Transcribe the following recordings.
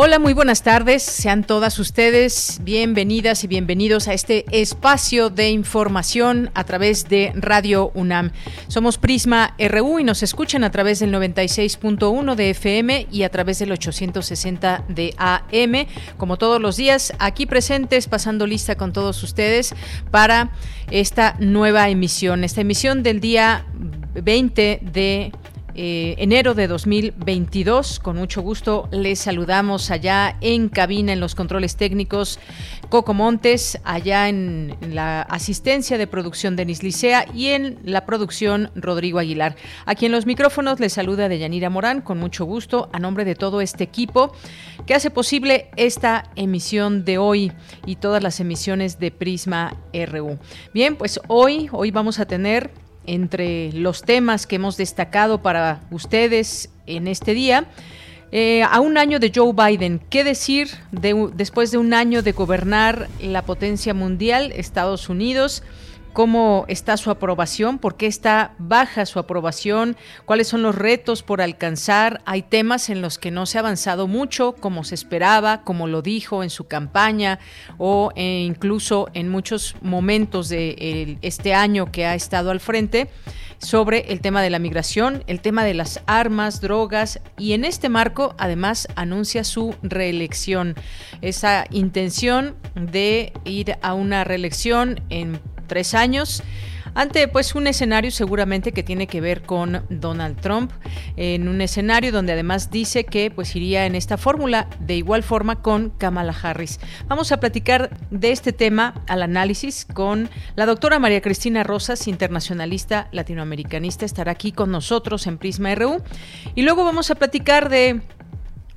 Hola, muy buenas tardes. Sean todas ustedes bienvenidas y bienvenidos a este espacio de información a través de Radio UNAM. Somos Prisma RU y nos escuchan a través del 96.1 de FM y a través del 860 de AM. Como todos los días, aquí presentes, pasando lista con todos ustedes para esta nueva emisión, esta emisión del día 20 de eh, enero de 2022. Con mucho gusto les saludamos allá en cabina, en los controles técnicos, Coco Montes, allá en, la asistencia de producción Denis Licea y en la producción Rodrigo Aguilar. Aquí en los micrófonos les saluda Deyanira Morán, con mucho gusto, a nombre de todo este equipo que hace posible esta emisión de hoy y todas las emisiones de Prisma RU. Bien, pues hoy, hoy vamos a tener entre los temas que hemos destacado para ustedes en este día. Eh, a un año de Joe Biden, ¿qué decir de, después de un año de gobernar la potencia mundial, Estados Unidos? Cómo está su aprobación, por qué está baja su aprobación, cuáles son los retos por alcanzar. Hay temas en los que no se ha avanzado mucho, como se esperaba, como lo dijo en su campaña o eh, incluso en muchos momentos de este año que ha estado al frente sobre el tema de la migración, el tema de las armas, drogas y en este marco además anuncia su reelección, esa intención de ir a una reelección en tres años ante pues un escenario seguramente que tiene que ver con Donald Trump, en un escenario donde además dice que pues iría en esta fórmula de igual forma con Kamala Harris. Vamos a platicar de este tema al análisis con la doctora María Cristina Rosas, internacionalista latinoamericanista, estará aquí con nosotros en Prisma RU y luego vamos a platicar de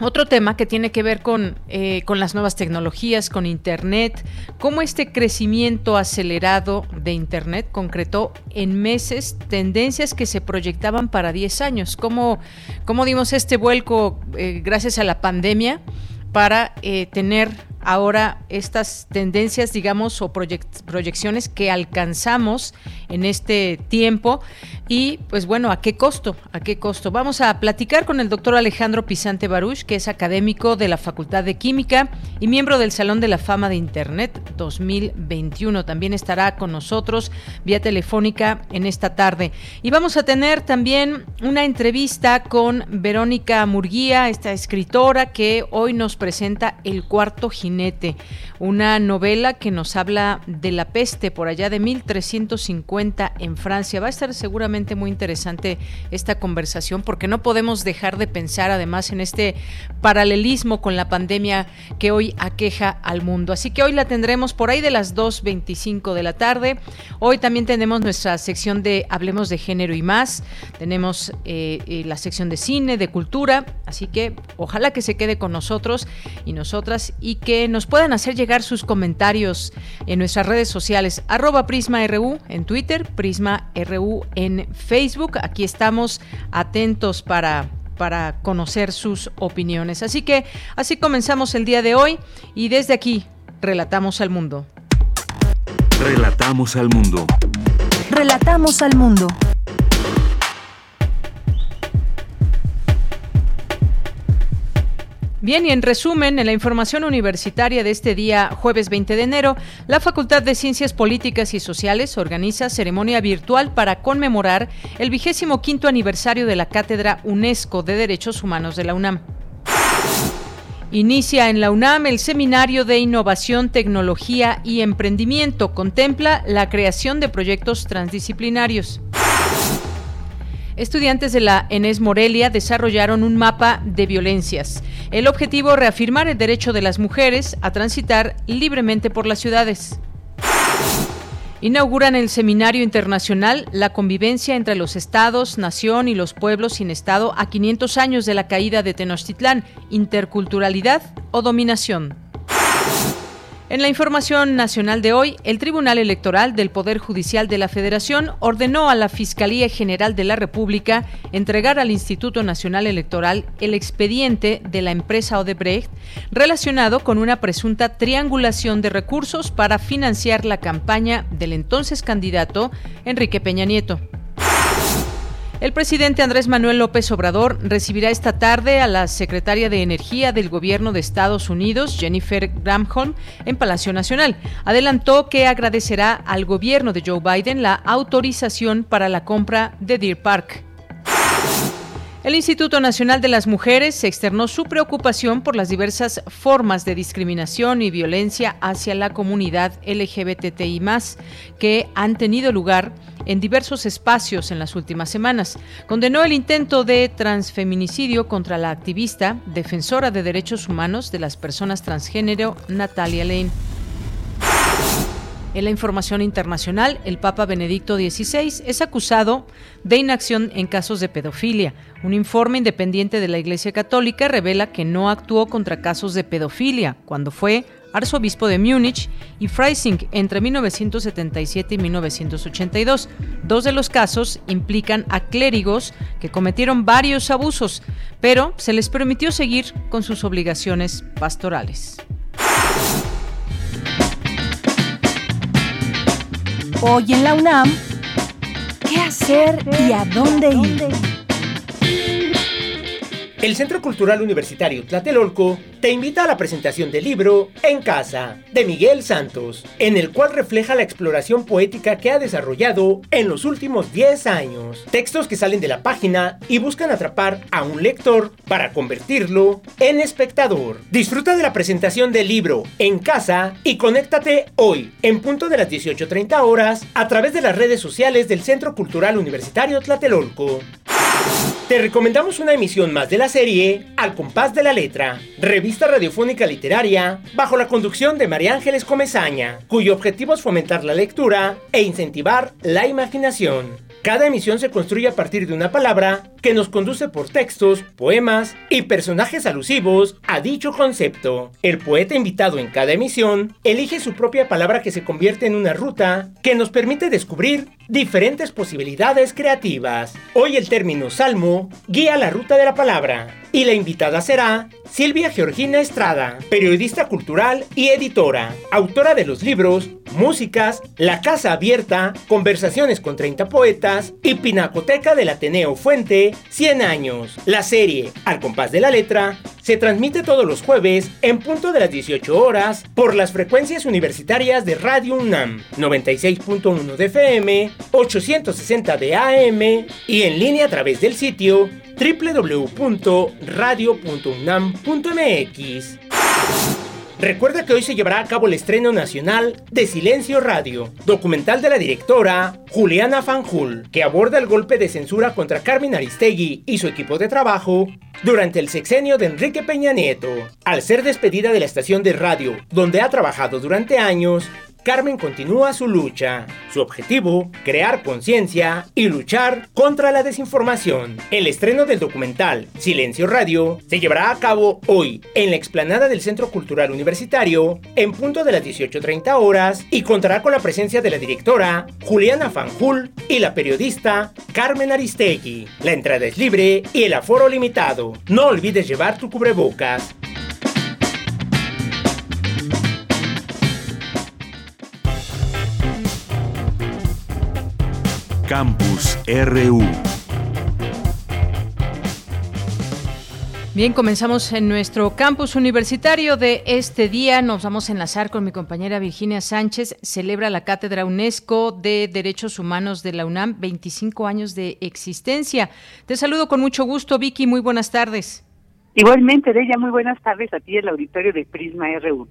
otro tema que tiene que ver con, eh, con las nuevas tecnologías, con Internet, cómo este crecimiento acelerado de Internet concretó en meses tendencias que se proyectaban para 10 años, cómo, cómo dimos este vuelco eh, gracias a la pandemia para eh, tener ahora estas tendencias, digamos, o proyecciones que alcanzamos en este tiempo y pues bueno, ¿a qué costo? ¿A qué costo? Vamos a platicar con el doctor Alejandro Pisante Baruch, que es académico de la Facultad de Química y miembro del Salón de la Fama de Internet 2021. También estará con nosotros vía telefónica en esta tarde. Y vamos a tener también una entrevista con Verónica Murguía, esta escritora que hoy nos presenta El cuarto una novela que nos habla de la peste por allá de 1350 en Francia. Va a estar seguramente muy interesante esta conversación porque no podemos dejar de pensar además en este paralelismo con la pandemia que hoy aqueja al mundo. Así que hoy la tendremos por ahí de las 2.25 de la tarde. Hoy también tenemos nuestra sección de Hablemos de Género y más. Tenemos eh, eh, la sección de cine, de cultura. Así que ojalá que se quede con nosotros y nosotras y que nos puedan hacer llegar sus comentarios en nuestras redes sociales, arroba PrismaRU en Twitter, PrismaRU en Facebook. Aquí estamos atentos para para conocer sus opiniones. Así que así comenzamos el día de hoy y desde aquí relatamos al mundo. Relatamos al mundo. Relatamos al mundo. Bien, y en resumen, en la información universitaria de este día, jueves 20 de enero, la Facultad de Ciencias Políticas y Sociales organiza ceremonia virtual para conmemorar el vigésimo quinto aniversario de la Cátedra UNESCO de Derechos Humanos de la UNAM. Inicia en la UNAM el Seminario de Innovación, Tecnología y Emprendimiento. Contempla la creación de proyectos transdisciplinarios. Estudiantes de la ENES Morelia desarrollaron un mapa de violencias. El objetivo, reafirmar el derecho de las mujeres a transitar libremente por las ciudades. Inauguran el Seminario Internacional La convivencia entre los estados, nación y los pueblos sin estado a 500 años de la caída de Tenochtitlán, interculturalidad o dominación. En la información nacional de hoy, el Tribunal Electoral del Poder Judicial de la Federación ordenó a la Fiscalía General de la República entregar al Instituto Nacional Electoral el expediente de la empresa Odebrecht relacionado con una presunta triangulación de recursos para financiar la campaña del entonces candidato Enrique Peña Nieto. El presidente Andrés Manuel López Obrador recibirá esta tarde a la secretaria de Energía del Gobierno de Estados Unidos, Jennifer Granholm, en Palacio Nacional. Adelantó que agradecerá al gobierno de Joe Biden la autorización para la compra de Deer Park. El Instituto Nacional de las Mujeres externó su preocupación por las diversas formas de discriminación y violencia hacia la comunidad LGBTI que han tenido lugar en diversos espacios en las últimas semanas. Condenó el intento de transfeminicidio contra la activista, defensora de derechos humanos de las personas transgénero, Natalia Lane. En la información internacional, el Papa Benedicto XVI es acusado de inacción en casos de pedofilia. Un informe independiente de la Iglesia Católica revela que no actuó contra casos de pedofilia cuando fue arzobispo de Múnich y Freising entre 1977 y 1982. Dos de los casos implican a clérigos que cometieron varios abusos, pero se les permitió seguir con sus obligaciones pastorales. Hoy en la UNAM, ¿qué hacer y a dónde ir? El Centro Cultural Universitario Tlatelolco te invita a la presentación del libro En Casa, de Miguel Santos, en el cual refleja la exploración poética que ha desarrollado en los últimos 10 años. Textos que salen de la página y buscan atrapar a un lector para convertirlo en espectador. Disfruta de la presentación del libro En Casa y conéctate hoy, en punto de las 18.30 horas, a través de las redes sociales del Centro Cultural Universitario Tlatelolco. Te recomendamos una emisión más de la serie Al compás de la letra, revista radiofónica literaria bajo la conducción de María Ángeles Comezaña, cuyo objetivo es fomentar la lectura e incentivar la imaginación. Cada emisión se construye a partir de una palabra que nos conduce por textos, poemas y personajes alusivos a dicho concepto. El poeta invitado en cada emisión elige su propia palabra que se convierte en una ruta que nos permite descubrir diferentes posibilidades creativas. Hoy el término salmo guía la ruta de la palabra y la invitada será Silvia Georgina Estrada, periodista cultural y editora, autora de los libros Músicas, La Casa Abierta, Conversaciones con 30 Poetas y Pinacoteca del Ateneo Fuente, 100 años. La serie, al compás de la letra, se transmite todos los jueves en punto de las 18 horas por las frecuencias universitarias de Radio UNAM, 96.1 de FM, 860 de AM y en línea a través del sitio www.radio.unam.mx. Recuerda que hoy se llevará a cabo el estreno nacional de Silencio Radio, documental de la directora Juliana Fanjul, que aborda el golpe de censura contra Carmen Aristegui y su equipo de trabajo durante el sexenio de Enrique Peña Nieto. Al ser despedida de la estación de radio donde ha trabajado durante años, Carmen continúa su lucha. Su objetivo, crear conciencia y luchar contra la desinformación. El estreno del documental Silencio Radio se llevará a cabo hoy en la explanada del Centro Cultural Universitario en punto de las 18.30 horas y contará con la presencia de la directora Juliana Fanjul y la periodista Carmen Aristegui. La entrada es libre y el aforo limitado. No olvides llevar tu cubrebocas. Campus RU. Bien, comenzamos en nuestro campus universitario de este día. Nos vamos a enlazar con mi compañera Virginia Sánchez. Celebra la Cátedra UNESCO de Derechos Humanos de la UNAM 25 años de existencia. Te saludo con mucho gusto, Vicky. Muy buenas tardes. Igualmente, ella muy buenas tardes a ti, el auditorio de Prisma RU.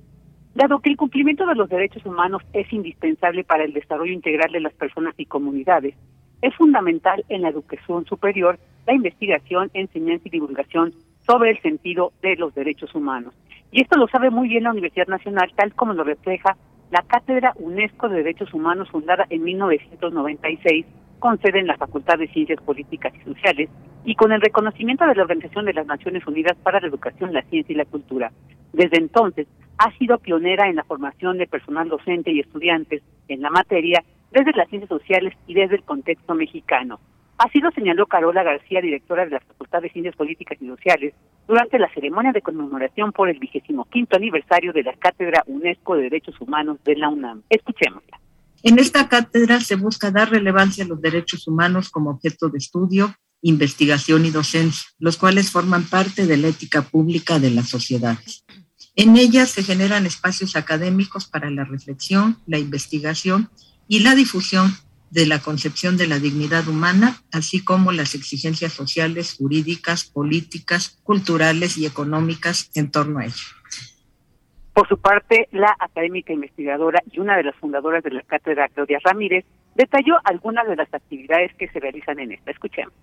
Dado que el cumplimiento de los derechos humanos es indispensable para el desarrollo integral de las personas y comunidades, es fundamental en la educación superior la investigación, enseñanza y divulgación sobre el sentido de los derechos humanos. Y esto lo sabe muy bien la Universidad Nacional, tal como lo refleja la Cátedra UNESCO de Derechos Humanos fundada en 1996 con sede en la Facultad de Ciencias Políticas y Sociales y con el reconocimiento de la Organización de las Naciones Unidas para la Educación, la Ciencia y la Cultura. Desde entonces, ha sido pionera en la formación de personal docente y estudiantes en la materia desde las ciencias sociales y desde el contexto mexicano. Así lo señaló Carola García, directora de la Facultad de Ciencias Políticas y Sociales, durante la ceremonia de conmemoración por el vigésimo quinto aniversario de la Cátedra UNESCO de Derechos Humanos de la UNAM. Escuchémosla. En esta cátedra se busca dar relevancia a los derechos humanos como objeto de estudio, investigación y docencia, los cuales forman parte de la ética pública de las sociedades. En ellas se generan espacios académicos para la reflexión, la investigación y la difusión de la concepción de la dignidad humana, así como las exigencias sociales, jurídicas, políticas, culturales y económicas en torno a ello. Por su parte, la académica investigadora y una de las fundadoras de la cátedra, Claudia Ramírez, detalló algunas de las actividades que se realizan en esta. Escuchemos.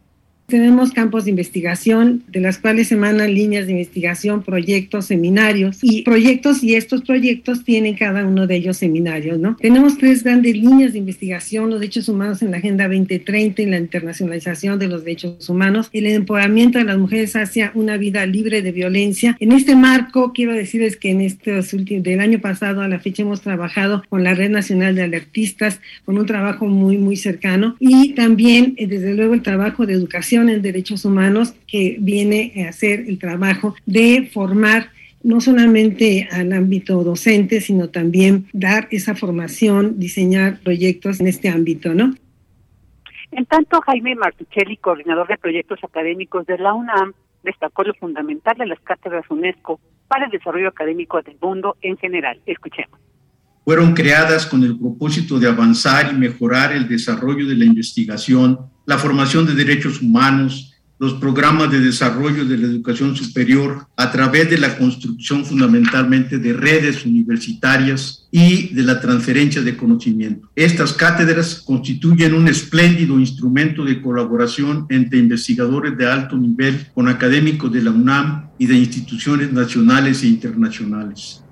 Tenemos campos de investigación, de las cuales emanan líneas de investigación, proyectos, seminarios y proyectos, y estos proyectos tienen cada uno de ellos seminarios, ¿no? Tenemos tres grandes líneas de investigación, los derechos humanos en la Agenda 2030 y la internacionalización de los derechos humanos, el empoderamiento de las mujeres hacia una vida libre de violencia. En este marco, quiero decirles que en estos últimos, del año pasado a la fecha hemos trabajado con la Red Nacional de Alertistas, con un trabajo muy, muy cercano, y también, eh, desde luego, el trabajo de educación en Derechos Humanos que viene a hacer el trabajo de formar no solamente al ámbito docente, sino también dar esa formación, diseñar proyectos en este ámbito, ¿no? En tanto, Jaime Martuchelli, coordinador de proyectos académicos de la UNAM, destacó lo fundamental de las cátedras UNESCO para el desarrollo académico del mundo en general. Escuchemos. Fueron creadas con el propósito de avanzar y mejorar el desarrollo de la investigación la formación de derechos humanos, los programas de desarrollo de la educación superior a través de la construcción fundamentalmente de redes universitarias y de la transferencia de conocimiento. Estas cátedras constituyen un espléndido instrumento de colaboración entre investigadores de alto nivel con académicos de la UNAM y de instituciones nacionales e internacionales.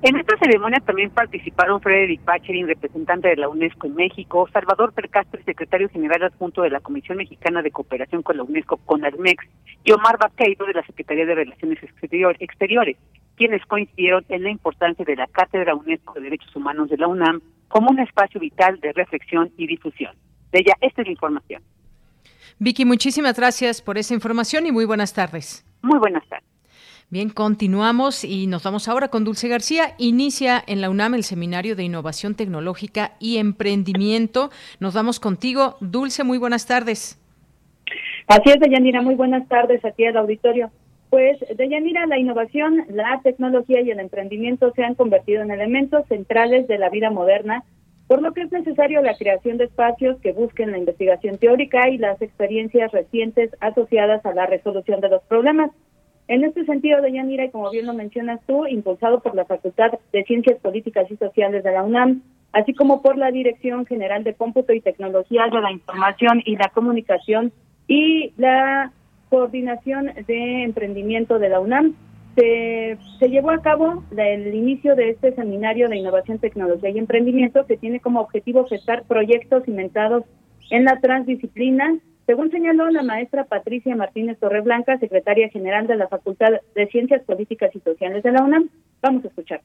En esta ceremonia también participaron Frederick Bacherin, representante de la UNESCO en México, Salvador Percastro, secretario general adjunto de la Comisión Mexicana de Cooperación con la UNESCO, CONALMEX, y Omar Baqueiro, de la Secretaría de Relaciones Exteriores, quienes coincidieron en la importancia de la Cátedra UNESCO de Derechos Humanos de la UNAM como un espacio vital de reflexión y difusión. De ella, esta es la información. Vicky, muchísimas gracias por esa información y muy buenas tardes. Muy buenas tardes. Bien, continuamos y nos vamos ahora con Dulce García. Inicia en la UNAM el Seminario de Innovación Tecnológica y Emprendimiento. Nos vamos contigo. Dulce, muy buenas tardes. Así es, Deyanira, muy buenas tardes aquí al auditorio. Pues, Deyanira, la innovación, la tecnología y el emprendimiento se han convertido en elementos centrales de la vida moderna, por lo que es necesario la creación de espacios que busquen la investigación teórica y las experiencias recientes asociadas a la resolución de los problemas. En este sentido, Deyanira, y como bien lo mencionas tú, impulsado por la Facultad de Ciencias Políticas y Sociales de la UNAM, así como por la Dirección General de Cómputo y Tecnologías de la Información y la Comunicación y la Coordinación de Emprendimiento de la UNAM, se, llevó a cabo el inicio de este seminario de innovación, tecnología y emprendimiento que tiene como objetivo gestar proyectos cimentados en la transdisciplina según señaló la maestra Patricia Martínez Torreblanca, secretaria general de la Facultad de Ciencias Políticas y Sociales de la UNAM, vamos a escuchar.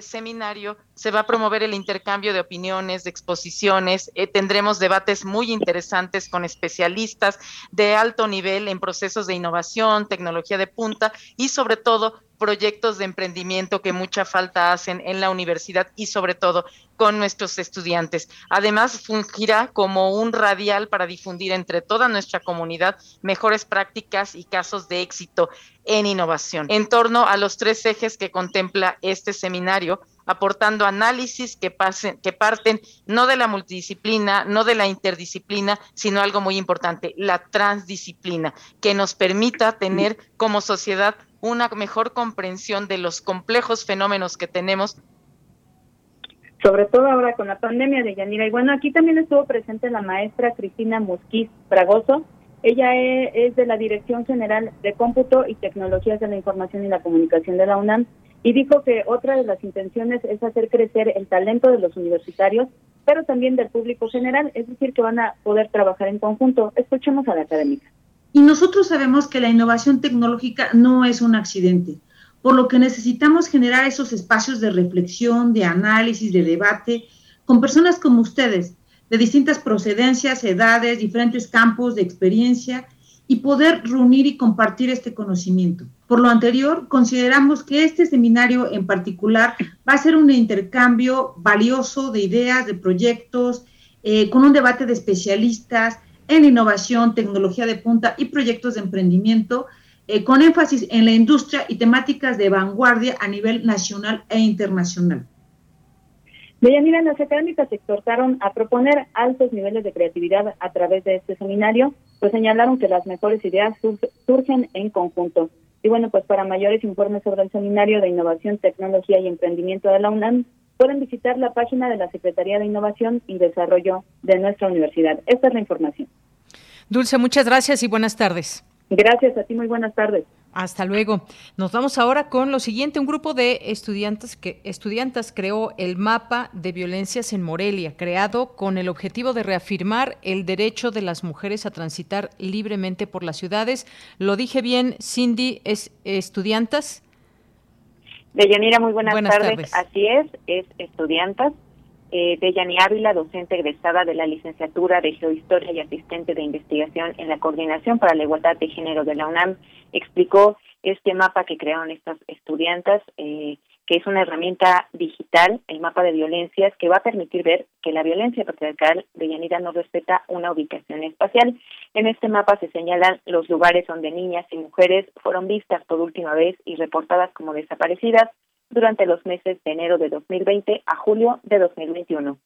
Seminario se va a promover el intercambio de opiniones, de exposiciones, eh, tendremos debates muy interesantes con especialistas de alto nivel en procesos de innovación, tecnología de punta y sobre todo proyectos de emprendimiento que mucha falta hacen en la universidad y sobre todo con nuestros estudiantes. Además, fungirá como un radial para difundir entre toda nuestra comunidad mejores prácticas y casos de éxito en innovación. En torno a los tres ejes que contempla este seminario, aportando análisis que, pasen, que parten no de la multidisciplina, no de la interdisciplina, sino algo muy importante, la transdisciplina, que nos permita tener como sociedad una mejor comprensión de los complejos fenómenos que tenemos sobre todo ahora con la pandemia de Yanira. Y bueno, aquí también estuvo presente la maestra Cristina Musquiz Fragoso. Ella e, es de la Dirección General de Cómputo y Tecnologías de la Información y la Comunicación de la UNAM y dijo que otra de las intenciones es hacer crecer el talento de los universitarios, pero también del público general, es decir, que van a poder trabajar en conjunto. Escuchemos a la académica. Y nosotros sabemos que la innovación tecnológica no es un accidente por lo que necesitamos generar esos espacios de reflexión, de análisis, de debate, con personas como ustedes, de distintas procedencias, edades, diferentes campos de experiencia, y poder reunir y compartir este conocimiento. Por lo anterior, consideramos que este seminario en particular va a ser un intercambio valioso de ideas, de proyectos, eh, con un debate de especialistas en innovación, tecnología de punta y proyectos de emprendimiento eh, con énfasis en la industria y temáticas de vanguardia a nivel nacional e internacional. Deyanira, las académicas se exhortaron a proponer altos niveles de creatividad a través de este seminario, pues señalaron que las mejores ideas surgen en conjunto. Y bueno, pues para mayores informes sobre el Seminario de Innovación, Tecnología y Emprendimiento de la UNAM, pueden visitar la página de la Secretaría de Innovación y Desarrollo de nuestra universidad. Esta es la información. Dulce, muchas gracias y buenas tardes. Gracias a ti, muy buenas tardes. Hasta luego. Nos vamos ahora con lo siguiente. Un grupo de estudiantes que estudiantas creó el mapa de violencias en Morelia, creado con el objetivo de reafirmar el derecho de las mujeres a transitar libremente por las ciudades. Lo dije bien, Cindy, es estudiantas. Deyanira, muy buenas, tardes. Así es, es estudiantas eh, Yani Ávila, docente egresada de la licenciatura de Geohistoria y asistente de investigación en la Coordinación para la Igualdad de Género de la UNAM, explicó este mapa que crearon estas estudiantes, eh, que es una herramienta digital, el mapa de violencias, que va a permitir ver que la violencia patriarcal de Yanira no respeta una ubicación espacial. En este mapa se señalan los lugares donde niñas y mujeres fueron vistas por última vez y reportadas como desaparecidas, durante los meses de enero de 2020 a julio de 2021.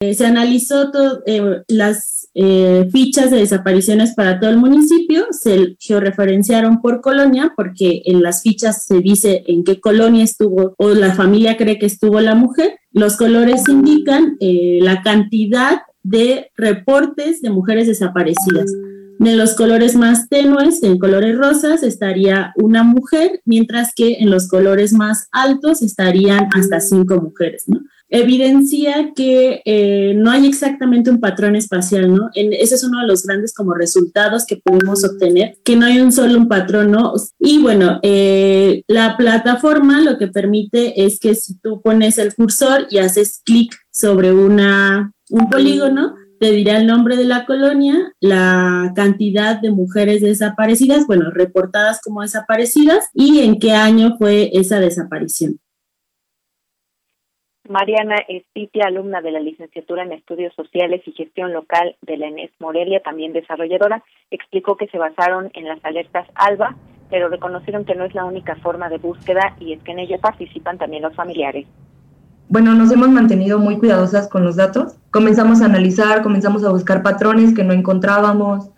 Eh, se analizó eh, las eh, fichas de desapariciones para todo el municipio, se georreferenciaron por colonia, porque en las fichas se dice en qué colonia estuvo o la familia cree que estuvo la mujer. Los colores indican la cantidad de reportes de mujeres desaparecidas. De los colores más tenues, en colores rosas, estaría una mujer, mientras que en los colores más altos estarían hasta cinco mujeres, ¿no? Evidencia que eh, no hay exactamente un patrón espacial, ¿no? En, ese es uno de los grandes como resultados que podemos obtener, que no hay un solo un patrón, ¿no? Y bueno, eh, la plataforma lo que permite es que si tú pones el cursor y haces clic sobre una, un polígono, te dirá el nombre de la colonia, la cantidad de mujeres desaparecidas, bueno, reportadas como desaparecidas y en qué año fue esa desaparición. Mariana Espitia, alumna de la licenciatura en Estudios Sociales y Gestión Local de la ENES Morelia, también desarrolladora, explicó que se basaron en las alertas ALBA, pero reconocieron que no es la única forma de búsqueda y es que en ello participan también los familiares bueno, nos hemos mantenido muy cuidadosas con los datos. Comenzamos a analizar, comenzamos a buscar patrones que no encontrábamos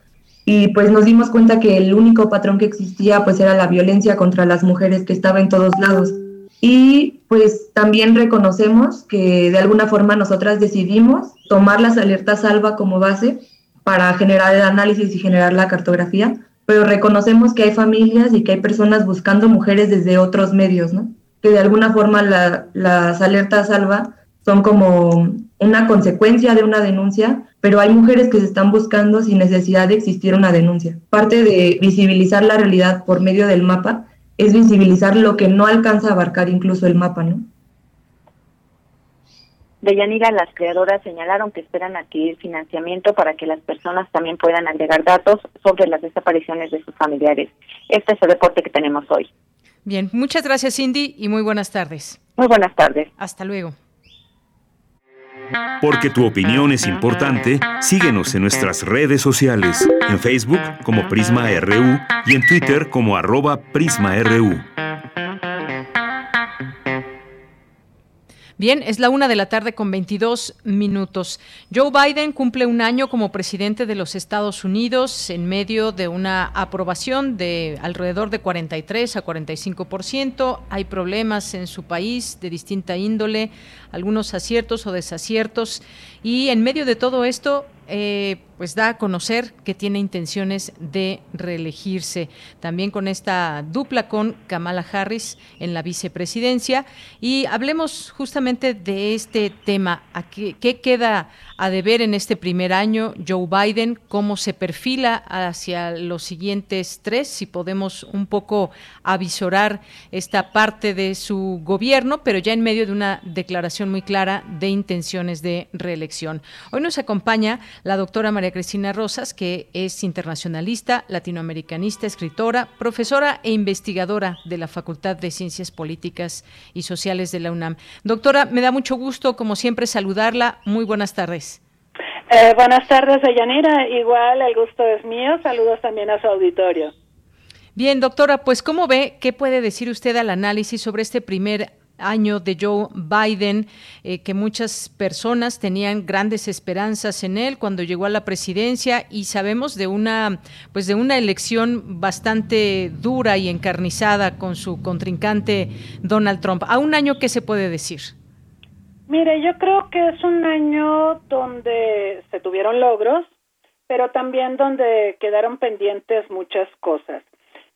y pues nos dimos cuenta que el único patrón que existía pues era la violencia contra las mujeres que estaba en todos lados. Y pues también reconocemos que de alguna forma nosotras decidimos tomar las alertas salva como base para generar el análisis y generar la cartografía, pero reconocemos que hay familias y que hay personas buscando mujeres desde otros medios, ¿no? que de alguna forma las alertas salva son como una consecuencia de una denuncia, pero hay mujeres que se están buscando sin necesidad de existir una denuncia. Parte de visibilizar la realidad por medio del mapa es visibilizar lo que no alcanza a abarcar incluso el mapa, ¿no? De Yanira, las creadoras señalaron que esperan adquirir financiamiento para que las personas también puedan agregar datos sobre las desapariciones de sus familiares. Este es el reporte que tenemos hoy. Bien, muchas gracias Cindy y muy buenas tardes. Muy buenas tardes. Hasta luego. Porque tu opinión es importante, síguenos en nuestras redes sociales, en Facebook como Prisma RU y en Twitter como arroba PrismaRU. Bien, es la una de la tarde con 22 minutos. Joe Biden cumple un año como presidente de los Estados Unidos en medio de una aprobación de alrededor de 43 a 45%. Hay problemas en su país de distinta índole, algunos aciertos o desaciertos. Y en medio de todo esto, eh, pues da a conocer que tiene intenciones de reelegirse. También con esta dupla con Kamala Harris en la vicepresidencia. Y hablemos justamente de este tema. qué, qué queda a deber en este primer año Joe Biden? ¿Cómo se perfila hacia los siguientes tres? Si podemos un poco avisorar esta parte de su gobierno, pero ya en medio de una declaración muy clara de intenciones de reelección. Hoy nos acompaña la doctora María Cristina Rosas, que es internacionalista, latinoamericanista, escritora, profesora e investigadora de la Facultad de Ciencias Políticas y Sociales de la UNAM. Doctora, me da mucho gusto, como siempre, saludarla. Muy buenas tardes. Eh, buenas tardes, Yanira. Igual el gusto es mío. Saludos también a su auditorio. Bien, doctora, pues ¿cómo ve? ¿Qué puede decir usted al análisis sobre este primer año de Joe Biden, eh, que muchas personas tenían grandes esperanzas en él cuando llegó a la presidencia y sabemos de una, pues de una elección bastante dura y encarnizada con su contrincante Donald Trump. A un año, ¿qué se puede decir? Mire, yo creo que es un año donde se tuvieron logros, pero también donde quedaron pendientes muchas cosas.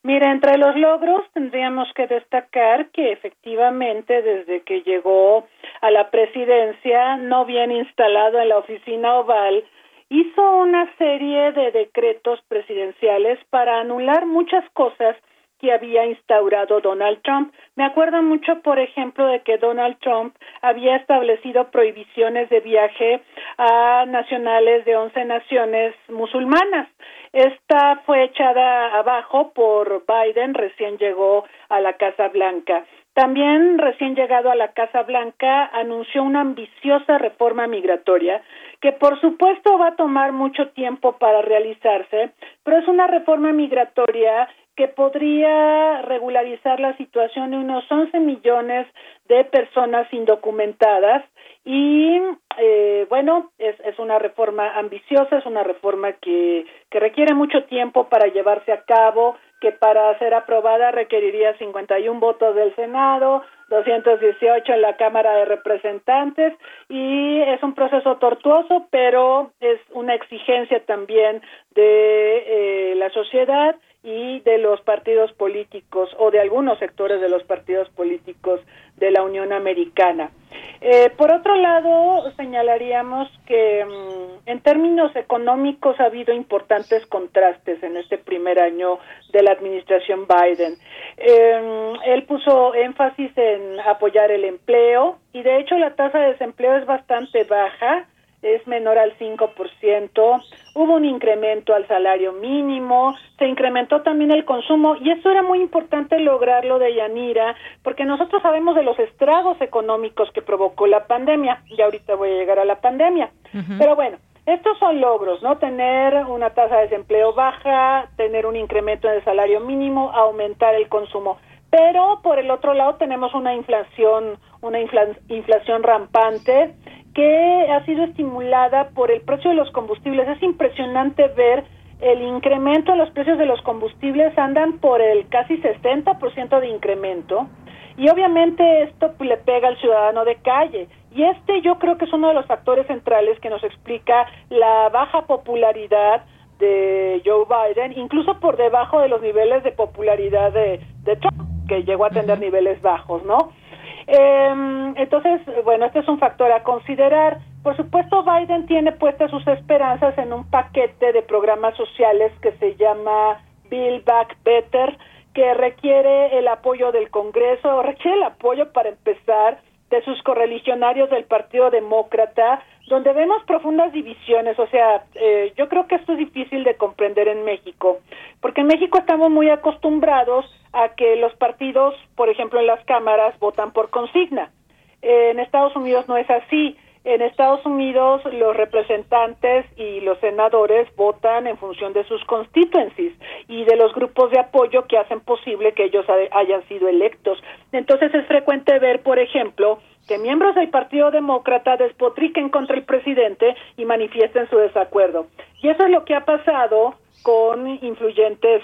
Mira, entre los logros tendríamos que destacar que efectivamente desde que llegó a la presidencia, no bien instalado en la oficina oval, hizo una serie de decretos presidenciales para anular muchas cosas que había instaurado Donald Trump. Me acuerdo mucho, por ejemplo, de que Donald Trump había establecido prohibiciones de viaje a nacionales de once naciones musulmanas. Esta fue echada abajo por Biden, recién llegó a la Casa Blanca. También, recién llegado a la Casa Blanca, anunció una ambiciosa reforma migratoria que, por supuesto, va a tomar mucho tiempo para realizarse, pero es una reforma migratoria que podría regularizar la situación de unos 11 millones de personas indocumentadas y eh, bueno, es, es una reforma ambiciosa, es una reforma que, que requiere mucho tiempo para llevarse a cabo, que para ser aprobada requeriría 51 votos del Senado, 218 en la Cámara de Representantes y es un proceso tortuoso, pero es una exigencia también de eh, la sociedad y de los partidos políticos o de algunos sectores de los partidos políticos de la Unión Americana. Eh, por otro lado, señalaríamos que mm, en términos económicos ha habido importantes contrastes en este primer año de la administración Biden. Eh, él puso énfasis en apoyar el empleo y de hecho la tasa de desempleo es bastante baja es menor al 5%, hubo un incremento al salario mínimo, se incrementó también el consumo y eso era muy importante lograrlo de Yanira, porque nosotros sabemos de los estragos económicos que provocó la pandemia, y ahorita voy a llegar a la pandemia, pero bueno, estos son logros, ¿no? Tener una tasa de desempleo baja, tener un incremento en el salario mínimo, aumentar el consumo. Pero por el otro lado tenemos una inflación, una inflación rampante, que ha sido estimulada por el precio de los combustibles. Es impresionante ver el incremento en los precios de los combustibles andan por el casi 60% de incremento y obviamente esto le pega al ciudadano de calle y este yo creo que es uno de los factores centrales que nos explica la baja popularidad de Joe Biden, incluso por debajo de los niveles de popularidad de, de Trump, que llegó a tener niveles bajos, ¿no? Eh, entonces, bueno, este es un factor a considerar. Por supuesto, Biden tiene puestas sus esperanzas en un paquete de programas sociales que se llama Build Back Better, que requiere el apoyo del Congreso, requiere el apoyo para empezar de sus correligionarios del Partido Demócrata, donde vemos profundas divisiones. O sea, eh, yo creo que esto es difícil de comprender en México, porque en México estamos muy acostumbrados a que los partidos, por ejemplo, en las cámaras votan por consigna. en Estados Unidos no es así. En Estados Unidos los representantes y los senadores votan en función de sus constituencies y de los grupos de apoyo que hacen posible que ellos hayan sido electos. Entonces es frecuente ver, por ejemplo, que miembros del Partido Demócrata despotriquen contra el presidente y manifiesten su desacuerdo. Y eso es lo que ha pasado con influyentes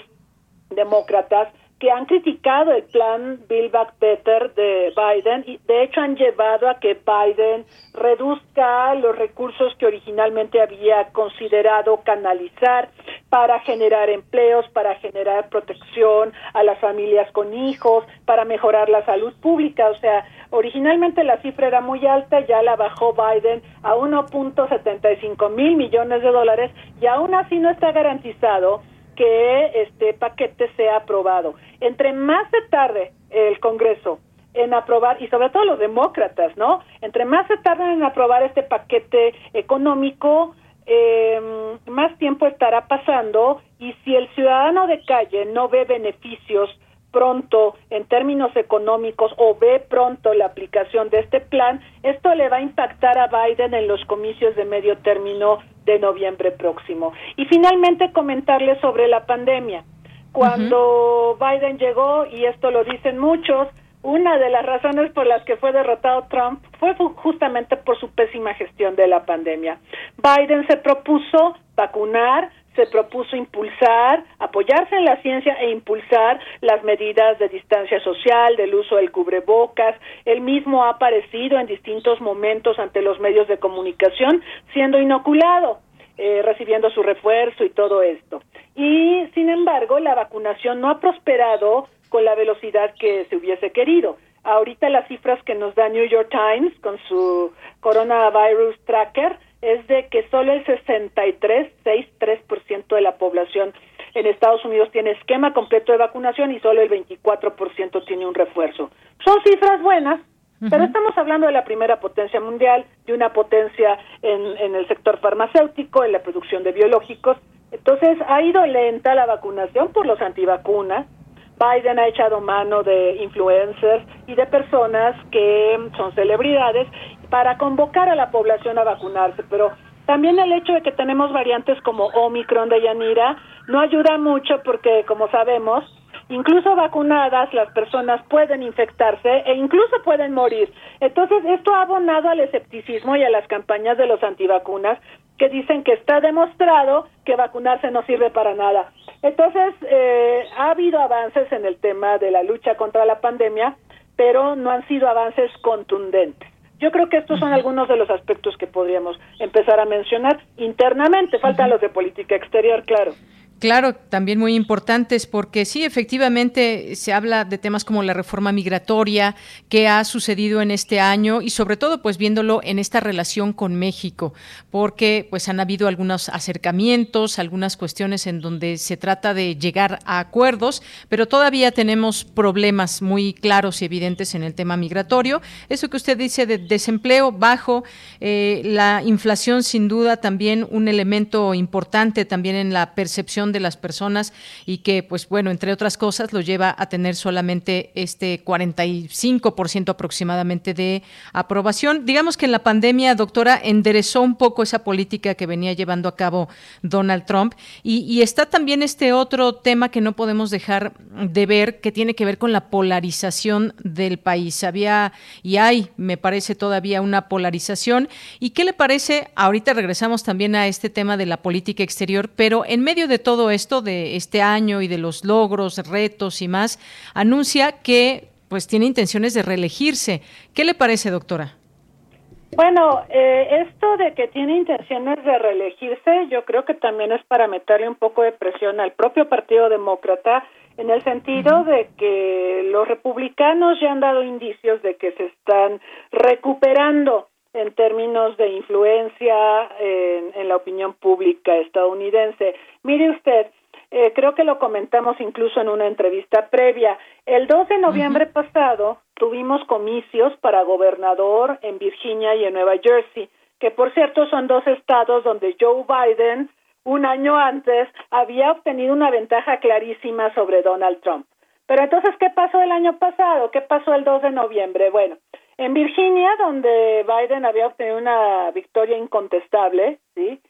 demócratas que han criticado el plan Build Back Better de Biden y de hecho han llevado a que Biden reduzca los recursos que originalmente había considerado canalizar para generar empleos, para generar protección a las familias con hijos, para mejorar la salud pública. O sea, originalmente la cifra era muy alta, ya la bajó Biden a 1.75 mil millones de dólares y aún así no está garantizado que este paquete sea aprobado. Entre más se tarde el Congreso en aprobar, y sobre todo los demócratas, ¿no? Entre más se tarden en aprobar este paquete económico, eh, más tiempo estará pasando y si el ciudadano de calle no ve beneficios pronto en términos económicos o ve pronto la aplicación de este plan, esto le va a impactar a Biden en los comicios de medio término de noviembre próximo. Y finalmente comentarles sobre la pandemia. Cuando Biden llegó, y esto lo dicen muchos, una de las razones por las que fue derrotado Trump fue justamente por su pésima gestión de la pandemia. Biden se propuso vacunar, se propuso impulsar, apoyarse en la ciencia e impulsar las medidas de distancia social, del uso del cubrebocas. Él mismo ha aparecido en distintos momentos ante los medios de comunicación siendo inoculado. Eh, recibiendo su refuerzo y todo esto. Y sin embargo, la vacunación no ha prosperado con la velocidad que se hubiese querido. Ahorita las cifras que nos da New York Times con su coronavirus tracker es de que solo el 63, 63% de la población en Estados Unidos tiene esquema completo de vacunación y solo el 24% tiene un refuerzo. Son cifras buenas, pero estamos hablando de la primera potencia mundial, de una potencia en, en el sector farmacéutico, en la producción de biológicos. Entonces ha ido lenta la vacunación por los antivacunas. Biden ha echado mano de influencers y de personas que son celebridades para convocar a la población a vacunarse, pero también el hecho de que tenemos variantes como Omicron de Yanira no ayuda mucho porque, como sabemos, incluso vacunadas las personas pueden infectarse e incluso pueden morir. Entonces, esto ha abonado al escepticismo y a las campañas de los antivacunas que dicen que está demostrado que vacunarse no sirve para nada. Entonces, eh, ha habido avances en el tema de la lucha contra la pandemia, pero no han sido avances contundentes. Yo creo que estos son algunos de los aspectos que podríamos empezar a mencionar internamente. Faltan los de política exterior, claro. Claro, también muy importantes porque sí, efectivamente se habla de temas como la reforma migratoria, que ha sucedido en este año y sobre todo pues viéndolo en esta relación con México, porque pues han habido algunos acercamientos, algunas cuestiones en donde se trata de llegar a acuerdos, pero todavía tenemos problemas muy claros y evidentes en el tema migratorio. Eso que usted dice de desempleo bajo, eh, la inflación sin duda también un elemento importante también en la percepción de las personas y que, pues bueno, entre otras cosas, lo lleva a tener solamente este 45% aproximadamente de aprobación. Digamos que en la pandemia, doctora, enderezó un poco esa política que venía llevando a cabo Donald Trump y, está también este otro tema que no podemos dejar de ver que tiene que ver con la polarización del país. Había y hay, me parece todavía una polarización. ¿Y qué le parece? Ahorita regresamos también a este tema de la política exterior, pero en medio de todo todo esto de este año y de los logros, retos y más, anuncia que pues tiene intenciones de reelegirse. ¿Qué le parece, doctora? Bueno, eh, esto de que tiene intenciones de reelegirse, yo creo que también es para meterle un poco de presión al propio Partido Demócrata, en el sentido de que los republicanos ya han dado indicios de que se están recuperando en términos de influencia en, la opinión pública estadounidense. Mire usted, eh, creo que lo comentamos incluso en una entrevista previa. El 2 de noviembre pasado tuvimos comicios para gobernador en Virginia y en Nueva Jersey, que por cierto son dos estados donde Joe Biden un año antes había obtenido una ventaja clarísima sobre Donald Trump. Pero entonces, ¿qué pasó el año pasado? ¿Qué pasó el 2 de noviembre? Bueno, en Virginia, donde Biden había obtenido una victoria incontestable, ¿sí?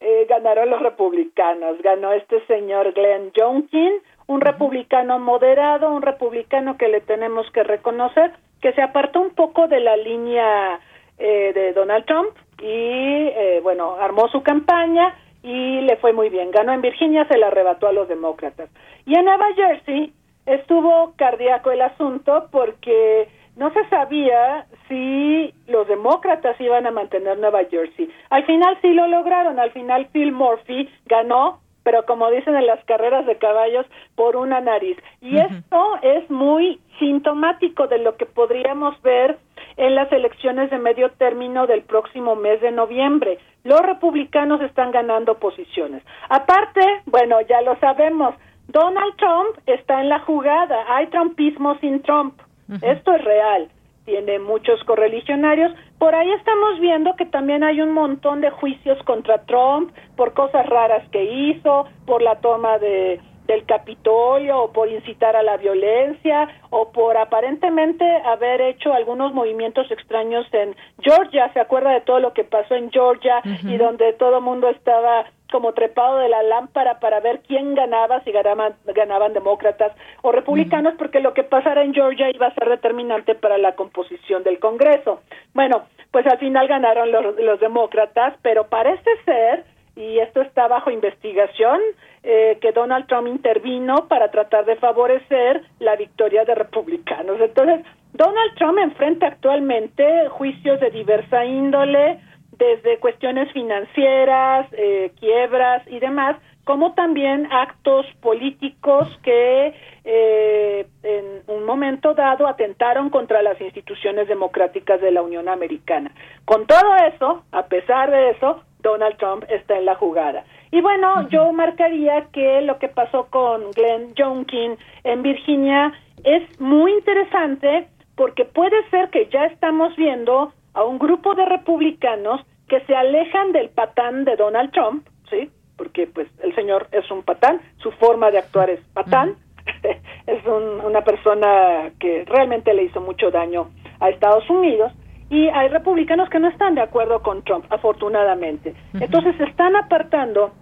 Eh, ganaron los republicanos. Ganó este señor Glenn Youngkin, un republicano moderado, un republicano que le tenemos que reconocer que se apartó un poco de la línea eh, de Donald Trump y, eh, bueno, armó su campaña y le fue muy bien. Ganó en Virginia, se la arrebató a los demócratas. Y en Nueva Jersey estuvo cardíaco el asunto porque no se sabía si los demócratas iban a mantener Nueva Jersey. Al final sí lo lograron, al final Phil Murphy ganó, pero como dicen en las carreras de caballos, por una nariz. Y esto es muy sintomático de lo que podríamos ver en las elecciones de medio término del próximo mes de noviembre. Los republicanos están ganando posiciones. Aparte, bueno, ya lo sabemos, Donald Trump está en la jugada. Hay trumpismo sin Trump. Esto es real. Tiene muchos correligionarios. Por ahí estamos viendo que también hay un montón de juicios contra Trump por cosas raras que hizo, por la toma de del Capitolio o por incitar a la violencia o por aparentemente haber hecho algunos movimientos extraños en Georgia. ¿Se acuerda de todo lo que pasó en Georgia y donde todo el mundo estaba como trepado de la lámpara para ver quién ganaba, si ganaban, ganaban demócratas o republicanos, porque lo que pasara en Georgia iba a ser determinante para la composición del Congreso. Bueno, pues al final ganaron los, los demócratas, pero parece ser, y esto está bajo investigación, eh, que Donald Trump intervino para tratar de favorecer la victoria de republicanos. Entonces, Donald Trump enfrenta actualmente juicios de diversa índole, desde cuestiones financieras, eh, quiebras y demás, como también actos políticos que eh, en un momento dado atentaron contra las instituciones democráticas de la Unión Americana. Con todo eso, a pesar de eso, Donald Trump está en la jugada. Y bueno, yo marcaría que lo que pasó con Glenn Youngkin en Virginia es muy interesante porque puede ser que ya estamos viendo a un grupo de republicanos que se alejan del patán de Donald Trump, ¿sí? Porque pues el señor es un patán, su forma de actuar es patán, es una persona que realmente le hizo mucho daño a Estados Unidos y hay republicanos que no están de acuerdo con Trump, afortunadamente. Entonces se están apartando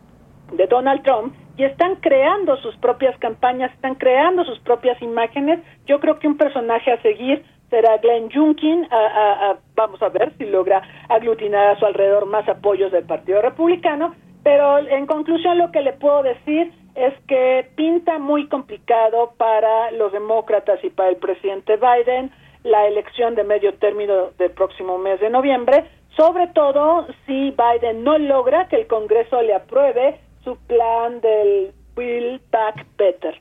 de Donald Trump y están creando sus propias campañas, están creando sus propias imágenes. Yo creo que un personaje a seguir será Glenn Youngkin. vamos a ver si logra aglutinar a su alrededor más apoyos del Partido Republicano. Pero en conclusión lo que le puedo decir es que pinta muy complicado para los demócratas y para el presidente Biden la elección de medio término del próximo mes de noviembre, sobre todo si Biden no logra que el Congreso le apruebe su plan del Build Back Better.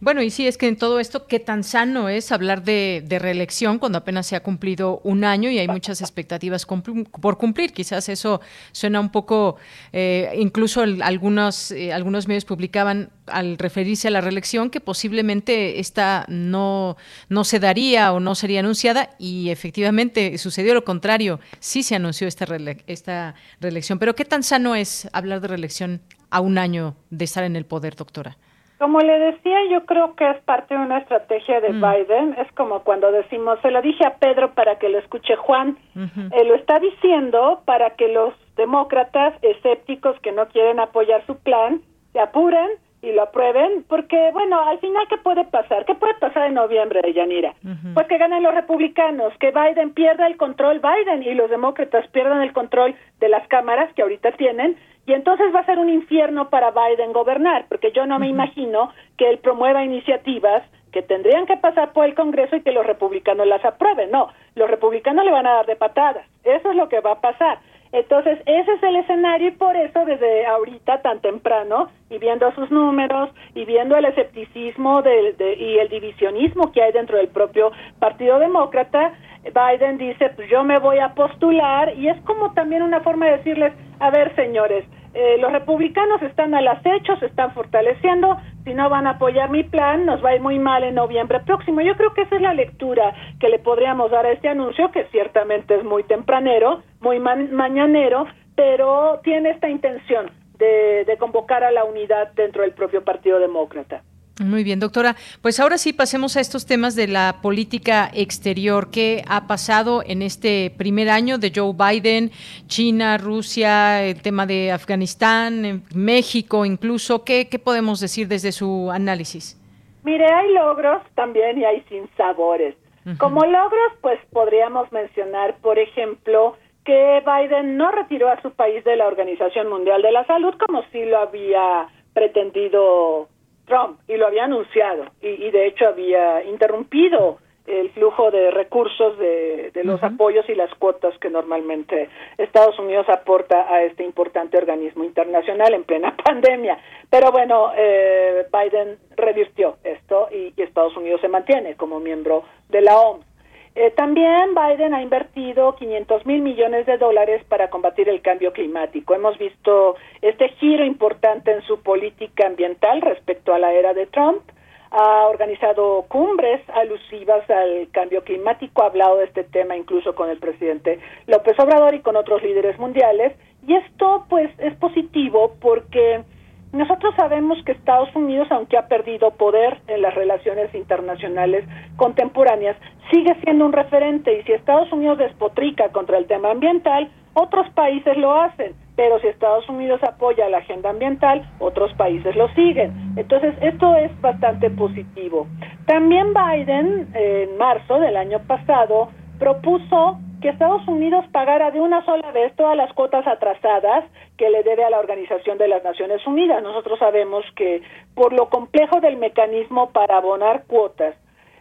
Bueno, y sí, es que en todo esto, qué tan sano es hablar de, reelección cuando apenas se ha cumplido un año y hay muchas expectativas por cumplir. Quizás eso suena un poco, eh, incluso algunos, eh, algunos medios publicaban al referirse a la reelección que posiblemente esta no, no se daría o no sería anunciada y efectivamente sucedió lo contrario, sí se anunció esta, esta reelección. Pero qué tan sano es hablar de reelección a un año de estar en el poder, doctora. Como le decía, yo creo que es parte de una estrategia de mm. Biden. Es como cuando decimos, se lo dije a Pedro para que lo escuche Juan. Lo está diciendo para que los demócratas escépticos que no quieren apoyar su plan se apuren y lo aprueben, porque, bueno, al final, ¿qué puede pasar? ¿Qué puede pasar en noviembre, Yanira? Pues que ganen los republicanos, que Biden pierda el control, Biden y los demócratas pierdan el control de las cámaras que ahorita tienen, y entonces va a ser un infierno para Biden gobernar, porque yo no me imagino que él promueva iniciativas que tendrían que pasar por el Congreso y que los republicanos las aprueben. No, los republicanos le van a dar de patadas. Eso es lo que va a pasar. Entonces, ese es el escenario y por eso desde ahorita tan temprano y viendo sus números y viendo el escepticismo de, y el divisionismo que hay dentro del propio Partido Demócrata, Biden dice, pues yo me voy a postular y es como también una forma de decirles, a ver señores, eh, los republicanos están al acecho, se están fortaleciendo, si no van a apoyar mi plan, nos va a ir muy mal en noviembre próximo. Yo creo que esa es la lectura que le podríamos dar a este anuncio, que ciertamente es muy tempranero, muy mañanero, pero tiene esta intención de, de convocar a la unidad dentro del propio Partido Demócrata. Muy bien, doctora. Pues ahora sí pasemos a estos temas de la política exterior. ¿Qué ha pasado en este primer año de Joe Biden? China, Rusia, el tema de Afganistán, México incluso. ¿Qué, qué podemos decir desde su análisis? Mire, hay logros también y hay sinsabores. Como logros, pues podríamos mencionar, por ejemplo, que Biden no retiró a su país de la Organización Mundial de la Salud como sí lo había pretendido Trump y lo había anunciado y, de hecho había interrumpido el flujo de recursos de, los apoyos y las cuotas que normalmente Estados Unidos aporta a este importante organismo internacional en plena pandemia. Pero bueno, eh, Biden revirtió esto y, y Estados Unidos se mantiene como miembro de la OMS. Eh, también Biden ha invertido 500 mil millones de dólares para combatir el cambio climático. Hemos visto este giro importante en su política ambiental respecto a la era de Trump. Ha organizado cumbres alusivas al cambio climático, ha hablado de este tema incluso con el presidente López Obrador y con otros líderes mundiales. Y esto pues es positivo porque nosotros sabemos que Estados Unidos, aunque ha perdido poder en las relaciones internacionales contemporáneas, sigue siendo un referente y si Estados Unidos despotrica contra el tema ambiental, otros países lo hacen, pero si Estados Unidos apoya la agenda ambiental, otros países lo siguen. Entonces, esto es bastante positivo. También Biden, en marzo del año pasado, propuso que Estados Unidos pagara de una sola vez todas las cuotas atrasadas que le debe a la Organización de las Naciones Unidas. Nosotros sabemos que por lo complejo del mecanismo para abonar cuotas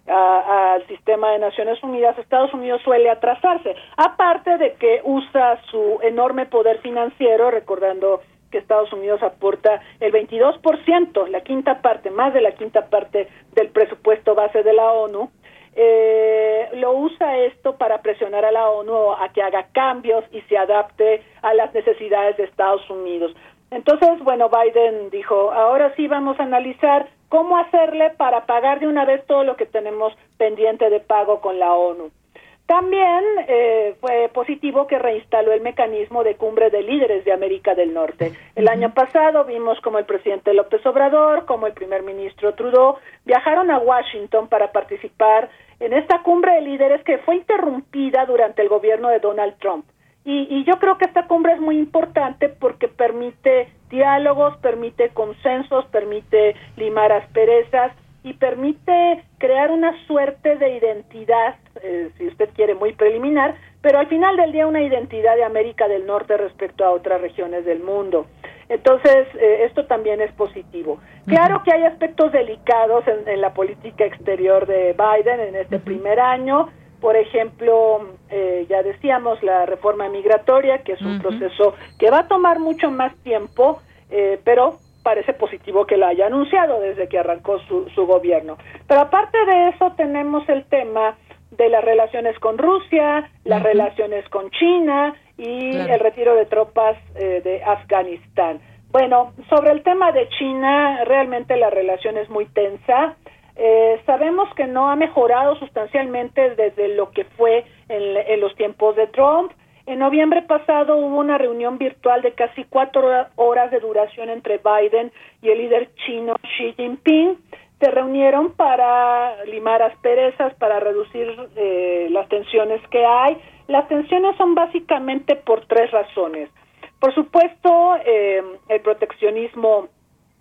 al sistema de Naciones Unidas, Estados Unidos suele atrasarse, aparte de que usa su enorme poder financiero, recordando que Estados Unidos aporta el 22%, la quinta parte, más de la quinta parte del presupuesto base de la ONU, eh, lo usa esto para presionar a la ONU a que haga cambios y se adapte a las necesidades de Estados Unidos. Entonces, bueno, Biden dijo, ahora sí vamos a analizar cómo hacerle para pagar de una vez todo lo que tenemos pendiente de pago con la ONU. También eh, fue positivo que reinstaló el mecanismo de cumbre de líderes de América del Norte. El año pasado vimos como el presidente López Obrador, como el primer ministro Trudeau viajaron a Washington para participar en esta cumbre de líderes que fue interrumpida durante el gobierno de Donald Trump. Y, y, yo creo que esta cumbre es muy importante porque permite diálogos, permite consensos, permite limar asperezas y permite crear una suerte de identidad, eh, si usted quiere, muy preliminar, pero al final del día una identidad de América del Norte respecto a otras regiones del mundo. Entonces, eh, esto también es positivo. Claro que hay aspectos delicados en, la política exterior de Biden en este primer año. Por ejemplo, eh, ya decíamos, la reforma migratoria, que es un proceso que va a tomar mucho más tiempo, pero parece positivo que lo haya anunciado desde que arrancó su, su gobierno. Pero aparte de eso tenemos el tema de las relaciones con Rusia, las relaciones con China y el retiro de tropas eh, de Afganistán. Bueno, sobre el tema de China, realmente la relación es muy tensa. Eh, sabemos que no ha mejorado sustancialmente desde lo que fue en los tiempos de Trump. En noviembre pasado hubo una reunión virtual de casi cuatro horas de duración entre Biden y el líder chino Xi Jinping. Se reunieron para limar asperezas, para reducir eh, las tensiones que hay. Las tensiones son básicamente por tres razones. Por supuesto, eh, el proteccionismo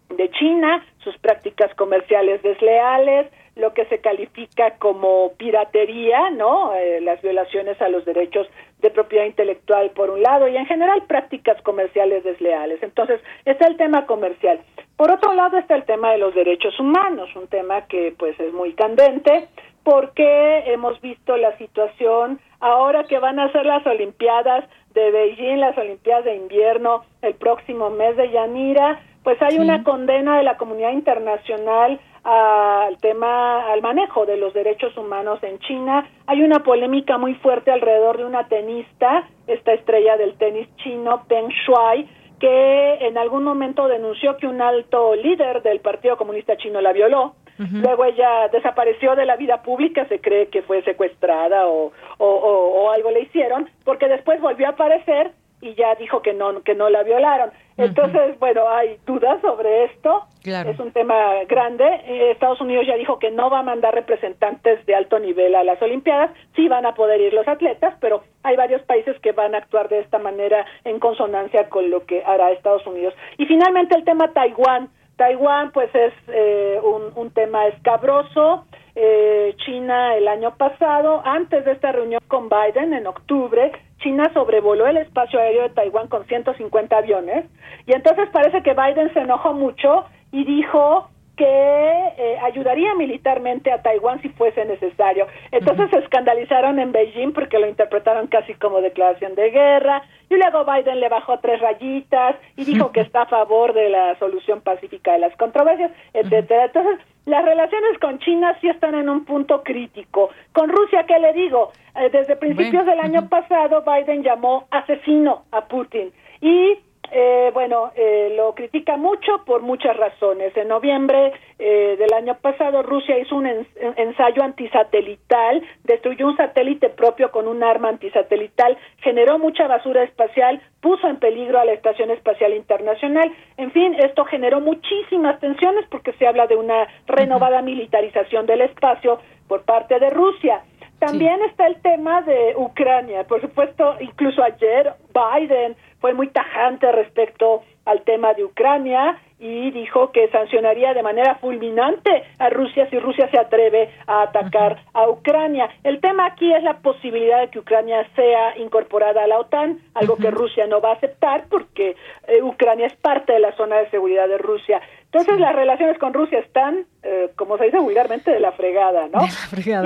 de China, sus prácticas comerciales desleales, lo que se califica como piratería, ¿no? Eh, las violaciones a los derechos de propiedad intelectual por un lado y en general prácticas comerciales desleales. Entonces, está el tema comercial. Por otro lado está el tema de los derechos humanos, un tema que pues es muy candente porque hemos visto la situación ahora que van a ser las Olimpiadas de Beijing, las Olimpiadas de invierno el próximo mes de Yanira, pues hay una condena de la comunidad internacional al tema, al manejo de los derechos humanos en China. Hay una polémica muy fuerte alrededor de una tenista, esta estrella del tenis chino, Peng Shuai, que en algún momento denunció que un alto líder del Partido Comunista Chino la violó. Luego ella desapareció de la vida pública, se cree que fue secuestrada o, o, o algo le hicieron, porque después volvió a aparecer y ya dijo que no que no la violaron. Entonces, bueno, hay dudas sobre esto. Es un tema grande. Eh, Estados Unidos ya dijo que no va a mandar representantes de alto nivel a las Olimpiadas. Sí van a poder ir los atletas, pero hay varios países que van a actuar de esta manera en consonancia con lo que hará Estados Unidos. Y finalmente el tema Taiwán. Taiwán, pues es eh, un, un tema escabroso. eh, China el año pasado, antes de esta reunión con Biden en octubre, China sobrevoló el espacio aéreo de Taiwán con 150 aviones y entonces parece que Biden se enojó mucho y dijo que eh, ayudaría militarmente a Taiwán si fuese necesario. Entonces se escandalizaron en Beijing porque lo interpretaron casi como declaración de guerra y luego Biden le bajó tres rayitas y dijo que está a favor de la solución pacífica de las controversias, etcétera. Entonces, las relaciones con China sí están en un punto crítico. Con Rusia, ¿qué le digo? Eh, desde principios del año pasado, Biden llamó asesino a Putin y eh, bueno, eh, lo critica mucho por muchas razones. En noviembre eh, del año pasado, Rusia hizo un ensayo antisatelital, destruyó un satélite propio con un arma antisatelital, generó mucha basura espacial, puso en peligro a la Estación Espacial Internacional. En fin, esto generó muchísimas tensiones porque se habla de una renovada militarización del espacio por parte de Rusia. También está el tema de Ucrania. Por supuesto, incluso ayer Biden fue muy tajante respecto al tema de Ucrania y dijo que sancionaría de manera fulminante a Rusia si Rusia se atreve a atacar a Ucrania. El tema aquí es la posibilidad de que Ucrania sea incorporada a la OTAN, algo que Rusia no va a aceptar porque eh, Ucrania es parte de la zona de seguridad de Rusia. Entonces las relaciones con Rusia están, eh, como se dice vulgarmente, de la fregada, ¿no?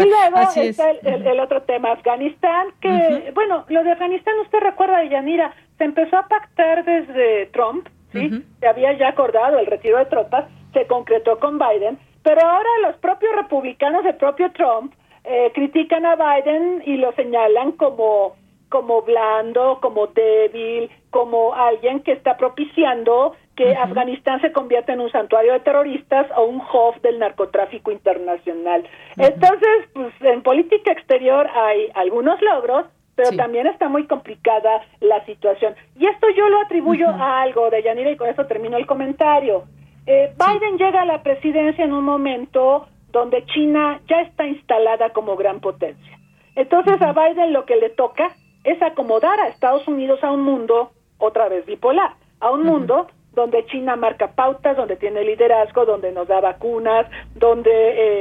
y luego está el, otro tema, Afganistán, que, bueno, lo de Afganistán, usted recuerda, Yanira, se empezó a pactar desde Trump, ¿sí? Se había ya acordado el retiro de tropas, se concretó con Biden, pero ahora los propios republicanos, el propio Trump, eh, critican a Biden y lo señalan como como blando, como débil, como alguien que está propiciando que Afganistán se convierta en un santuario de terroristas o un hub del narcotráfico internacional. Entonces, pues en política exterior hay algunos logros, pero también está muy complicada la situación. Y esto yo lo atribuyo a algo de Yanira y con eso termino el comentario. Eh, Biden llega a la presidencia en un momento donde China ya está instalada como gran potencia. Entonces a Biden lo que le toca es acomodar a Estados Unidos a un mundo otra vez bipolar, a un mundo donde China marca pautas, donde tiene liderazgo, donde nos da vacunas, donde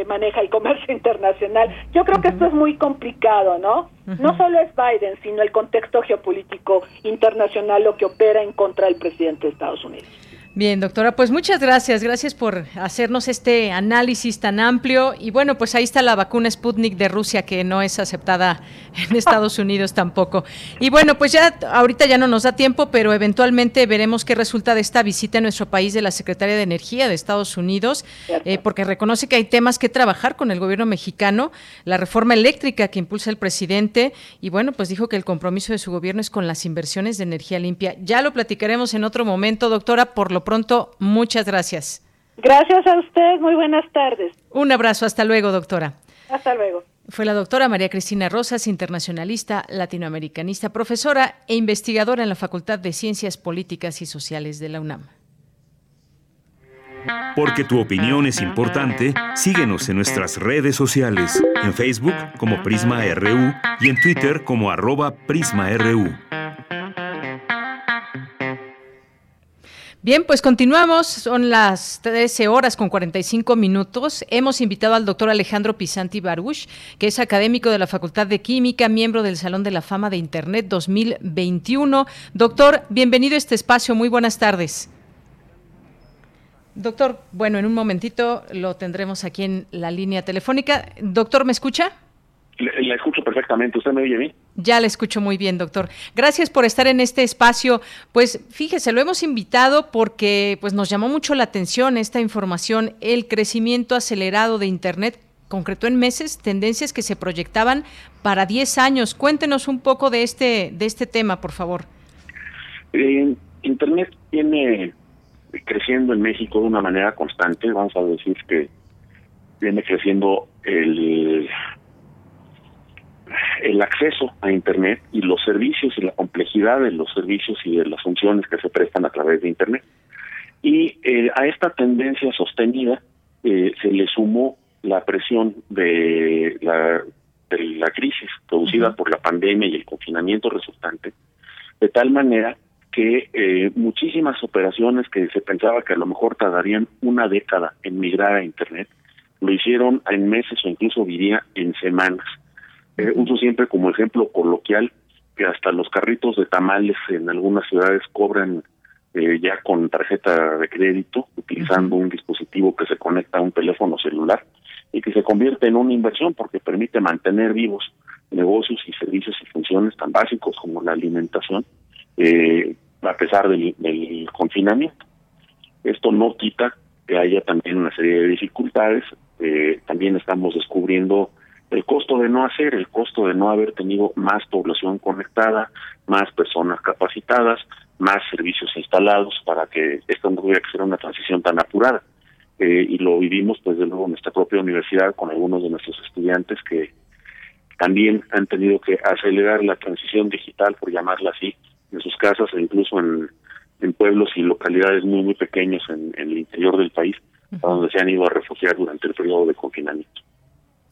eh, maneja el comercio internacional. Yo creo que esto es muy complicado, ¿no? No solo es Biden, sino el contexto geopolítico internacional lo que opera en contra del presidente de Estados Unidos. Bien, doctora, pues muchas gracias. Gracias por hacernos este análisis tan amplio. Y bueno, pues ahí está la vacuna Sputnik de Rusia que no es aceptada en Estados Unidos tampoco. Y bueno, pues ya ahorita ya no nos da tiempo, pero eventualmente veremos qué resulta de esta visita a nuestro país de la Secretaria de Energía de Estados Unidos, eh, porque reconoce que hay temas que trabajar con el gobierno mexicano, la reforma eléctrica que impulsa el presidente. Y bueno, pues dijo que el compromiso de su gobierno es con las inversiones de energía limpia. Ya lo platicaremos en otro momento, doctora. Por lo pronto, muchas gracias. Gracias a usted, muy buenas tardes. Un abrazo, hasta luego, doctora. Hasta luego. Fue la doctora María Cristina Rosas, internacionalista, latinoamericanista, profesora e investigadora en la Facultad de Ciencias Políticas y Sociales de la UNAM. Porque tu opinión es importante, síguenos en nuestras redes sociales, en Facebook como Prisma RU y en Twitter como arroba PrismaRU. Bien, pues continuamos. Son las 13 horas con 45 minutos. Hemos invitado al doctor Alejandro Pisanti Baruch, que es académico de la Facultad de Química, miembro del Salón de la Fama de Internet 2021. Doctor, bienvenido a este espacio. Muy buenas tardes. Doctor, bueno, en un momentito lo tendremos aquí en la línea telefónica. Doctor, ¿me escucha? La escucho perfectamente. ¿Usted me oye bien? Ya la escucho muy bien, doctor. Gracias por estar en este espacio. Pues fíjese, lo hemos invitado porque pues nos llamó mucho la atención esta información, el crecimiento acelerado de Internet concretó en meses tendencias que se proyectaban para 10 años. Cuéntenos un poco de este de este tema, por favor. Internet viene creciendo en México de una manera constante, vamos a decir que viene creciendo el el acceso a Internet y los servicios y la complejidad de los servicios y de las funciones que se prestan a través de Internet. Y eh, a esta tendencia sostenida eh, se le sumó la presión de la, de la crisis producida por la pandemia y el confinamiento resultante, de tal manera que eh, muchísimas operaciones que se pensaba que a lo mejor tardarían una década en migrar a Internet, lo hicieron en meses o incluso diría en semanas. Eh, uso siempre como ejemplo coloquial que hasta los carritos de tamales en algunas ciudades cobran eh, ya con tarjeta de crédito, utilizando un dispositivo que se conecta a un teléfono celular y que se convierte en una inversión porque permite mantener vivos negocios y servicios y funciones tan básicos como la alimentación, eh, a pesar del, del confinamiento. Esto no quita que haya también una serie de dificultades. Eh, también estamos descubriendo el costo de no hacer, el costo de no haber tenido más población conectada, más personas capacitadas, más servicios instalados para que esto no tuviera que ser una transición tan apurada. Eh, y lo vivimos, pues, de luego en nuestra propia universidad con algunos de nuestros estudiantes que también han tenido que acelerar la transición digital, por llamarla así, en sus casas e incluso en, en pueblos y localidades muy, muy pequeños en, en el interior del país, a donde se han ido a refugiar durante el periodo de confinamiento.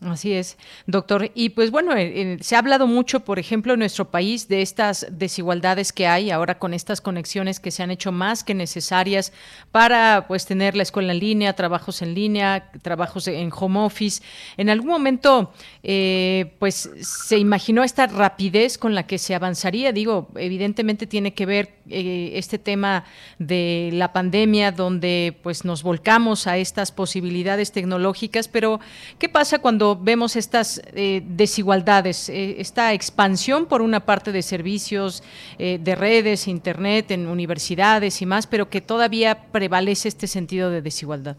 Así es, doctor. Y pues bueno, eh, eh, se ha hablado mucho, por ejemplo, en nuestro país de estas desigualdades que hay ahora con estas conexiones que se han hecho más que necesarias para pues tener la escuela en línea, trabajos en línea, trabajos en home office. En algún momento, eh, pues se imaginó esta rapidez con la que se avanzaría. Digo, evidentemente tiene que ver este tema de la pandemia, donde pues nos volcamos a estas posibilidades tecnológicas. Pero ¿qué pasa cuando vemos estas eh, desigualdades, eh, esta expansión por una parte de servicios, eh, de redes, internet, en universidades y más, pero que todavía prevalece este sentido de desigualdad?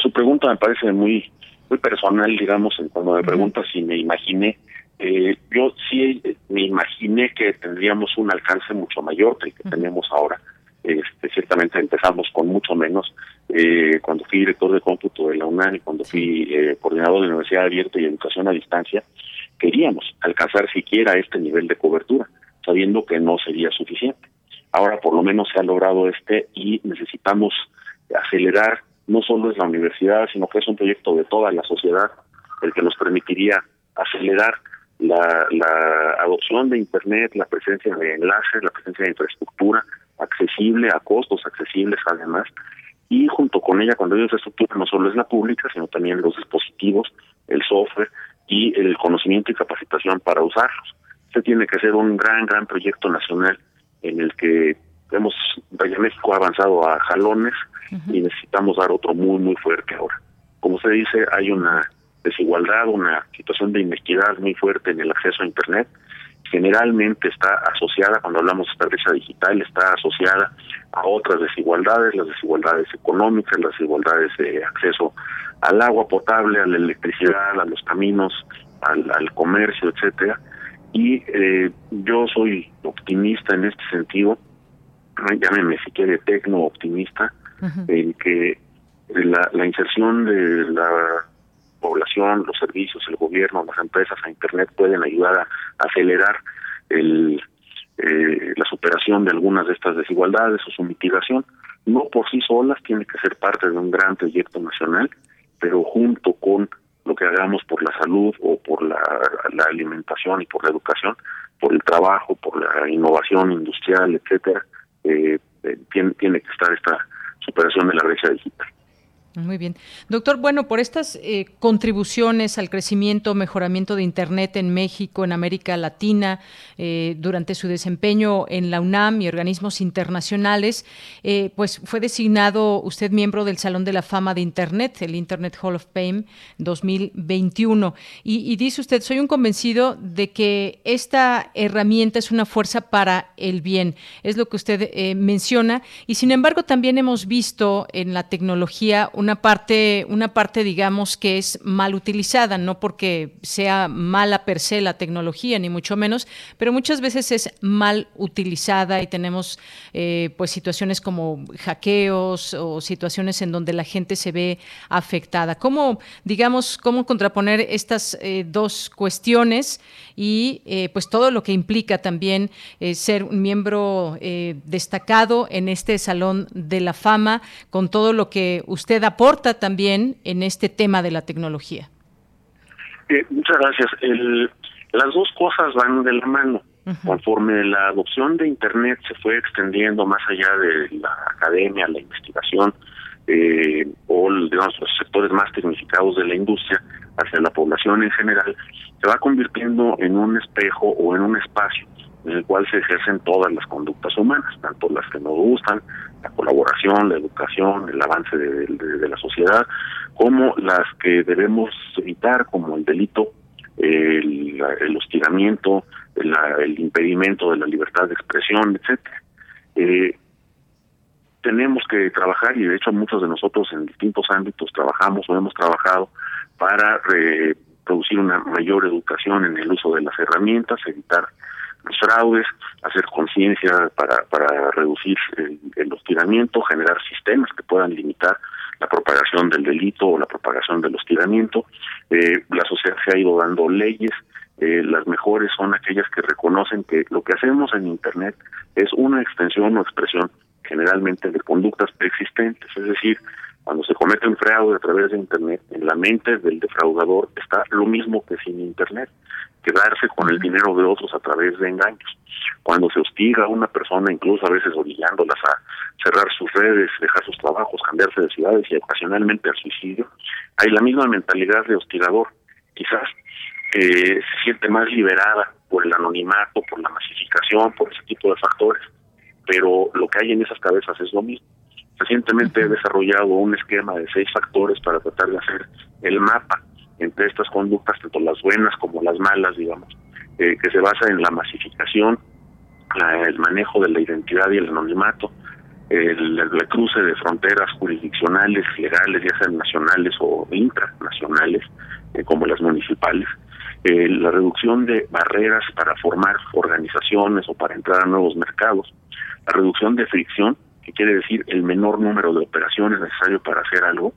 su, pregunta me parece muy muy personal, digamos, cuando me pregunta si me imaginé. yo sí me imaginé que tendríamos un alcance mucho mayor que el que tenemos ahora. Este, ciertamente empezamos con mucho menos, eh, cuando fui director de cómputo de la UNAM y cuando fui eh, coordinador de Universidad Abierta y Educación a Distancia, queríamos alcanzar siquiera este nivel de cobertura, sabiendo que no sería suficiente. Ahora por lo menos se ha logrado este y necesitamos acelerar, no solo es la universidad, sino que es un proyecto de toda la sociedad el que nos permitiría acelerar la, la adopción de Internet, la presencia de enlaces, la presencia de infraestructura accesible a costos accesibles además, y junto con ella, cuando ellos infraestructura, no solo es la pública, sino también los dispositivos, el software y el conocimiento y capacitación para usarlos. Este tiene que ser un gran, gran proyecto nacional en el que hemos, vaya México ha avanzado a jalones y necesitamos dar otro muy, muy fuerte ahora. Como se dice, hay una desigualdad, una situación de inequidad muy fuerte en el acceso a Internet generalmente está asociada, cuando hablamos de esta brecha digital, está asociada a otras desigualdades, las desigualdades económicas, las desigualdades de acceso al agua potable, a la electricidad, a los caminos, al, comercio, etcétera. Y eh, yo soy optimista en este sentido, llámeme si quiere tecno optimista, en que la, la inserción de la población, los servicios, el gobierno, las empresas a Internet pueden ayudar a, acelerar el, eh, la superación de algunas de estas desigualdades o su mitigación. No por sí solas, tiene que ser parte de un gran proyecto nacional, pero junto con lo que hagamos por la salud o por la, alimentación y por la educación, por el trabajo, por la innovación industrial, etcétera, eh, eh tiene, tiene que estar esta superación de la brecha digital. Muy bien. Doctor, bueno, por estas eh, contribuciones al crecimiento, mejoramiento de Internet en México, en América Latina, eh, durante su desempeño en la UNAM y organismos internacionales, eh, pues fue designado usted miembro del Salón de la Fama de Internet, el Internet Hall of Fame 2021. Y, y dice usted, soy un convencido de que esta herramienta es una fuerza para el bien. Es lo que usted menciona. Y sin embargo, también hemos visto en la tecnología una parte, una parte, digamos, que es mal utilizada, no porque sea mala per se la tecnología, ni mucho menos, pero muchas veces es mal utilizada y tenemos eh, pues situaciones como hackeos o situaciones en donde la gente se ve afectada. ¿Cómo, digamos, cómo contraponer estas eh, dos cuestiones y eh, pues todo lo que implica también ser un miembro destacado en este Salón de la Fama, con todo lo que usted aporta también en este tema de la tecnología? Eh, muchas gracias. las dos cosas van de la mano. Conforme la adopción de Internet se fue extendiendo más allá de la academia, la investigación, eh, o digamos, los sectores más tecnificados de la industria hacia la población en general, se va convirtiendo en un espejo o en un espacio en el cual se ejercen todas las conductas humanas, tanto las que nos gustan, la colaboración, la educación, el avance de, la sociedad, como las que debemos evitar, como el delito, el, hostigamiento, el, impedimento de la libertad de expresión, etcétera. Eh, tenemos que trabajar y de hecho muchos de nosotros en distintos ámbitos trabajamos o hemos trabajado para producir una mayor educación en el uso de las herramientas, evitar fraudes, hacer conciencia para, para reducir el, el, hostigamiento, generar sistemas que puedan limitar la propagación del delito o la propagación del hostigamiento. Eh, la sociedad se ha ido dando leyes, eh, las mejores son aquellas que reconocen que lo que hacemos en Internet es una extensión o expresión generalmente de conductas preexistentes, es decir, cuando se comete un fraude a través de Internet, en la mente del defraudador está lo mismo que sin Internet, quedarse con el dinero de otros a través de engaños. Cuando se hostiga a una persona, incluso a veces orillándolas a cerrar sus redes, dejar sus trabajos, cambiarse de ciudades y ocasionalmente al suicidio, hay la misma mentalidad de hostigador. Quizás eh, se siente más liberada por el anonimato, por la masificación, por ese tipo de factores, pero lo que hay en esas cabezas es lo mismo Recientemente he desarrollado un esquema de seis factores para tratar de hacer el mapa entre estas conductas, tanto las buenas como las malas, digamos, eh, que se basa en la masificación, el manejo de la identidad y el anonimato, el, cruce de fronteras jurisdiccionales, legales, ya sean nacionales o intranacionales, eh, como las municipales, eh, la reducción de barreras para formar organizaciones o para entrar a nuevos mercados, la reducción de fricción que quiere decir el menor número de operaciones necesario para hacer algo,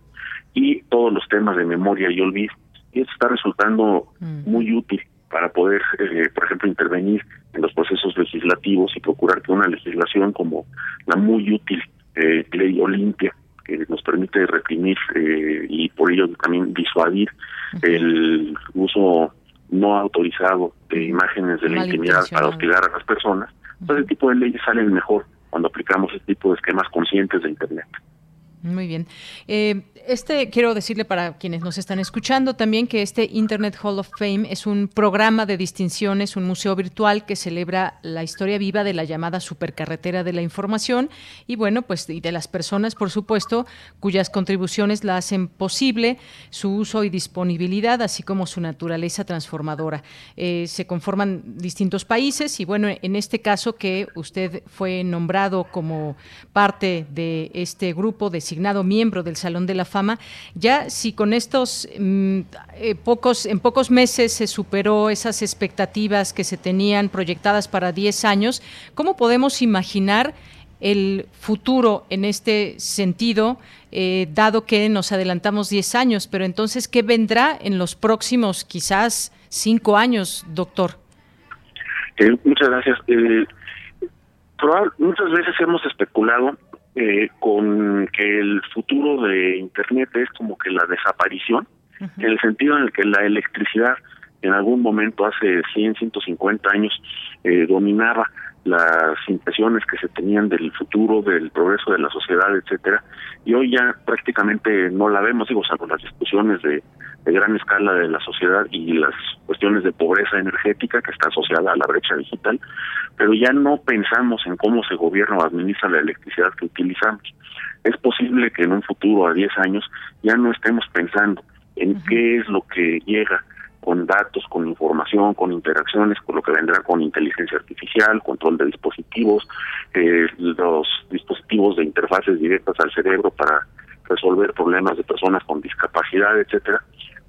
y todos los temas de memoria y olvido. Y esto está resultando muy útil para poder, eh, por ejemplo, intervenir en los procesos legislativos y procurar que una legislación como la muy útil eh, ley Olimpia, que nos permite reprimir eh, y por ello también disuadir el uso no autorizado de imágenes de la intimidad para hostigar a las personas, pues ese tipo de leyes salen mejor cuando aplicamos este tipo de esquemas conscientes de Internet. Muy bien. Eh, este quiero decirle para quienes nos están escuchando también que este Internet Hall of Fame es un programa de distinciones, un museo virtual que celebra la historia viva de la llamada supercarretera de la información y bueno, pues y de las personas, por supuesto, cuyas contribuciones la hacen posible, su uso y disponibilidad, así como su naturaleza transformadora. Eh, se conforman distintos países y bueno, en este caso que usted fue nombrado como parte de este grupo, designado miembro del Salón de la Fama. Ya si con estos mm, eh, pocos, en pocos meses se superó esas expectativas que se tenían proyectadas para 10 años, ¿cómo podemos imaginar el futuro en este sentido, eh, dado que nos adelantamos 10 años? Pero entonces, ¿qué vendrá en los próximos quizás 5 años, doctor? Eh, muchas gracias. muchas veces hemos especulado eh, con que el futuro de Internet es como que la desaparición, en el sentido en el que la electricidad en algún momento hace 100, 150 años eh, dominaba las impresiones que se tenían del futuro, del progreso de la sociedad, etcétera, y hoy ya prácticamente no la vemos, digo, salvo las discusiones de, de gran escala de la sociedad y las cuestiones de pobreza energética que está asociada a la brecha digital, pero ya no pensamos en cómo se gobierna o administra la electricidad que utilizamos. Es posible que en un futuro, a 10 años, ya no estemos pensando en qué es lo que llega con datos, con información, con interacciones, con lo que vendrá con inteligencia artificial, control de dispositivos, eh, los dispositivos de interfaces directas al cerebro para resolver problemas de personas con discapacidad, etcétera.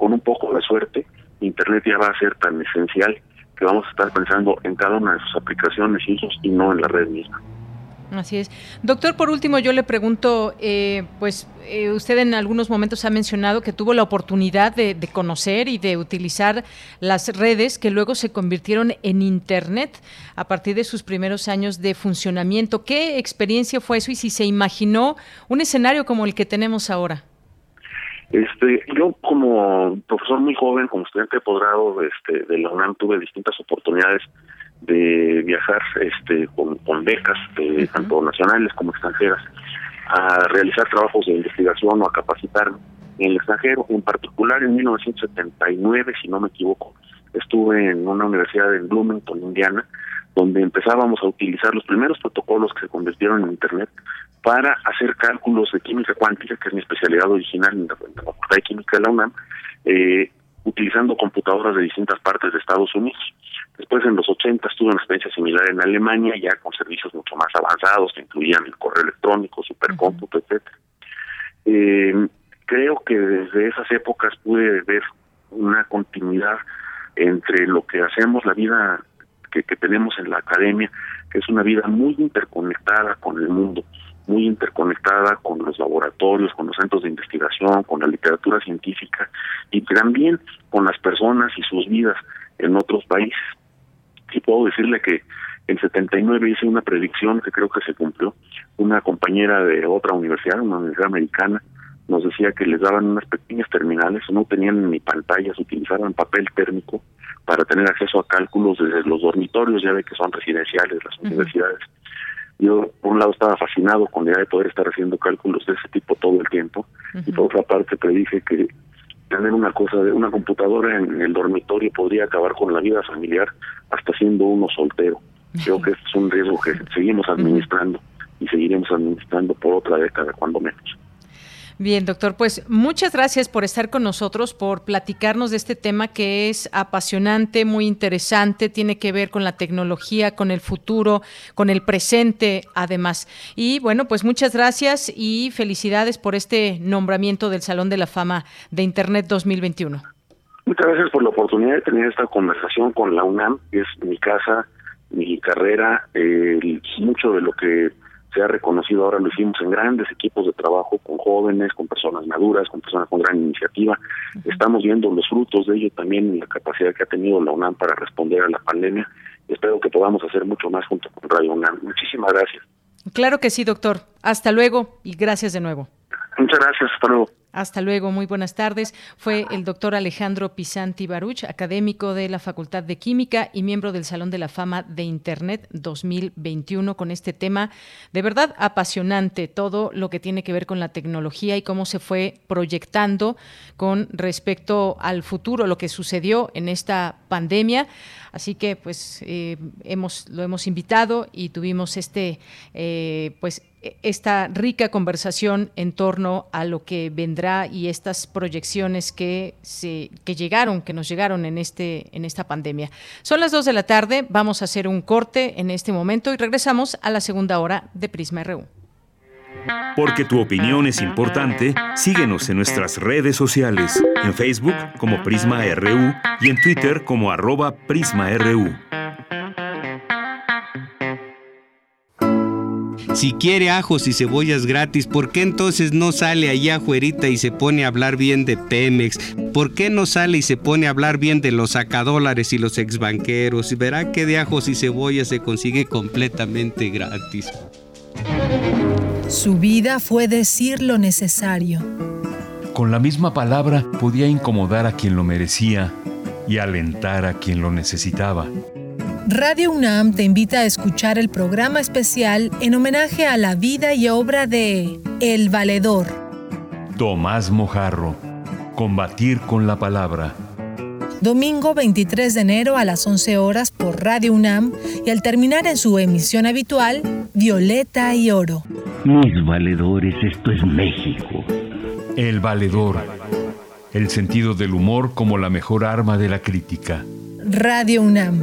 Con un poco de suerte, Internet ya va a ser tan esencial que vamos a estar pensando en cada una de sus aplicaciones y y no en la red misma. Así es. Doctor, por último, yo le pregunto, eh, pues eh, usted en algunos momentos ha mencionado que tuvo la oportunidad de, conocer y de utilizar las redes que luego se convirtieron en Internet a partir de sus primeros años de funcionamiento. ¿Qué experiencia fue eso y si se imaginó un escenario como el que tenemos ahora? Este, yo como profesor muy joven, como estudiante de posgrado este, de la UNAM, tuve distintas oportunidades de viajar este con, becas tanto nacionales como extranjeras a realizar trabajos de investigación o a capacitarme en el extranjero. En particular, en 1979, si no me equivoco, estuve en una universidad en Bloomington, Indiana, donde empezábamos a utilizar los primeros protocolos que se convirtieron en Internet para hacer cálculos de química cuántica, que es mi especialidad original en la, Facultad de Química de la UNAM, eh, utilizando computadoras de distintas partes de Estados Unidos. Después, en los 80, tuve una experiencia similar en Alemania, ya con servicios mucho más avanzados, que incluían el correo electrónico, supercómputo, etcétera. Eh, creo que desde esas épocas pude ver una continuidad entre lo que hacemos, la vida que, que tenemos en la academia, que es una vida muy interconectada con el mundo, muy interconectada con los laboratorios, con los centros de investigación, con la literatura científica y también con las personas y sus vidas en otros países. Y puedo decirle que en 79 hice una predicción que creo que se cumplió. Una compañera de otra universidad, una universidad americana, nos decía que les daban unas pequeñas terminales, no tenían ni pantallas, utilizaban papel térmico para tener acceso a cálculos desde los dormitorios, ya ve que son residenciales las universidades. Yo, por un lado, estaba fascinado con la idea de poder estar haciendo cálculos de ese tipo todo el tiempo, y por otra parte, predije que tener una cosa de una computadora en el dormitorio podría acabar con la vida familiar hasta siendo uno soltero. Creo que es un riesgo que seguimos administrando y seguiremos administrando por otra década, cuando menos. Bien, doctor, pues muchas gracias por estar con nosotros, por platicarnos de este tema que es apasionante, muy interesante, tiene que ver con la tecnología, con el futuro, con el presente, además. Y bueno, pues muchas gracias y felicidades por este nombramiento del Salón de la Fama de Internet 2021. Muchas gracias por la oportunidad de tener esta conversación con la UNAM, es mi casa, mi carrera, eh, mucho de lo que se ha reconocido ahora lo hicimos en grandes equipos de trabajo con jóvenes, con personas maduras, con personas con gran iniciativa. Estamos viendo los frutos de ello también en la capacidad que ha tenido la UNAM para responder a la pandemia. Espero que podamos hacer mucho más junto con Radio UNAM. Muchísimas gracias. Claro que sí, doctor. Hasta luego y gracias de nuevo. Muchas gracias. Hasta luego. Hasta luego, muy buenas tardes. Fue el doctor Alejandro Pisanti Baruch, académico de la Facultad de Química y miembro del Salón de la Fama de Internet 2021 con este tema de verdad apasionante, todo lo que tiene que ver con la tecnología y cómo se fue proyectando con respecto al futuro, lo que sucedió en esta pandemia. Así que pues eh, hemos, lo hemos invitado y tuvimos este eh, pues esta rica conversación en torno a lo que vendrá y estas proyecciones que se que llegaron, que nos llegaron en este en esta pandemia. Son las dos de la tarde, vamos a hacer un corte en este momento y regresamos a la segunda hora de Prisma RU. Porque tu opinión es importante, síguenos en nuestras redes sociales, en Facebook como Prisma RU y en Twitter como arroba PrismaRU. Si quiere ajos y cebollas gratis, ¿por qué entonces no sale allá afuerita y se pone a hablar bien de Pemex? ¿Por qué no sale y se pone a hablar bien de los sacadólares y los exbanqueros? Y verá que de ajos y cebollas se consigue completamente gratis. Su vida fue decir lo necesario. Con la misma palabra podía incomodar a quien lo merecía y alentar a quien lo necesitaba. Radio UNAM te invita a escuchar el programa especial en homenaje a la vida y obra de El Valedor. Tomás Mojarro. Combatir con la palabra. Domingo 23 de enero a las 11 horas por Radio UNAM y al terminar en su emisión habitual, Violeta y Oro. Mis valedores, esto es México. El Valedor. El sentido del humor como la mejor arma de la crítica. Radio UNAM.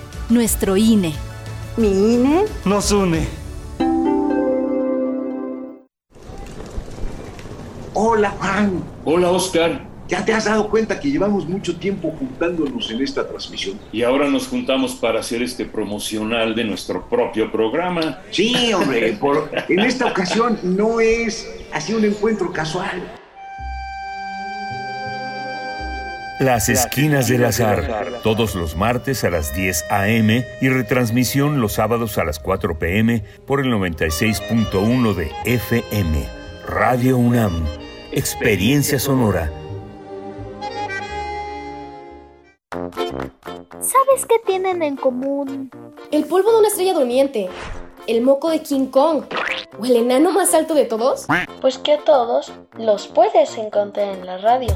nuestro INE. ¿Mi INE? Nos une. Hola, Juan. Hola, Oscar. Ya te has dado cuenta que llevamos mucho tiempo juntándonos en esta transmisión. Y ahora nos juntamos para hacer este promocional de nuestro propio programa. Sí, hombre, por, en esta ocasión no es así un encuentro casual. Las Esquinas del Azar, todos los martes a las 10 a.m. y retransmisión los sábados a las 4 p.m. por el 96.1 de FM. Radio UNAM, Experiencia Sonora. ¿Sabes qué tienen en común? El polvo de una estrella durmiente, el moco de King Kong o el enano más alto de todos. Pues que a todos los puedes encontrar en la radio.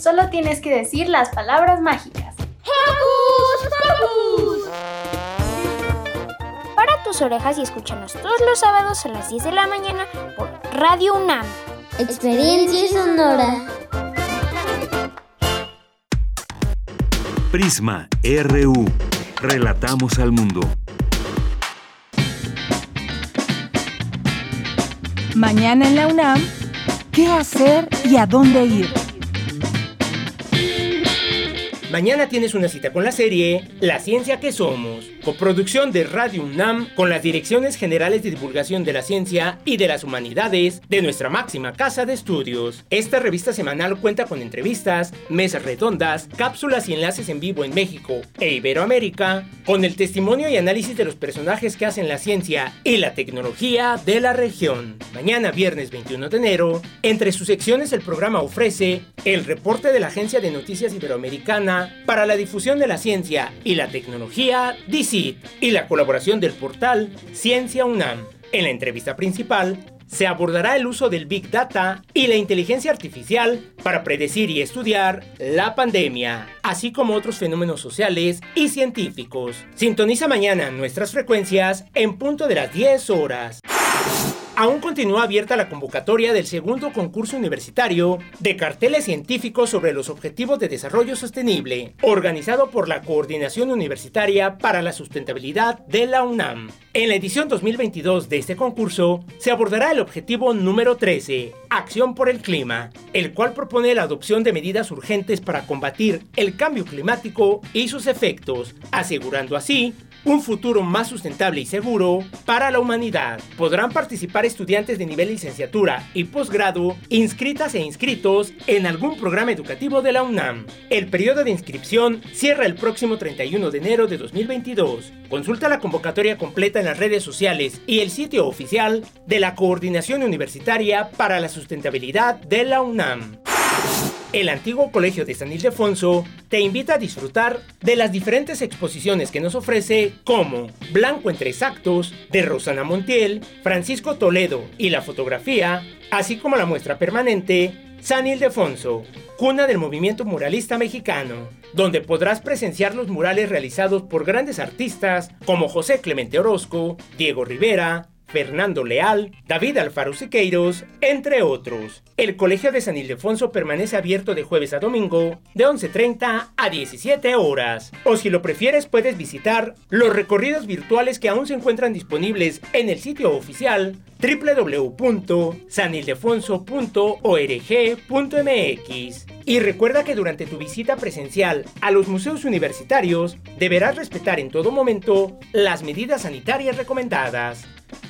Solo tienes que decir las palabras mágicas. ¡Hocus Pocus! Para tus orejas y escúchanos todos los sábados a las 10 de la mañana por Radio UNAM. Experiencia sonora. Prisma RU. Relatamos al mundo. Mañana en la UNAM, ¿qué hacer y a dónde ir? Mañana tienes una cita con la serie La Ciencia que Somos, coproducción de Radio UNAM con las Direcciones Generales de Divulgación de la Ciencia y de las Humanidades de nuestra máxima casa de estudios. Esta revista semanal cuenta con entrevistas, mesas redondas, cápsulas y enlaces en vivo en México e Iberoamérica, con el testimonio y análisis de los personajes que hacen la ciencia y la tecnología de la región. Mañana, viernes 21 de enero, entre sus secciones el programa ofrece el reporte de la Agencia de Noticias Iberoamericana para la difusión de la ciencia y la tecnología Y la colaboración del portal Ciencia UNAM. En la entrevista principal se abordará el uso del Big Data y la inteligencia artificial para predecir y estudiar la pandemia, así como otros fenómenos sociales y científicos. Sintoniza mañana nuestras frecuencias en punto de las 10 horas. Aún continúa abierta la convocatoria del segundo concurso universitario de carteles científicos sobre los objetivos de desarrollo sostenible, organizado por la Coordinación Universitaria para la Sustentabilidad de la UNAM. En la edición 2022 de este concurso se abordará el objetivo número 13, Acción por el Clima, el cual propone la adopción de medidas urgentes para combatir el cambio climático y sus efectos, asegurando así un futuro más sustentable y seguro para la humanidad. Podrán participar estudiantes de nivel licenciatura y posgrado inscritas e inscritos en algún programa educativo de la UNAM. El periodo de inscripción cierra el próximo 31 de enero de 2022. Consulta la convocatoria completa en las redes sociales y el sitio oficial de la Coordinación Universitaria para la Sustentabilidad de la UNAM. El antiguo Colegio de San Ildefonso te invita a disfrutar de las diferentes exposiciones que nos ofrece como Blanco entre Exactos de Rosana Montiel, Francisco Toledo y la fotografía, así como la muestra permanente San Ildefonso, cuna del movimiento muralista mexicano, donde podrás presenciar los murales realizados por grandes artistas como José Clemente Orozco, Diego Rivera, Fernando Leal, David Alfaro Siqueiros, entre otros. El Colegio de San Ildefonso permanece abierto de jueves a domingo, de 11.30 a 17 horas. O si lo prefieres, puedes visitar los recorridos virtuales que aún se encuentran disponibles en el sitio oficial www.sanildefonso.org.mx. Y recuerda que durante tu visita presencial a los museos universitarios deberás respetar en todo momento las medidas sanitarias recomendadas.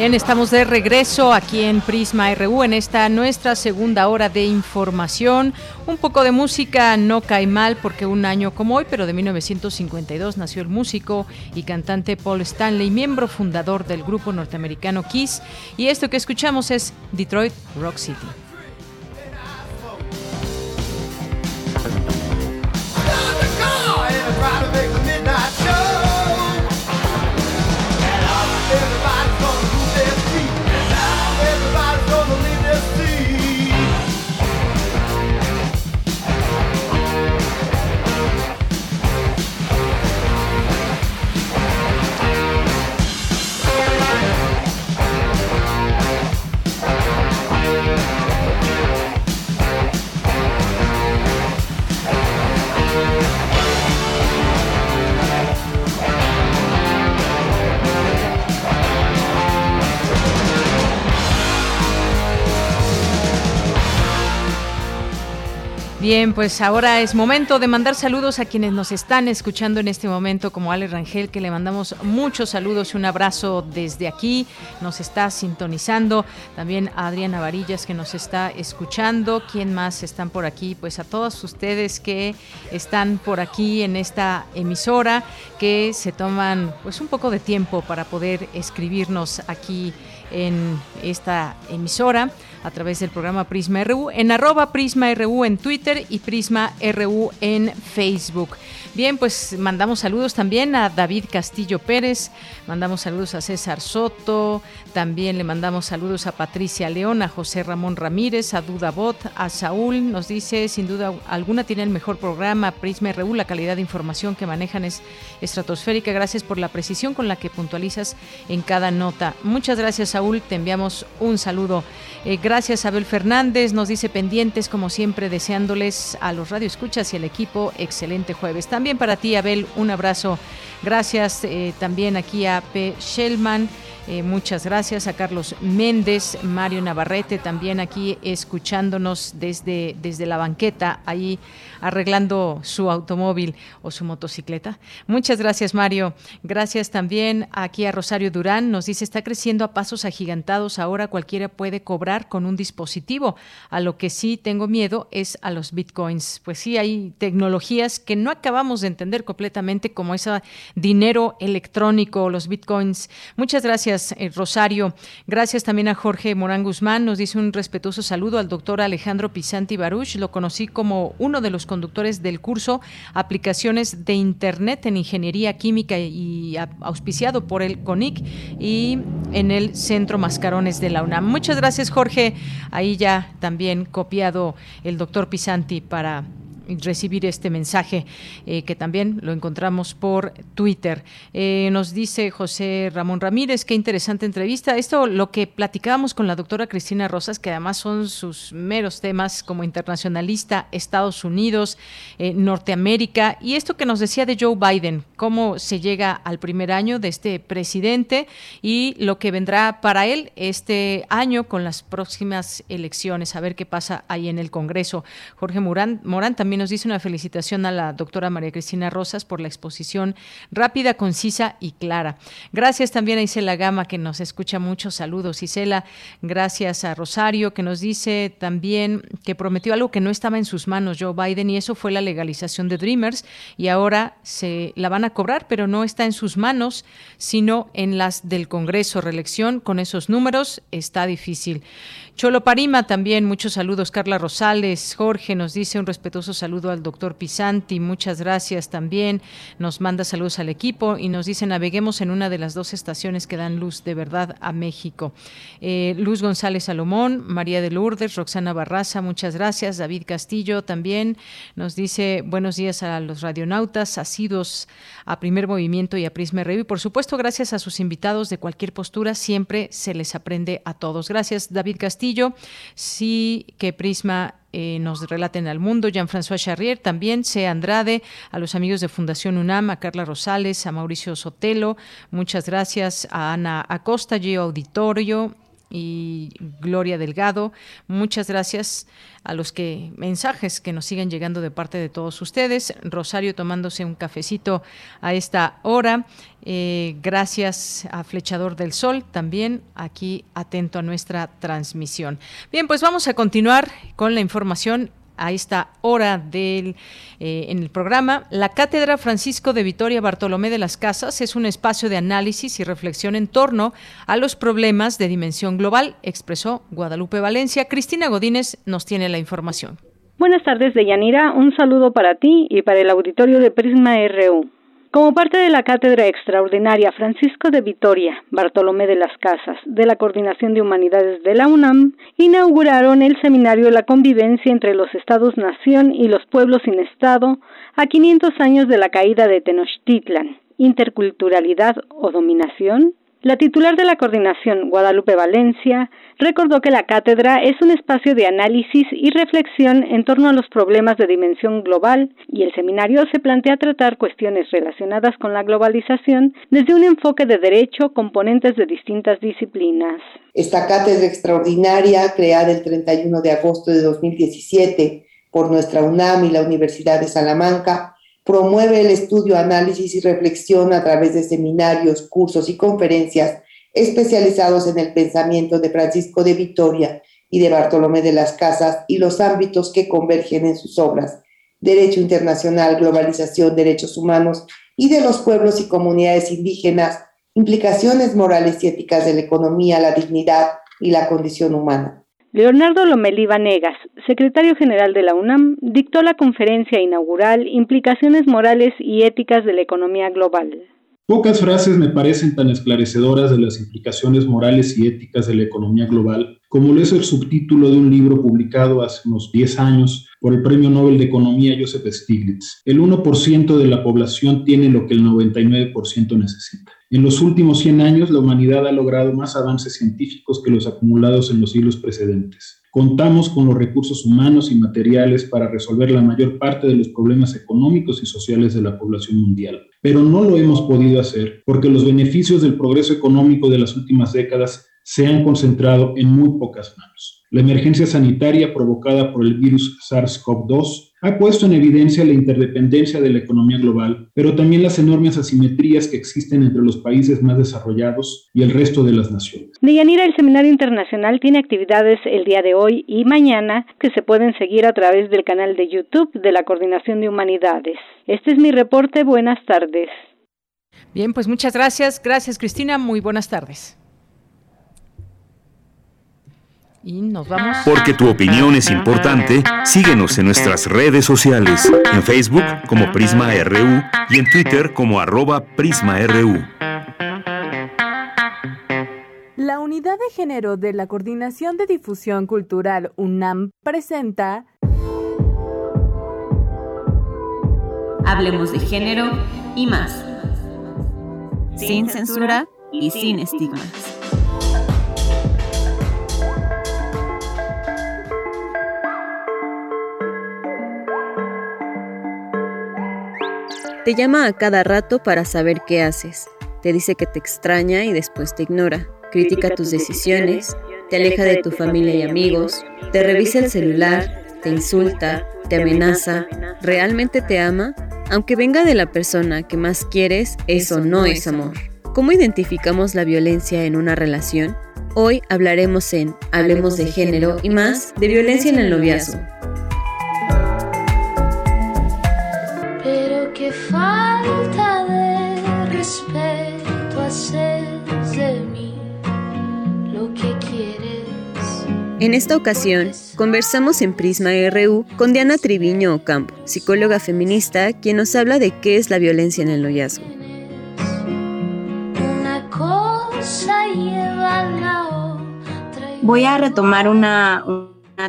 Bien, estamos de regreso aquí en Prisma RU en esta nuestra segunda hora de información. Un poco de música no cae mal porque un año como hoy, pero de 1952 nació el músico y cantante Paul Stanley, miembro fundador del grupo norteamericano Kiss. Y esto que escuchamos es Detroit Rock City. Bien, pues ahora es momento de mandar saludos a quienes nos están escuchando en este momento, como Ale Rangel, que le mandamos muchos saludos y un abrazo desde aquí, nos está sintonizando, también a Adriana Varillas que nos está escuchando, ¿quién más están por aquí? Pues a todos ustedes que están por aquí en esta emisora, que se toman pues un poco de tiempo para poder escribirnos aquí en esta emisora a través del programa Prisma RU, en arroba Prisma RU en Twitter y Prisma RU en Facebook. Bien, pues mandamos saludos también a David Castillo Pérez, mandamos saludos a César Soto, también le mandamos saludos a Patricia León, a José Ramón Ramírez, a Duda Bot, a Saúl, nos dice, sin duda alguna tiene el mejor programa, Prisma RU, la calidad de información que manejan es estratosférica, gracias por la precisión con la que puntualizas en cada nota. Muchas gracias Saúl, te enviamos un saludo. Eh, gracias Abel Fernández, nos dice pendientes como siempre, deseándoles a los radioescuchas y al equipo excelente jueves. Para ti, Abel, un abrazo. Gracias eh, también aquí a P. Shellman. Eh, muchas gracias a Carlos Méndez, Mario Navarrete también aquí escuchándonos desde, desde la banqueta, ahí arreglando su automóvil o su motocicleta. Muchas gracias, Mario. Gracias también aquí a Rosario Durán. Nos dice, está creciendo a pasos agigantados. Ahora cualquiera puede cobrar con un dispositivo. A lo que sí tengo miedo es a los bitcoins. Pues sí, hay tecnologías que no acabamos de entender completamente, como ese dinero electrónico, los bitcoins. Muchas gracias, eh, Rosario. Gracias también a Jorge Morán Guzmán. Nos dice un respetuoso saludo al doctor Alejandro Pisanti Baruch. Lo conocí como uno de los conductores del curso Aplicaciones de Internet en Ingeniería Química y auspiciado por el CONIC y en el Centro Mascarones de la UNAM. Muchas gracias, Jorge. Ahí ya también copiado el doctor Pisanti para recibir este mensaje eh, que también lo encontramos por Twitter. Eh, nos dice José Ramón Ramírez, qué interesante entrevista. Esto lo que platicábamos con la doctora Cristina Rosas, que además son sus meros temas como internacionalista, Estados Unidos, eh, Norteamérica, y esto que nos decía de Joe Biden, cómo se llega al primer año de este presidente y lo que vendrá para él este año con las próximas elecciones, a ver qué pasa ahí en el Congreso. Jorge Morán, Morán también nos dice una felicitación a la doctora María Cristina Rosas por la exposición rápida, concisa y clara. Gracias también a Isela Gama que nos escucha mucho. Saludos, Isela. Gracias a Rosario que nos dice también que prometió algo que no estaba en sus manos Joe Biden y eso fue la legalización de Dreamers y ahora se la van a cobrar, pero no está en sus manos, sino en las del Congreso. Reelección con esos números está difícil. Cholo Parima también, muchos saludos. Carla Rosales, Jorge nos dice un respetuoso saludo al doctor Pisanti, muchas gracias también. Nos manda saludos al equipo y nos dice naveguemos en una de las dos estaciones que dan luz de verdad a México. Eh, Luz González Salomón, María de Lourdes, Roxana Barraza, muchas gracias. David Castillo también nos dice buenos días a los radionautas, asidos a Primer Movimiento y a Prisma Review. Por supuesto, gracias a sus invitados de cualquier postura, siempre se les aprende a todos. Gracias, David Castillo sí que Prisma eh, nos relaten al mundo, Jean-François Charrier, también. C. Andrade, a los amigos de Fundación UNAM, a Carla Rosales, a Mauricio Sotelo, muchas gracias a Ana Acosta, Gio Auditorio, y Gloria Delgado. Muchas gracias a los que mensajes que nos siguen llegando de parte de todos ustedes. Rosario tomándose un cafecito a esta hora. Eh, gracias a Flechador del Sol también aquí atento a nuestra transmisión. Bien, pues vamos a continuar con la información a esta hora del, eh, en el programa. La Cátedra Francisco de Vitoria Bartolomé de las Casas es un espacio de análisis y reflexión en torno a los problemas de dimensión global, expresó Guadalupe Valencia. Cristina Godínez nos tiene la información. Buenas tardes, Deyanira. Un saludo para ti y para el auditorio de Prisma RU. Como parte de la Cátedra Extraordinaria Francisco de Vitoria, Bartolomé de las Casas, de la Coordinación de Humanidades de la UNAM, inauguraron el seminario La convivencia entre los Estados-Nación y los pueblos sin Estado a 500 años de la caída de Tenochtitlan, interculturalidad o dominación, la titular de la coordinación, Guadalupe Valencia, recordó que la cátedra es un espacio de análisis y reflexión en torno a los problemas de dimensión global y el seminario se plantea tratar cuestiones relacionadas con la globalización desde un enfoque de derecho, componentes de distintas disciplinas. Esta cátedra extraordinaria, creada el 31 de agosto de 2017 por nuestra UNAM y la Universidad de Salamanca, promueve el estudio, análisis y reflexión a través de seminarios, cursos y conferencias especializados en el pensamiento de Francisco de Vitoria y de Bartolomé de las Casas y los ámbitos que convergen en sus obras, derecho internacional, globalización, derechos humanos y de los pueblos y comunidades indígenas, implicaciones morales y éticas de la economía, la dignidad y la condición humana. Leonardo Lomelí Vanegas, secretario general de la UNAM, dictó la conferencia inaugural Implicaciones morales y éticas de la economía global. Pocas frases me parecen tan esclarecedoras de las implicaciones morales y éticas de la economía global como lo es el subtítulo de un libro publicado hace unos 10 años por el Premio Nobel de Economía Joseph Stiglitz. El 1% de la población tiene lo que el 99% necesita. En los últimos 100 años, la humanidad ha logrado más avances científicos que los acumulados en los siglos precedentes. Contamos con los recursos humanos y materiales para resolver la mayor parte de los problemas económicos y sociales de la población mundial. Pero no lo hemos podido hacer porque los beneficios del progreso económico de las últimas décadas se han concentrado en muy pocas manos. La emergencia sanitaria provocada por el virus SARS-CoV-2 ha puesto en evidencia la interdependencia de la economía global, pero también las enormes asimetrías que existen entre los países más desarrollados y el resto de las naciones. Deyanira, el Seminario Internacional tiene actividades el día de hoy y mañana que se pueden seguir a través del canal de YouTube de la Coordinación de Humanidades. Este es mi reporte. Buenas tardes. Bien, pues muchas gracias. Gracias, Cristina. Muy buenas tardes. Y nos vamos. Porque tu opinión es importante, síguenos en nuestras redes sociales, en Facebook como Prisma RU y en Twitter como arroba PrismaRU. La Unidad de Género de la Coordinación de Difusión Cultural UNAM presenta Hablemos de género y más. Sin censura y sin estigmas. Te llama a cada rato para saber qué haces. Te dice que te extraña y después te ignora. Critica tus decisiones, te aleja de tu familia y amigos, te revisa el celular, te insulta, te amenaza. ¿Realmente te ama? Aunque venga de la persona que más quieres, eso no es amor. ¿Cómo identificamos la violencia en una relación? Hoy hablaremos en Hablemos de género y más de violencia en el noviazgo. En esta ocasión, conversamos en Prisma RU con Diana Triviño Ocampo, psicóloga feminista, quien nos habla de qué es la violencia en el noviazgo. Voy a retomar una,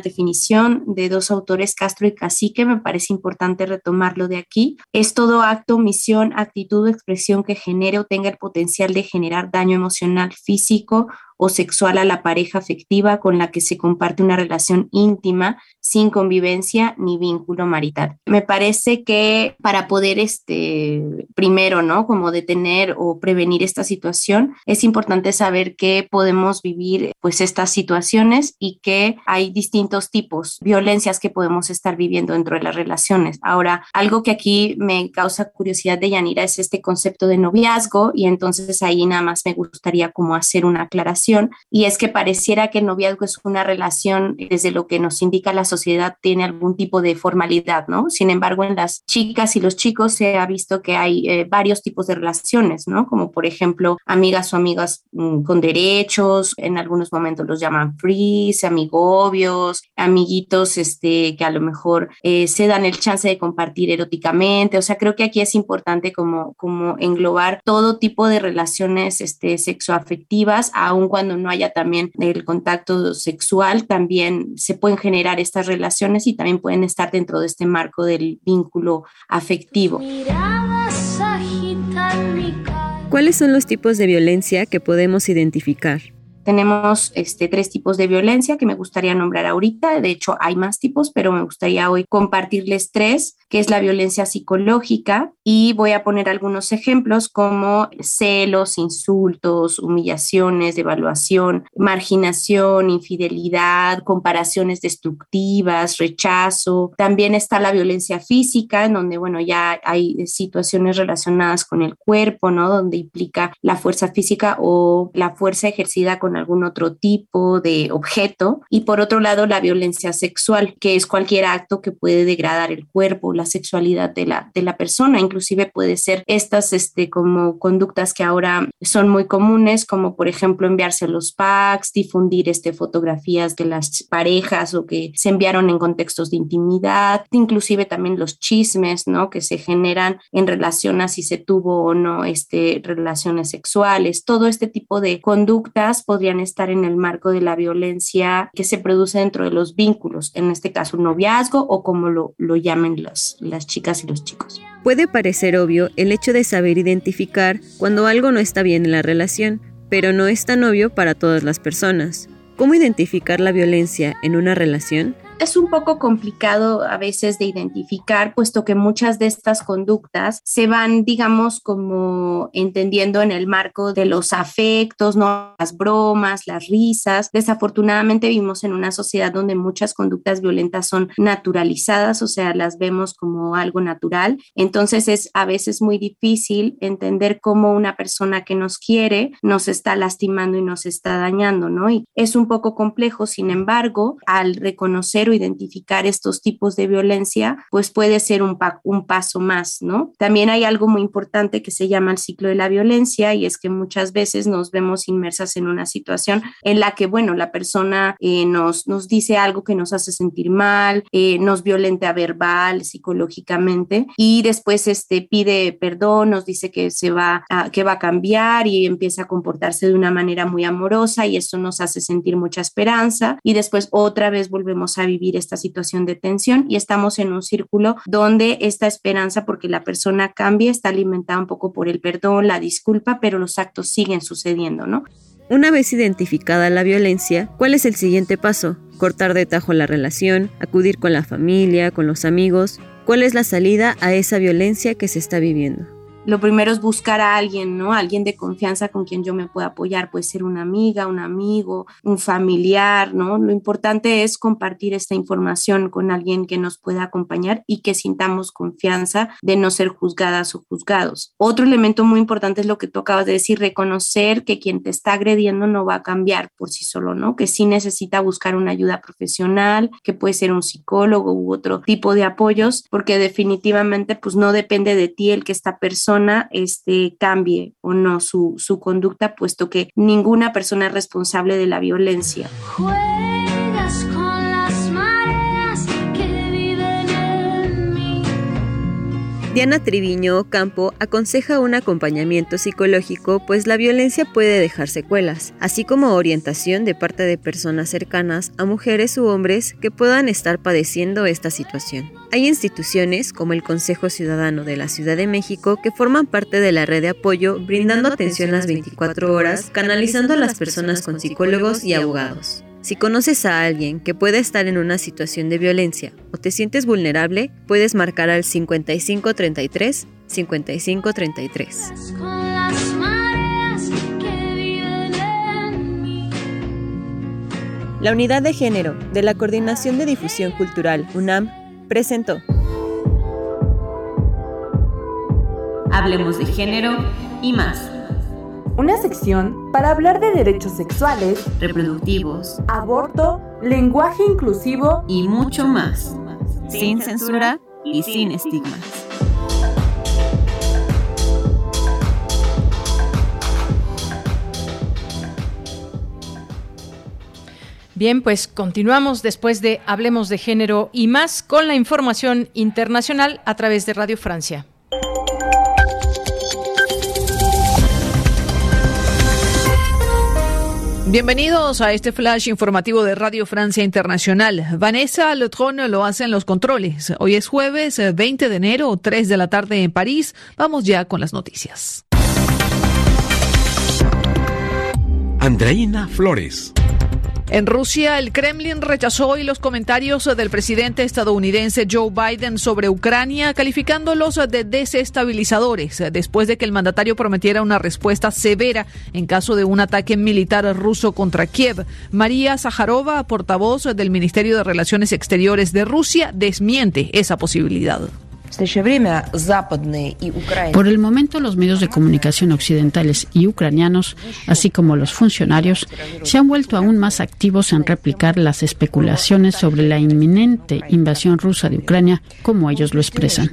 definición de dos autores, Castro y Cacique, me parece importante retomarlo de aquí. Es todo acto, misión, actitud o expresión que genere o tenga el potencial de generar daño emocional, físico o sexual a la pareja afectiva con la que se comparte una relación íntima sin convivencia ni vínculo marital. Me parece que para poder, este, primero, ¿no? Como detener o prevenir esta situación, es importante saber que podemos vivir, pues, estas situaciones y que hay distintos tipos, violencias que podemos estar viviendo dentro de las relaciones. Ahora, algo que aquí me causa curiosidad de Yanira es este concepto de noviazgo y entonces ahí nada más me gustaría como hacer una aclaración y es que pareciera que el noviazgo es una relación desde lo que nos indica la sociedad tiene algún tipo de formalidad, ¿no? Sin embargo, en las chicas y los chicos se ha visto que hay eh, varios tipos de relaciones, ¿no? Como por ejemplo, amigas o amigas mm, con derechos, en algunos momentos los llaman free, amigobios, amiguitos este, que a lo mejor eh, se dan el chance de compartir eróticamente. O sea, creo que aquí es importante como, como englobar todo tipo de relaciones este, sexoafectivas, aun cuando no haya también el contacto sexual, también se pueden generar estas relaciones y también pueden estar dentro de este marco del vínculo afectivo. ¿Cuáles son los tipos de violencia que podemos identificar? Tenemos este, tres tipos de violencia que me gustaría nombrar ahorita. De hecho, hay más tipos, pero me gustaría hoy compartirles tres, que es la violencia psicológica. Y voy a poner algunos ejemplos como celos, insultos, humillaciones, devaluación, marginación, infidelidad, comparaciones destructivas, rechazo. También está la violencia física, en donde, bueno, ya hay situaciones relacionadas con el cuerpo, ¿no? Donde implica la fuerza física o la fuerza ejercida con algún otro tipo de objeto. Y por otro lado, la violencia sexual, que es cualquier acto que puede degradar el cuerpo, la sexualidad de la, de la persona. Inclusive puede ser estas este, como conductas que ahora son muy comunes, como por ejemplo enviarse los packs, difundir este, fotografías de las parejas o que se enviaron en contextos de intimidad, inclusive también los chismes, ¿no? Que se generan en relación a si se tuvo o no este, relaciones sexuales. Todo este tipo de conductas estar en el marco de la violencia que se produce dentro de los vínculos, en este caso noviazgo o como lo, lo llamen las, las chicas y los chicos. Puede parecer obvio el hecho de saber identificar cuando algo no está bien en la relación, pero no es tan obvio para todas las personas. ¿Cómo identificar la violencia en una relación? Es un poco complicado a veces de identificar, puesto que muchas de estas conductas se van, digamos, como entendiendo en el marco de los afectos, ¿no? las bromas, las risas. Desafortunadamente vivimos en una sociedad donde muchas conductas violentas son naturalizadas, o sea, las vemos como algo natural. Entonces es a veces muy difícil entender cómo una persona que nos quiere nos está lastimando y nos está dañando, ¿no? Y es un poco complejo, sin embargo, al reconocer identificar estos tipos de violencia, pues puede ser un, un paso más, ¿no? También hay algo muy importante que se llama el ciclo de la violencia y es que muchas veces nos vemos inmersas en una situación en la que, bueno, la persona eh, nos, nos dice algo que nos hace sentir mal, eh, nos violenta verbal, psicológicamente y después este, pide perdón, nos dice que se va a, que va a cambiar y empieza a comportarse de una manera muy amorosa y eso nos hace sentir mucha esperanza y después otra vez volvemos a vivir esta situación de tensión y estamos en un círculo donde esta esperanza porque la persona cambie está alimentada un poco por el perdón, la disculpa, pero los actos siguen sucediendo, ¿no? Una vez identificada la violencia, ¿cuál es el siguiente paso? ¿Cortar de tajo la relación? ¿Acudir con la familia, con los amigos? ¿Cuál es la salida a esa violencia que se está viviendo? Lo primero es buscar a alguien, ¿no? Alguien de confianza con quien yo me pueda apoyar. Puede ser una amiga, un amigo, un familiar, ¿no? Lo importante es compartir esta información con alguien que nos pueda acompañar y que sintamos confianza de no ser juzgadas o juzgados. Otro elemento muy importante es lo que tú acabas de decir, reconocer que quien te está agrediendo no va a cambiar por sí solo, ¿no? Que sí necesita buscar una ayuda profesional, que puede ser un psicólogo u otro tipo de apoyos, porque definitivamente pues no depende de ti el que esta persona este, cambie o no su, su conducta, puesto que ninguna persona es responsable de la violencia. Diana Triviño Ocampo aconseja un acompañamiento psicológico pues la violencia puede dejar secuelas, así como orientación de parte de personas cercanas a mujeres u hombres que puedan estar padeciendo esta situación. Hay instituciones como el Consejo Ciudadano de la Ciudad de México que forman parte de la red de apoyo brindando atención las 24 horas, canalizando a las personas con psicólogos y abogados. Si conoces a alguien que pueda estar en una situación de violencia o te sientes vulnerable, puedes marcar al 5533 5533. La Unidad de Género de la Coordinación de Difusión Cultural UNAM presentó. Hablemos de género y más una sección para hablar de derechos sexuales, reproductivos, aborto, lenguaje inclusivo y mucho más, sin censura y sin estigmas. Bien, pues continuamos después de Hablemos de Género y más con la información internacional a través de Radio Francia. Bienvenidos a este flash informativo de Radio Francia Internacional. Vanessa Lotron lo hace en los controles. Hoy es jueves 20 de enero, 3 de la tarde en París. Vamos ya con las noticias. Andreina Flores. En Rusia, el Kremlin rechazó hoy los comentarios del presidente estadounidense Joe Biden sobre Ucrania, calificándolos de desestabilizadores, después de que el mandatario prometiera una respuesta severa en caso de un ataque militar ruso contra Kiev. María Zaharova, portavoz del Ministerio de Relaciones Exteriores de Rusia, desmiente esa posibilidad. Por el momento, los medios de comunicación occidentales y ucranianos, así como los funcionarios, se han vuelto aún más activos en replicar las especulaciones sobre la inminente invasión rusa de Ucrania, como ellos lo expresan.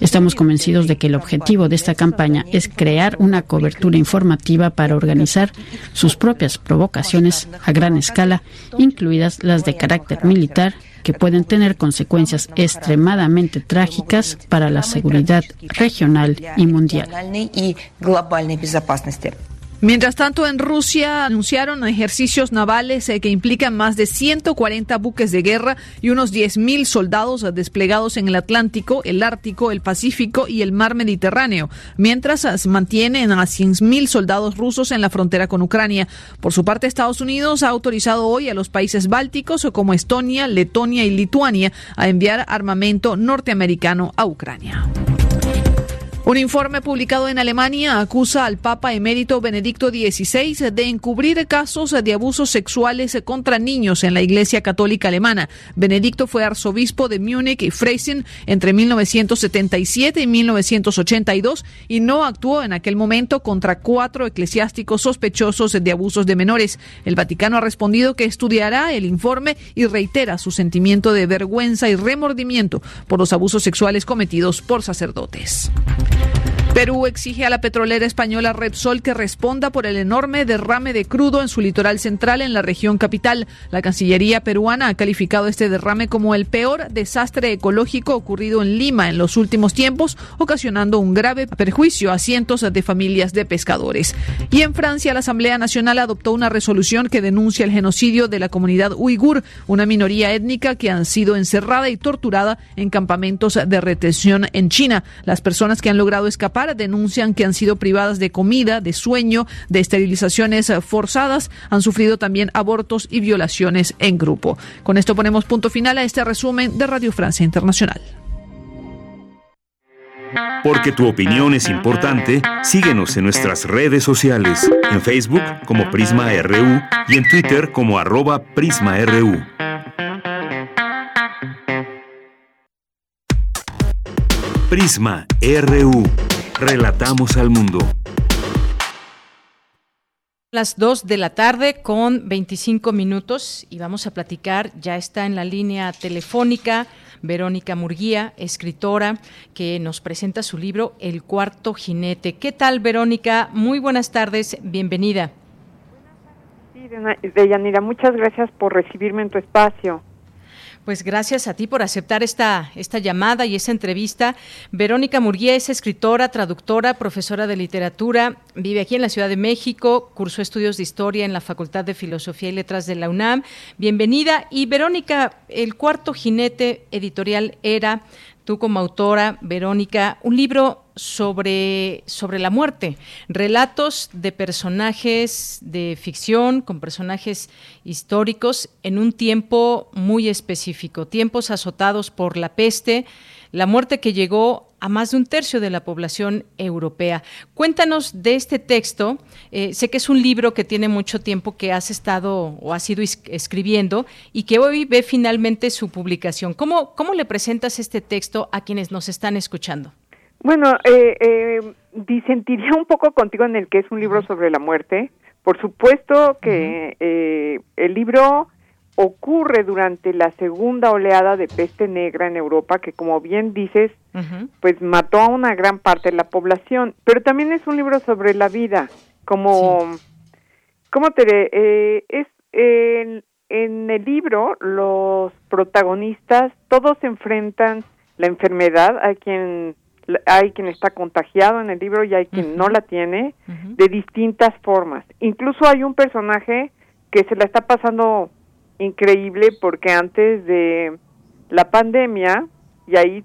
Estamos convencidos de que el objetivo de esta campaña es crear una cobertura informativa para organizar sus propias provocaciones a gran escala, incluidas las de carácter militar que pueden tener consecuencias extremadamente trágicas para la seguridad regional y mundial. Mientras tanto, en Rusia anunciaron ejercicios navales eh, que implican más de 140 buques de guerra y unos 10.000 soldados desplegados en el Atlántico, el Ártico, el Pacífico y el Mar Mediterráneo, mientras eh, mantienen a 100.000 soldados rusos en la frontera con Ucrania. Por su parte, Estados Unidos ha autorizado hoy a los países bálticos como Estonia, Letonia y Lituania a enviar armamento norteamericano a Ucrania. Un informe publicado en Alemania acusa al Papa emérito Benedicto XVI de encubrir casos de abusos sexuales contra niños en la Iglesia Católica Alemana. Benedicto fue arzobispo de Múnich y Freising entre 1977 y 1982 y no actuó en aquel momento contra cuatro eclesiásticos sospechosos de abusos de menores. El Vaticano ha respondido que estudiará el informe y reitera su sentimiento de vergüenza y remordimiento por los abusos sexuales cometidos por sacerdotes. Perú exige a la petrolera española Repsol que responda por el enorme derrame de crudo en su litoral central en la región capital. La Cancillería peruana ha calificado este derrame como el peor desastre ecológico ocurrido en Lima en los últimos tiempos, ocasionando un grave perjuicio a cientos de familias de pescadores. Y en Francia, la Asamblea Nacional adoptó una resolución que denuncia el genocidio de la comunidad uigur, una minoría étnica que han sido encerrada y torturada en campamentos de retención en China. Las personas que han logrado escapar denuncian que han sido privadas de comida, de sueño, de esterilizaciones eh, forzadas, han sufrido también abortos y violaciones en grupo. Con esto ponemos punto final a este resumen de Radio Francia Internacional. Porque tu opinión es importante, síguenos en nuestras redes sociales, en Facebook como Prisma RU y en Twitter como arroba PrismaRU. Prisma RU. Relatamos al mundo. Las 2 de la tarde con 25 minutos y vamos a platicar, ya está en la línea telefónica Verónica Murguía, escritora, que nos presenta su libro El cuarto jinete. ¿Qué tal, Verónica? Muy buenas tardes, bienvenida. Sí, Deyanira, muchas gracias por recibirme en tu espacio. Pues gracias a ti por aceptar esta, esta llamada y esta entrevista. Verónica Murguía es escritora, traductora, profesora de literatura, vive aquí en la Ciudad de México, cursó estudios de historia en la Facultad de Filosofía y Letras de la UNAM. Bienvenida. Y Verónica, el cuarto jinete editorial era tú como autora, Verónica, un libro sobre, sobre la muerte, relatos de personajes de ficción con personajes históricos en un tiempo muy específico, tiempos azotados por la peste, la muerte que llegó a más de un tercio de la población europea. Cuéntanos de este texto. Eh, sé que es un libro que tiene mucho tiempo que has estado o has ido escribiendo y que hoy ve finalmente su publicación. ¿Cómo, cómo le presentas este texto a quienes nos están escuchando? Bueno, eh, eh, disentiría un poco contigo en el que es un libro sobre la muerte. Por supuesto que eh, el libro ocurre durante la segunda oleada de peste negra en Europa, que como bien dices, pues mató a una gran parte de la población, pero también es un libro sobre la vida, como, ¿cómo te eh, es en, en el libro los protagonistas todos enfrentan la enfermedad, a quien hay quien está contagiado en el libro y hay quien no la tiene, de distintas formas. Incluso hay un personaje que se la está pasando increíble porque antes de la pandemia, y ahí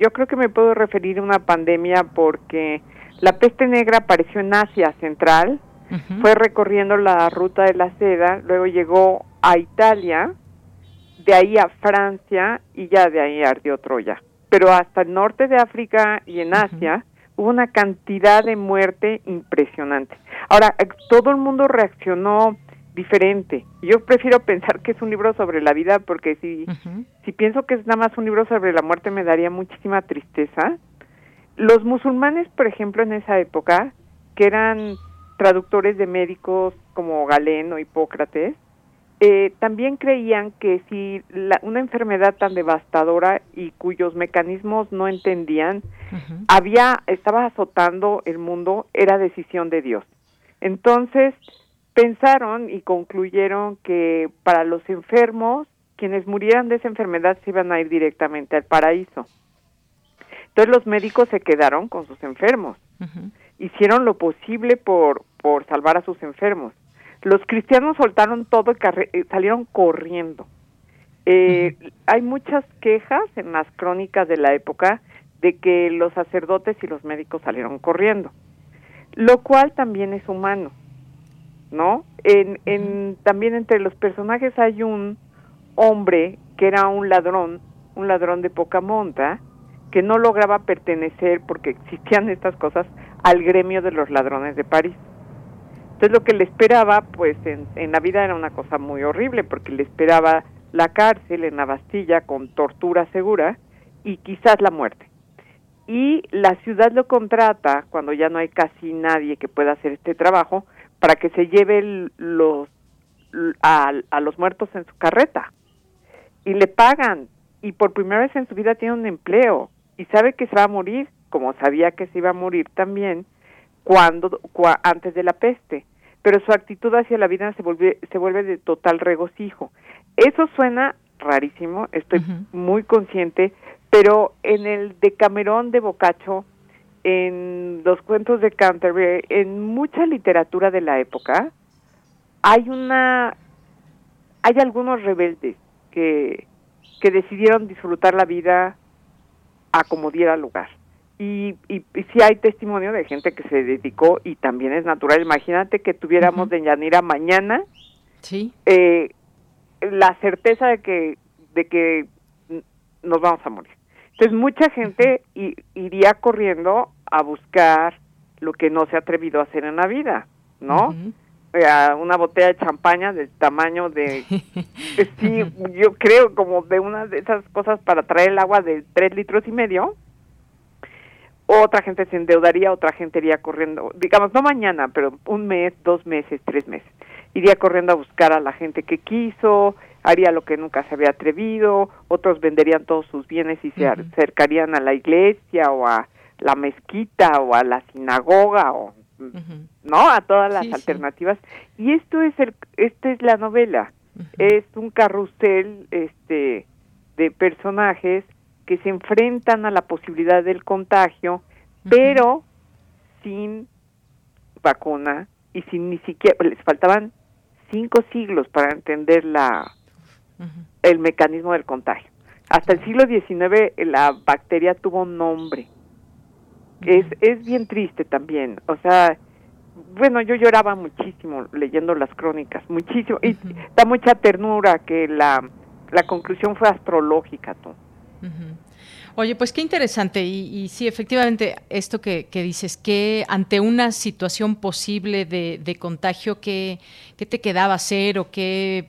yo creo que me puedo referir a una pandemia porque la peste negra apareció en Asia Central, fue recorriendo la ruta de la seda, luego llegó a Italia, de ahí a Francia y ya de ahí ardió Troya pero hasta el norte de África y en Asia hubo una cantidad de muerte impresionante. Ahora, eh, todo el mundo reaccionó diferente. Yo prefiero pensar que es un libro sobre la vida porque si, si pienso que es nada más un libro sobre la muerte me daría muchísima tristeza. Los musulmanes, por ejemplo, en esa época, que eran traductores de médicos como Galeno, Hipócrates, eh, también creían que si una enfermedad tan devastadora y cuyos mecanismos no entendían había estaba azotando el mundo era decisión de Dios. Entonces pensaron y concluyeron que para los enfermos quienes murieran de esa enfermedad se iban a ir directamente al paraíso. Entonces los médicos se quedaron con sus enfermos. Hicieron lo posible por por salvar a sus enfermos los cristianos soltaron todo y eh, salieron corriendo. Eh, hay muchas quejas en las crónicas de la época de que los sacerdotes y los médicos salieron corriendo, lo cual también es humano, ¿no? En, en, también entre los personajes hay un hombre que era un ladrón, un ladrón de poca monta, que no lograba pertenecer porque existían estas cosas al gremio de los ladrones de París. Entonces lo que le esperaba, pues en, la vida era una cosa muy horrible, porque le esperaba la cárcel en la Bastilla con tortura segura y quizás la muerte. Y la ciudad lo contrata cuando ya no hay casi nadie que pueda hacer este trabajo para que se lleve los a los muertos en su carreta y le pagan y por primera vez en su vida tiene un empleo y sabe que se va a morir como sabía que se iba a morir también cuando antes de la peste pero su actitud hacia la vida se vuelve, se vuelve de total regocijo. Eso suena rarísimo, estoy muy consciente, pero en el Decamerón de Boccaccio, en los cuentos de Canterbury, en mucha literatura de la época, hay una, hay algunos rebeldes que, que decidieron disfrutar la vida a como diera lugar y, y, sí hay testimonio de gente que se dedicó y también es natural. Imagínate que tuviéramos de Yanira mañana sí. Eh, la certeza de que, de que nos vamos a morir. Entonces mucha gente iría corriendo a buscar lo que no se ha atrevido a hacer en la vida, ¿no? Eh, una botella de champaña del tamaño de, sí, yo creo como de una de esas cosas para traer el agua de tres litros y medio, otra gente se endeudaría, otra gente iría corriendo, digamos, no mañana, pero un mes, dos meses, tres meses. Iría corriendo a buscar a la gente que quiso, haría lo que nunca se había atrevido, otros venderían todos sus bienes y se acercarían a la iglesia o a la mezquita o a la sinagoga o no a todas las alternativas. Y esto es el esta es la novela. Es un carrusel este de personajes que se enfrentan a la posibilidad del contagio, pero sin vacuna y sin ni siquiera les faltaban cinco siglos para entender la el mecanismo del contagio. Hasta el siglo XIX la bacteria tuvo un nombre. Es, es bien triste también. O sea, bueno, yo lloraba muchísimo leyendo las crónicas, muchísimo. Y da mucha ternura que la, la conclusión fue astrológica. tú. Oye, pues qué interesante. Y, y sí, efectivamente, esto que, dices, que ante una situación posible de, de contagio, ¿qué, ¿qué, te quedaba hacer o qué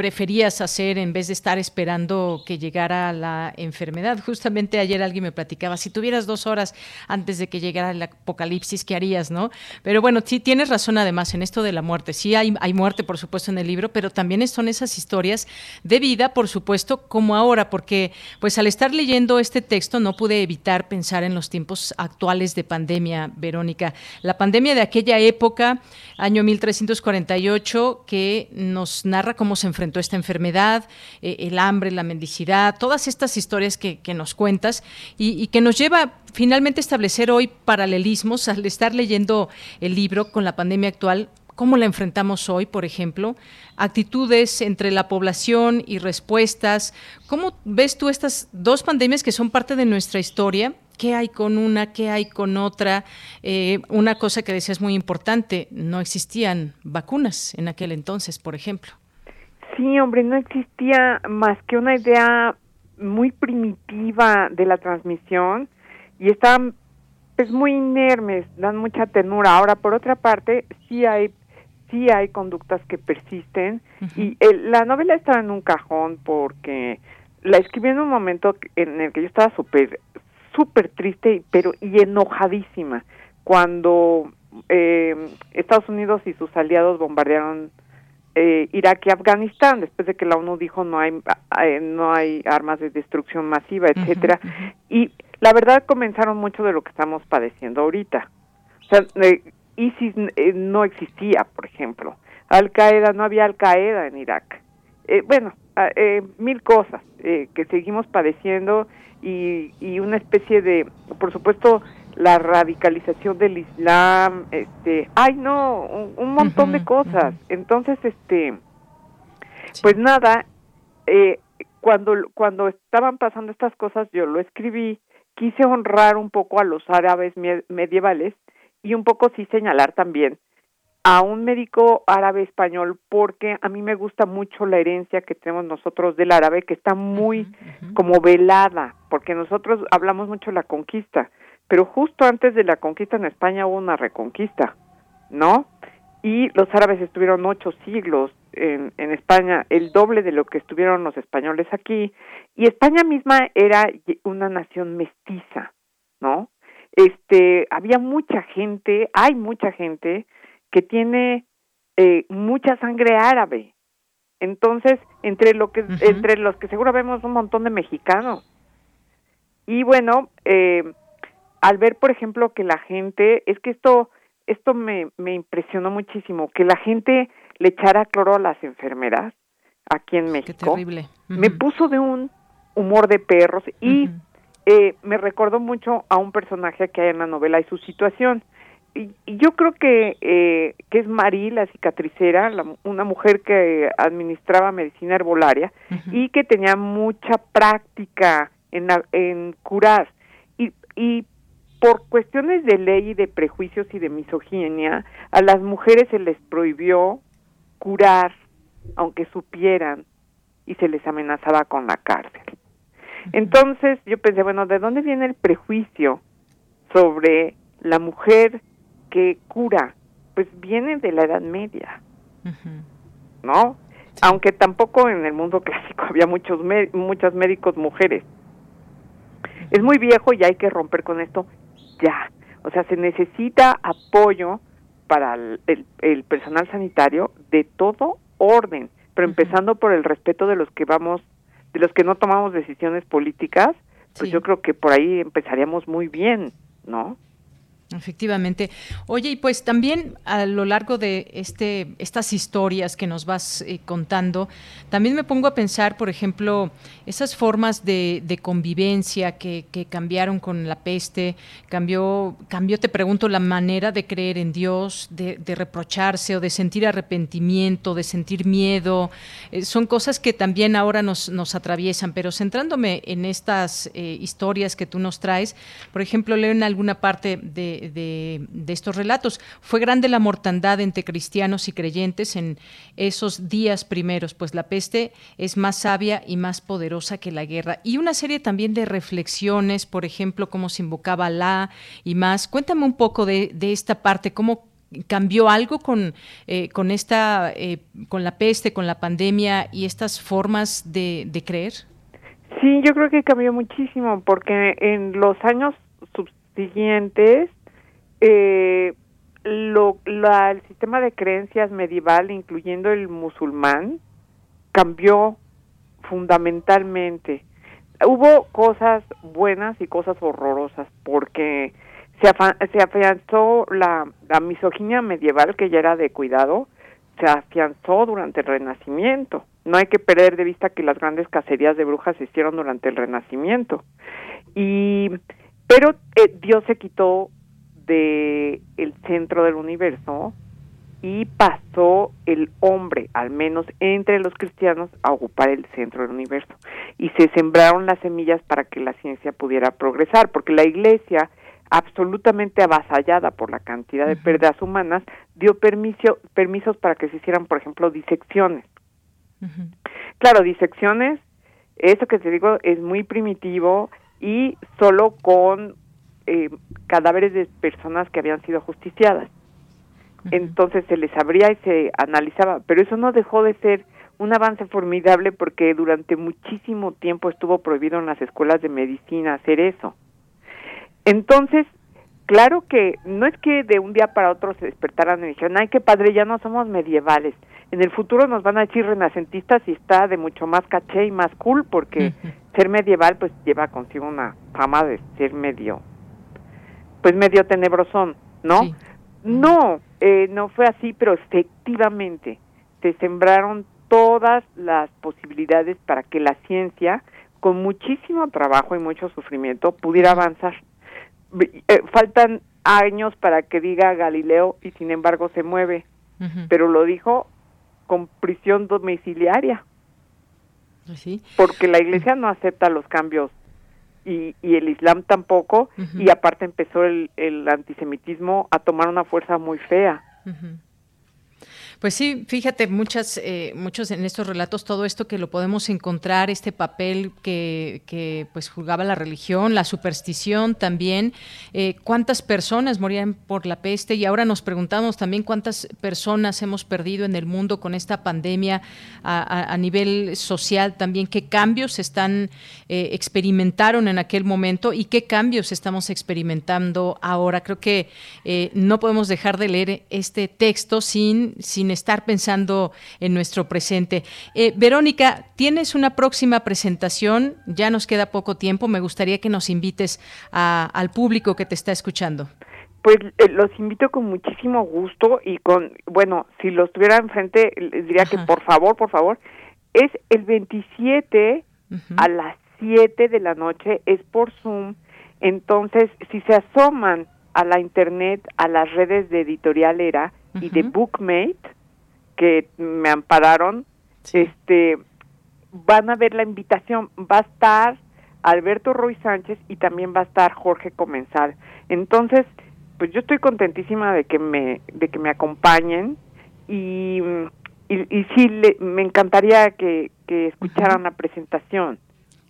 preferías hacer en vez de estar esperando que llegara la enfermedad? Justamente ayer alguien me platicaba, si tuvieras dos horas antes de que llegara el apocalipsis, ¿qué harías, no? Pero bueno, sí tienes razón además en esto de la muerte. Sí hay, hay muerte, por supuesto, en el libro, pero también son esas historias de vida, por supuesto, como ahora, porque pues al estar leyendo este texto no pude evitar pensar en los tiempos actuales de pandemia, Verónica. La pandemia de aquella época, año 1348, que nos narra cómo se enfrentó esta enfermedad, eh, el hambre, la mendicidad, todas estas historias que, que nos cuentas y, y, que nos lleva finalmente a establecer hoy paralelismos al estar leyendo el libro con la pandemia actual. ¿Cómo la enfrentamos hoy, por ejemplo? Actitudes entre la población y respuestas. ¿Cómo ves tú estas dos pandemias que son parte de nuestra historia? qué hay con una, qué hay con otra. Eh, una cosa que decías muy importante, no existían vacunas en aquel entonces, por ejemplo. Sí, hombre, no existía más que una idea muy primitiva de la transmisión y estaban pues muy inermes, dan mucha tenura. Ahora, por otra parte, sí hay sí hay conductas que persisten uh -huh. y el, la novela estaba en un cajón porque la escribí en un momento en el que yo estaba súper súper triste pero y enojadísima cuando eh, Estados Unidos y sus aliados bombardearon eh, Irak y Afganistán después de que la ONU dijo no hay eh, no hay armas de destrucción masiva etcétera uh -huh. y la verdad comenzaron mucho de lo que estamos padeciendo ahorita. O sea eh, ISIS eh, no existía por ejemplo. Al Qaeda no había Al Qaeda en Irak. Eh, bueno mil cosas que seguimos padeciendo y, y una especie de por supuesto la radicalización del Islam, este, ay no, un, un montón uh -huh, de cosas. Uh -huh. Entonces, este, sí. pues nada, eh, cuando cuando estaban pasando estas cosas, yo lo escribí, quise honrar un poco a los árabes medievales y un poco sí señalar también a un médico árabe español porque a mí me gusta mucho la herencia que tenemos nosotros del árabe que está muy uh -huh, como velada porque nosotros hablamos mucho de la conquista pero justo antes de la conquista en España hubo una reconquista, ¿no? Y los árabes estuvieron ocho siglos en, en España, el doble de lo que estuvieron los españoles aquí, y España misma era una nación mestiza, ¿no? Este, había mucha gente, hay mucha gente que tiene eh, mucha sangre árabe. Entonces, entre lo que uh -huh. entre los que seguro vemos un montón de mexicanos. Y bueno, eh, al ver, por ejemplo, que la gente, es que esto, esto me, me impresionó muchísimo, que la gente le echara cloro a las enfermeras aquí en México. Qué terrible. Uh -huh. Me puso de un humor de perros y uh -huh. eh, me recordó mucho a un personaje que hay en la novela y su situación. Y, y yo creo que, eh, que es Marí, la cicatricera, la, una mujer que administraba medicina herbolaria uh -huh. y que tenía mucha práctica en, la, en curar. Y, y por cuestiones de ley y de prejuicios y de misoginia, a las mujeres se les prohibió curar, aunque supieran, y se les amenazaba con la cárcel. Entonces yo pensé, bueno, ¿de dónde viene el prejuicio sobre la mujer que cura? Pues viene de la Edad Media. ¿no? Aunque tampoco en el mundo clásico había muchos muchas médicos mujeres. Es muy viejo y hay que romper con esto ya. O sea, se necesita apoyo para el, el, el personal sanitario de todo orden, pero uh -huh. empezando por el respeto de los que vamos, de los que no tomamos decisiones políticas, pues sí. yo creo que por ahí empezaríamos muy bien, ¿no? Efectivamente. Oye, y pues también a lo largo de este, estas historias que nos vas eh, contando, también me pongo a pensar, por ejemplo, esas formas de, convivencia que, cambiaron con la peste, cambió, cambió, te pregunto, la manera de creer en Dios, de, reprocharse o de sentir arrepentimiento, de sentir miedo. Eh, son cosas que también ahora nos, nos atraviesan, pero centrándome en estas eh, historias que tú nos traes, por ejemplo, leo en alguna parte de de, estos relatos. Fue grande la mortandad entre cristianos y creyentes en esos días primeros, pues la peste es más sabia y más poderosa que la guerra. Y una serie también de reflexiones, por ejemplo, cómo se invocaba la y más. Cuéntame un poco de, esta parte, cómo cambió algo con, eh, con esta eh, con la peste, con la pandemia y estas formas de, de, creer? Sí, yo creo que cambió muchísimo porque en los años subsiguientes eh, lo, la, el sistema de creencias medieval, incluyendo el musulmán, cambió fundamentalmente. Hubo cosas buenas y cosas horrorosas, porque se, se afianzó la, misoginia medieval, que ya era de cuidado, se afianzó durante el Renacimiento. No hay que perder de vista que las grandes cacerías de brujas se hicieron durante el Renacimiento. Y pero eh, Dios se quitó de el centro del universo y pasó el hombre, al menos entre los cristianos, a ocupar el centro del universo. Y se sembraron las semillas para que la ciencia pudiera progresar, porque la iglesia, absolutamente avasallada por la cantidad de pérdidas humanas, dio permiso, permisos para que se hicieran, por ejemplo, disecciones. Claro, disecciones, eso que te digo es muy primitivo y solo con eh, cadáveres de personas que habían sido justiciadas. Entonces se les abría y se analizaba, pero eso no dejó de ser un avance formidable porque durante muchísimo tiempo estuvo prohibido en las escuelas de medicina hacer eso. Entonces, claro que no es que de un día para otro se despertaran y dijeran, ay, qué padre, ya no somos medievales. En el futuro nos van a decir renacentistas y está de mucho más caché y más cool porque ser medieval pues lleva consigo una fama de ser medio pues medio tenebrosón, ¿no? No, eh, no fue así, pero efectivamente se sembraron todas las posibilidades para que la ciencia, con muchísimo trabajo y mucho sufrimiento, pudiera avanzar. Eh, faltan años para que diga Galileo y sin embargo se mueve, pero lo dijo con prisión domiciliaria. ¿Sí? Porque la iglesia no acepta los cambios y, y el Islam tampoco, y aparte empezó el, el, antisemitismo a tomar una fuerza muy fea. Pues sí, fíjate, muchas, eh, muchos en estos relatos, todo esto que lo podemos encontrar, este papel que, que pues jugaba la religión, la superstición también, eh, cuántas personas morían por la peste y ahora nos preguntamos también cuántas personas hemos perdido en el mundo con esta pandemia a, nivel social también, qué cambios están eh, experimentaron en aquel momento y qué cambios estamos experimentando ahora. Creo que no podemos dejar de leer este texto sin, sin estar pensando en nuestro presente. Eh, Verónica, tienes una próxima presentación, ya nos queda poco tiempo, me gustaría que nos invites al público que te está escuchando. Pues eh, los invito con muchísimo gusto y con, bueno, si los tuviera enfrente, les diría que por favor, por favor, es el 27 a las 7 de la noche, es por Zoom, entonces si se asoman a la internet, a las redes de Editorial Era y de Bookmate, que me ampararon, este, van a ver la invitación, va a estar Alberto Ruiz Sánchez y también va a estar Jorge Comensal. Entonces, pues yo estoy contentísima de que me, de que me acompañen y, y, sí, me encantaría que, que escucharan la presentación.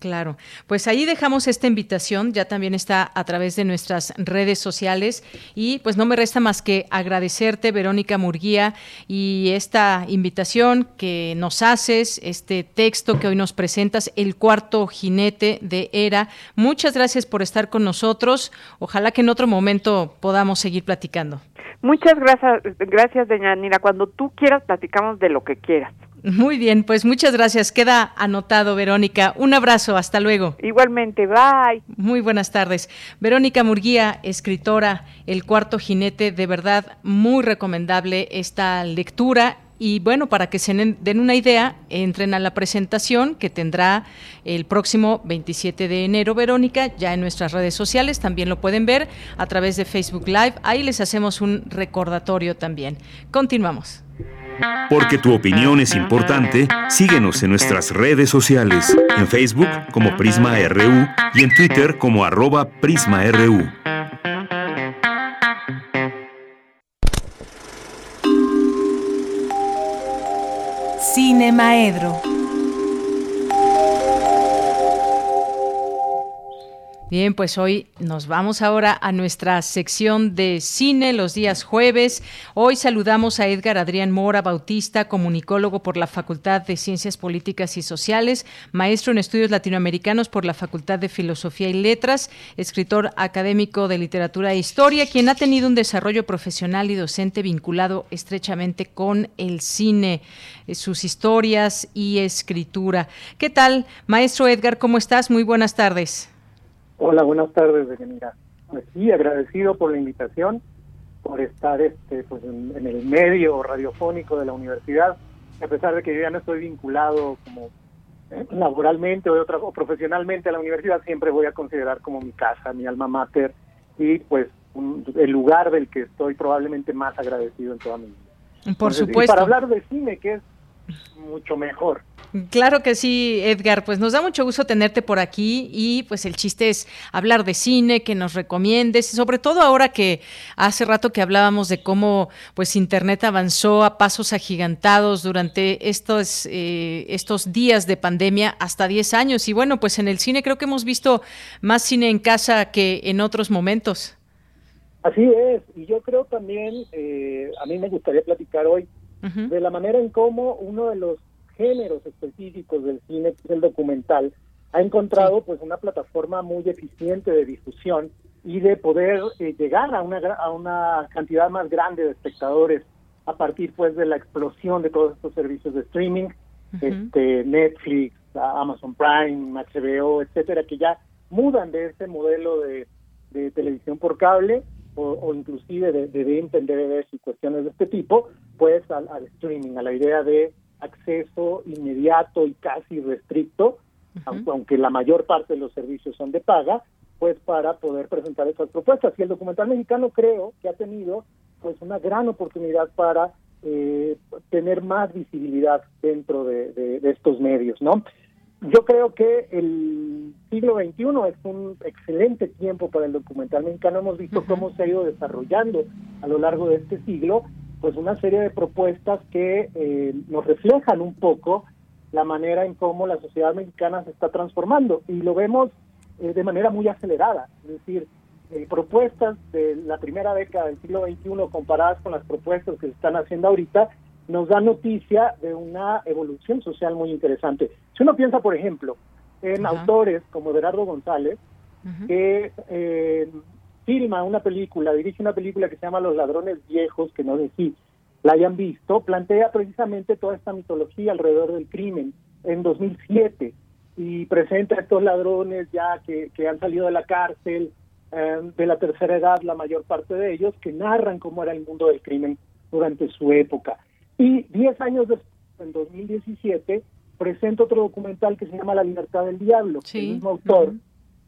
Claro, pues ahí dejamos esta invitación, ya también está a través de nuestras redes sociales y pues no me resta más que agradecerte, Verónica Murguía, y esta invitación que nos haces, este texto que hoy nos presentas, El cuarto jinete de Era. Muchas gracias por estar con nosotros, ojalá que en otro momento podamos seguir platicando. Muchas gracias, gracias, doña Nira. Cuando tú quieras, platicamos de lo que quieras. Muy bien, pues muchas gracias. Queda anotado, Verónica. Un abrazo, hasta luego. Igualmente, bye. Muy buenas tardes. Verónica Murguía, escritora, El cuarto jinete, de verdad muy recomendable esta lectura y bueno, para que se den una idea, entren a la presentación que tendrá el próximo 27 de enero, Verónica, ya en nuestras redes sociales, también lo pueden ver a través de Facebook Live, ahí les hacemos un recordatorio también. Continuamos. Porque tu opinión es importante, síguenos en nuestras redes sociales, en Facebook como Prisma RU y en Twitter como arroba PrismaRU. Cine Maedro. Bien, pues hoy nos vamos ahora a nuestra sección de cine los días jueves. Hoy saludamos a Edgar Adrián Mora Bautista, comunicólogo por la Facultad de Ciencias Políticas y Sociales, maestro en estudios latinoamericanos por la Facultad de Filosofía y Letras, escritor académico de literatura e historia, quien ha tenido un desarrollo profesional y docente vinculado estrechamente con el cine, eh, sus historias y escritura. ¿Qué tal, maestro Edgar? ¿Cómo estás? Muy buenas tardes. Hola, buenas tardes, Deyanira. Pues sí, agradecido por la invitación, por estar este, pues en, el medio radiofónico de la universidad, a pesar de que yo ya no estoy vinculado como eh, laboralmente o, otra, o profesionalmente a la universidad, siempre voy a considerar como mi casa, mi alma mater y pues el lugar del que estoy probablemente más agradecido en toda mi vida. Por supuesto. para hablar de cine, que es mucho mejor. Claro que sí, Edgar. Pues nos da mucho gusto tenerte por aquí y pues el chiste es hablar de cine, que nos recomiendes, y sobre todo ahora que hace rato que hablábamos de cómo pues Internet avanzó a pasos agigantados durante estos, eh, estos días de pandemia hasta 10 años. Y bueno, pues en el cine creo que hemos visto más cine en casa que en otros momentos. Así es, y yo creo también, eh, a mí me gustaría platicar hoy de la manera en cómo uno de los géneros específicos del cine, que es el documental, ha encontrado pues una plataforma muy eficiente de difusión y de poder eh, llegar a una, a una cantidad más grande de espectadores a partir pues de la explosión de todos estos servicios de streaming, este Netflix, Amazon Prime, HBO, etcétera, que ya mudan de ese modelo de, televisión por cable o, inclusive de, de venta en DVDs y cuestiones de este tipo, pues al streaming, a la idea de acceso inmediato y casi restricto, aunque la mayor parte de los servicios son de paga, pues para poder presentar esas propuestas. Y el documental mexicano creo que ha tenido pues una gran oportunidad para eh, tener más visibilidad dentro de, estos medios, ¿no? Yo creo que el siglo XXI es un excelente tiempo para el documental mexicano. Hemos visto cómo se ha ido desarrollando a lo largo de este siglo pues una serie de propuestas que eh, nos reflejan un poco la manera en cómo la sociedad mexicana se está transformando. Y lo vemos eh, de manera muy acelerada, es decir, eh, propuestas de la primera década del siglo XXI comparadas con las propuestas que se están haciendo ahorita nos da noticia de una evolución social muy interesante. Si uno piensa, por ejemplo, en autores como Gerardo González, que filma una película, dirige una película que se llama Los Ladrones Viejos, que no sé si la hayan visto, plantea precisamente toda esta mitología alrededor del crimen en 2007 y presenta a estos ladrones ya que, que han salido de la cárcel, eh, de la tercera edad, la mayor parte de ellos, que narran cómo era el mundo del crimen durante su época. Y diez años después, en 2017, presenta otro documental que se llama La libertad del diablo, el mismo autor,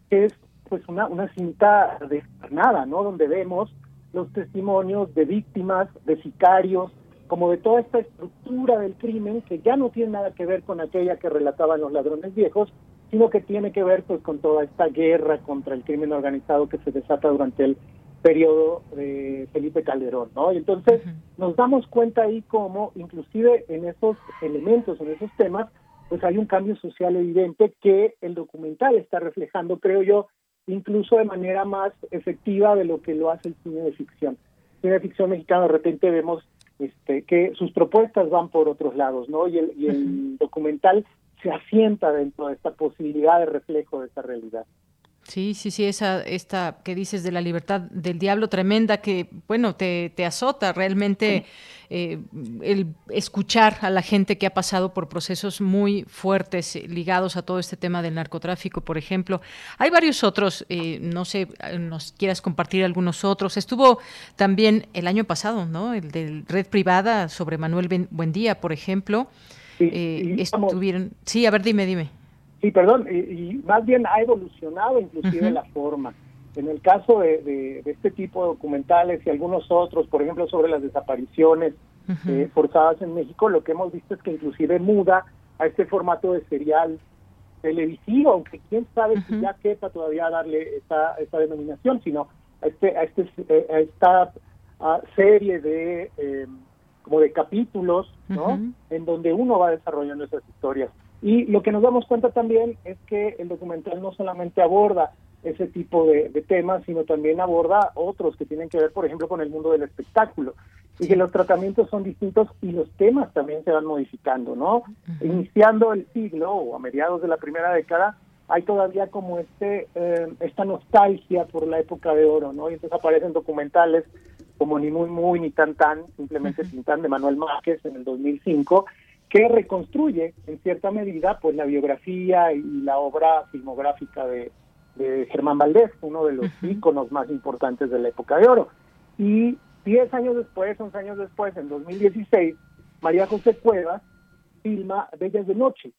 que es pues una, una cinta descarnada, ¿no? Donde vemos los testimonios de víctimas, de sicarios, como de toda esta estructura del crimen que ya no tiene nada que ver con aquella que relataban los ladrones viejos, sino que tiene que ver pues con toda esta guerra contra el crimen organizado que se desata durante el periodo de Felipe Calderón, ¿no? Y entonces nos damos cuenta ahí cómo inclusive en esos elementos, en esos temas, pues hay un cambio social evidente que el documental está reflejando, creo yo, incluso de manera más efectiva de lo que lo hace el cine de ficción. El cine de ficción mexicano de repente vemos este, que sus propuestas van por otros lados, ¿no? Y el, y el documental se asienta dentro de esta posibilidad de reflejo de esta realidad. Sí, sí, sí, esa, esta que dices de la libertad del diablo tremenda que, bueno, te, te azota realmente eh, el escuchar a la gente que ha pasado por procesos muy fuertes ligados a todo este tema del narcotráfico, por ejemplo. Hay varios otros, eh, no sé, nos quieras compartir algunos otros. Estuvo también el año pasado, ¿no? El de Red Privada sobre Manuel Buendía, por ejemplo. Sí, eh, estuvieron... Sí, a ver, dime, dime. Sí, perdón, y, más bien ha evolucionado inclusive la forma. En el caso de, este tipo de documentales y algunos otros, por ejemplo, sobre las desapariciones eh, forzadas en México, lo que hemos visto es que inclusive muda a este formato de serial televisivo, aunque quién sabe si ya quepa todavía darle esta, esta denominación, sino a, este, a, este, eh, a esta serie de eh, como de capítulos, ¿no? En donde uno va desarrollando esas historias. Y lo que nos damos cuenta también es que el documental no solamente aborda ese tipo de, temas, sino también aborda otros que tienen que ver, por ejemplo, con el mundo del espectáculo. Y que los tratamientos son distintos y los temas también se van modificando, ¿no? Iniciando el siglo o a mediados de la primera década, hay todavía como este eh, esta nostalgia por la época de oro, ¿no? Y entonces aparecen documentales como Ni Muy Muy ni Tan Tan, simplemente Sin Tan de Manuel Márquez en el 2005, que reconstruye en cierta medida pues la biografía y la obra filmográfica de, Germán Valdés, uno de los íconos más importantes de la época de oro. Y diez años después, once años después, en 2016, María José Cuevas filma Bellas de Noche,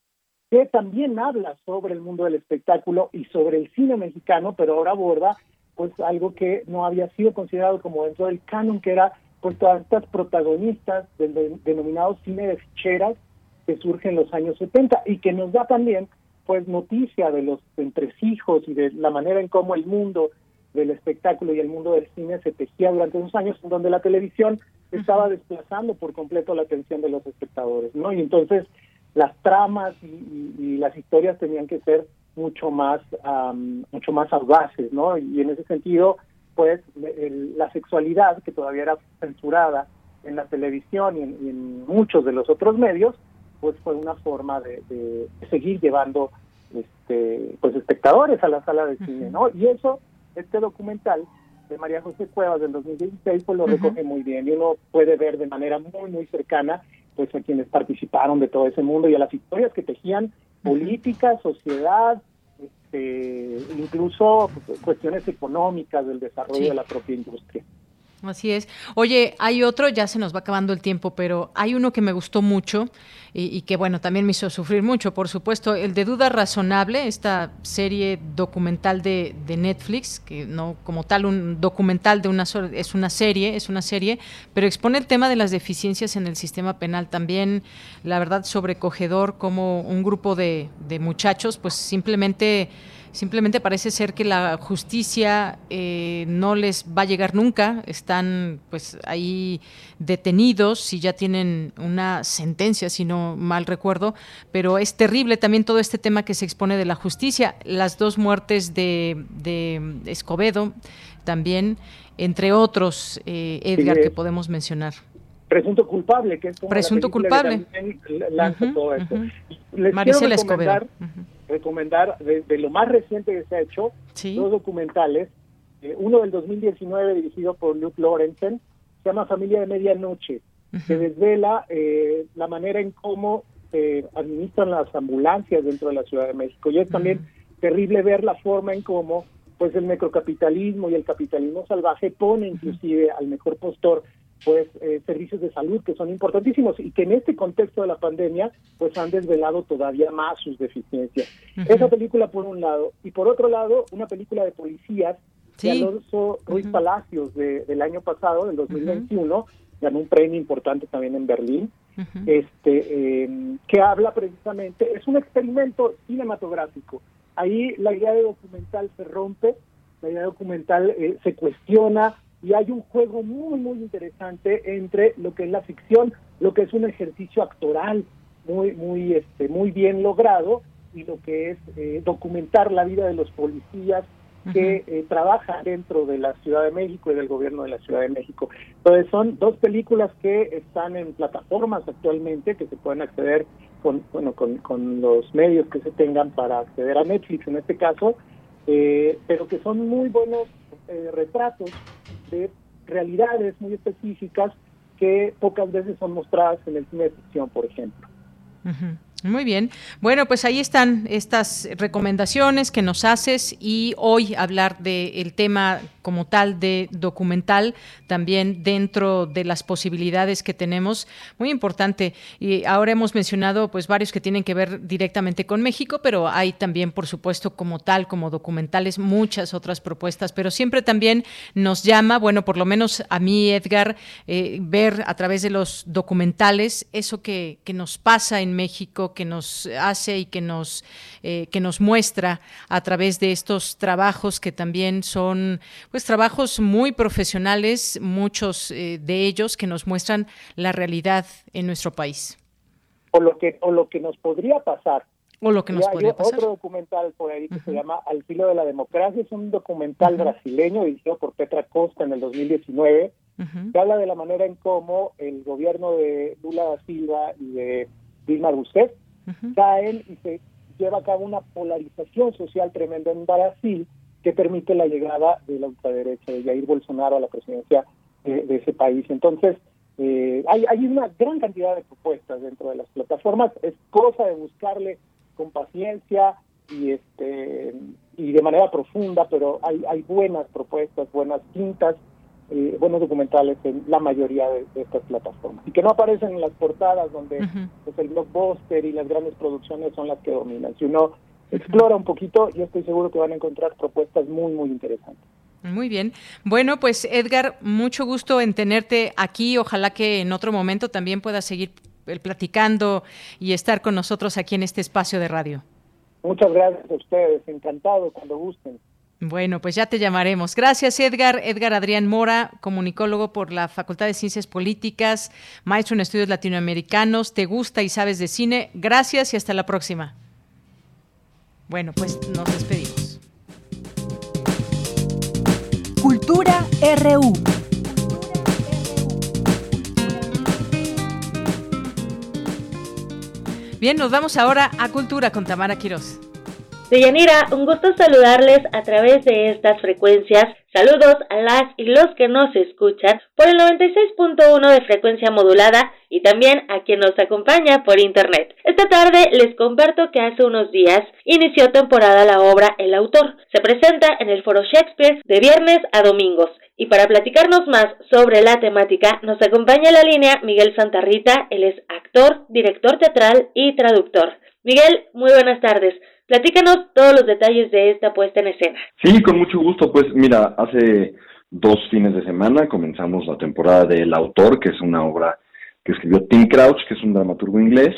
que también habla sobre el mundo del espectáculo y sobre el cine mexicano, pero ahora aborda pues algo que no había sido considerado como dentro del canon, que era pues todas estas protagonistas del denominado cine de ficheras que surge en los años 70 y que nos da también pues noticia de los entresijos y de la manera en cómo el mundo del espectáculo y el mundo del cine se tejía durante unos años en donde la televisión estaba desplazando por completo la atención de los espectadores, ¿no? Y entonces las tramas y, las historias tenían que ser mucho más mucho más audaces, ¿no? Y en ese sentido pues la sexualidad, que todavía era censurada en la televisión y en, muchos de los otros medios, pues fue una forma de, seguir llevando este, pues espectadores a la sala de cine, ¿no? Y eso, este documental de María José Cuevas del 2016, pues lo recoge muy bien. Y uno puede ver de manera muy, muy cercana pues a quienes participaron de todo ese mundo y a las historias que tejían política, sociedad, este, incluso cuestiones económicas del desarrollo de la propia industria. Así es. Oye, hay otro, ya se nos va acabando el tiempo, pero hay uno que me gustó mucho y, que, bueno, también me hizo sufrir mucho, por supuesto, el de Duda Razonable, esta serie documental de, de Netflix, que no como tal un documental de una es una serie, es una serie, pero expone el tema de las deficiencias en el sistema penal también, la verdad, sobrecogedor, como un grupo de, de muchachos, pues simplemente Simplemente parece ser que la justicia eh, no les va a llegar nunca. Están pues ahí detenidos si ya tienen una sentencia, si no mal recuerdo. Pero es terrible también todo este tema que se expone de la justicia. Las dos muertes de, de Escobedo también, entre otros, eh, Edgar, que podemos mencionar presunto culpable, que es como presunto culpable. lanza todo esto. Les Maricela Escobedo recomendar de, lo más reciente que se ha hecho, dos documentales, eh, uno del 2019 dirigido por Luke Lorenzen, se llama Familia de Medianoche, que desvela eh, la manera en cómo se administran las ambulancias dentro de la Ciudad de México. Y es también terrible ver la forma en cómo pues el necrocapitalismo y el capitalismo salvaje pone inclusive al mejor postor pues eh, servicios de salud que son importantísimos y que en este contexto de la pandemia pues han desvelado todavía más sus deficiencias. Esa película por un lado y por otro lado una película de policías de Alonso Ruiz Palacios del año pasado, del 2021, ganó un premio importante también en Berlín, este em, que habla precisamente, es un experimento cinematográfico. Ahí la idea de documental se rompe, la idea documental eh, se cuestiona, y hay un juego muy, muy interesante entre lo que es la ficción, lo que es un ejercicio actoral muy, muy, este, muy bien logrado y lo que es eh, documentar la vida de los policías que eh, trabajan dentro de la Ciudad de México y del gobierno de la Ciudad de México. Entonces son dos películas que están en plataformas actualmente, que se pueden acceder con, bueno, con, con los medios que se tengan para acceder a Netflix en este caso, eh, pero que son muy buenos eh, retratos de realidades muy específicas que pocas veces son mostradas en el cine de ficción, por ejemplo. Muy bien. Bueno, pues ahí están estas recomendaciones que nos haces y hoy hablar del tema como tal de documental también dentro de las posibilidades que tenemos. Muy importante. Y ahora hemos mencionado pues varios que tienen que ver directamente con México, pero hay también, por supuesto, como tal, como documentales, muchas otras propuestas, pero siempre también nos llama, bueno, por lo menos a mí, Edgar, eh, ver a través de los documentales eso que, que nos pasa en México que nos hace y que nos, eh, que nos muestra a través de estos trabajos que también son pues trabajos muy profesionales, muchos eh, de ellos que nos muestran la realidad en nuestro país. O lo que, o lo que nos podría pasar. O lo que nos podría pasar. Otro documental por ahí que se llama Al filo de la democracia, es un documental brasileño dirigido por Petra Costa en el 2019, que habla de la manera en cómo el gobierno de Lula da Silva y de Dilma Rousseff caen y se lleva a cabo una polarización social tremenda en Brasil que permite la llegada de la ultraderecha, de Jair Bolsonaro a la presidencia de, ese país. Entonces, eh, hay, hay una gran cantidad de propuestas dentro de las plataformas, es cosa de buscarle con paciencia y este y de manera profunda, pero hay, hay buenas propuestas, buenas quintas eh, buenos documentales en la mayoría de, estas plataformas y que no aparecen en las portadas donde pues, el blockbuster y las grandes producciones son las que dominan. Si uno explora un poquito, yo estoy seguro que van a encontrar propuestas muy, muy interesantes. Muy bien. Bueno, pues Edgar, mucho gusto en tenerte aquí. Ojalá que en otro momento también puedas seguir eh, platicando y estar con nosotros aquí en este espacio de radio. Muchas gracias a ustedes. Encantado cuando gusten. Bueno, pues ya te llamaremos. Gracias, Edgar. Edgar Adrián Mora, comunicólogo por la Facultad de Ciencias Políticas, maestro en estudios latinoamericanos. Te gusta y sabes de cine. Gracias y hasta la próxima. Bueno, pues nos despedimos. Cultura RU. Bien, nos vamos ahora a Cultura con Tamara Quirós. Deyanira, un gusto saludarles a través de estas frecuencias. Saludos a las y los que nos escuchan por el 96.1 de frecuencia modulada y también a quien nos acompaña por internet. Esta tarde les comparto que hace unos días inició temporada la obra El autor. Se presenta en el Foro Shakespeare de viernes a domingos. Y para platicarnos más sobre la temática, nos acompaña la línea Miguel Santarrita, él es actor, director teatral y traductor. Miguel, muy buenas tardes. Platícanos todos los detalles de esta puesta en escena. Sí, con mucho gusto. Pues mira, hace dos fines de semana comenzamos la temporada de El Autor, que es una obra que escribió Tim Crouch, que es un dramaturgo inglés,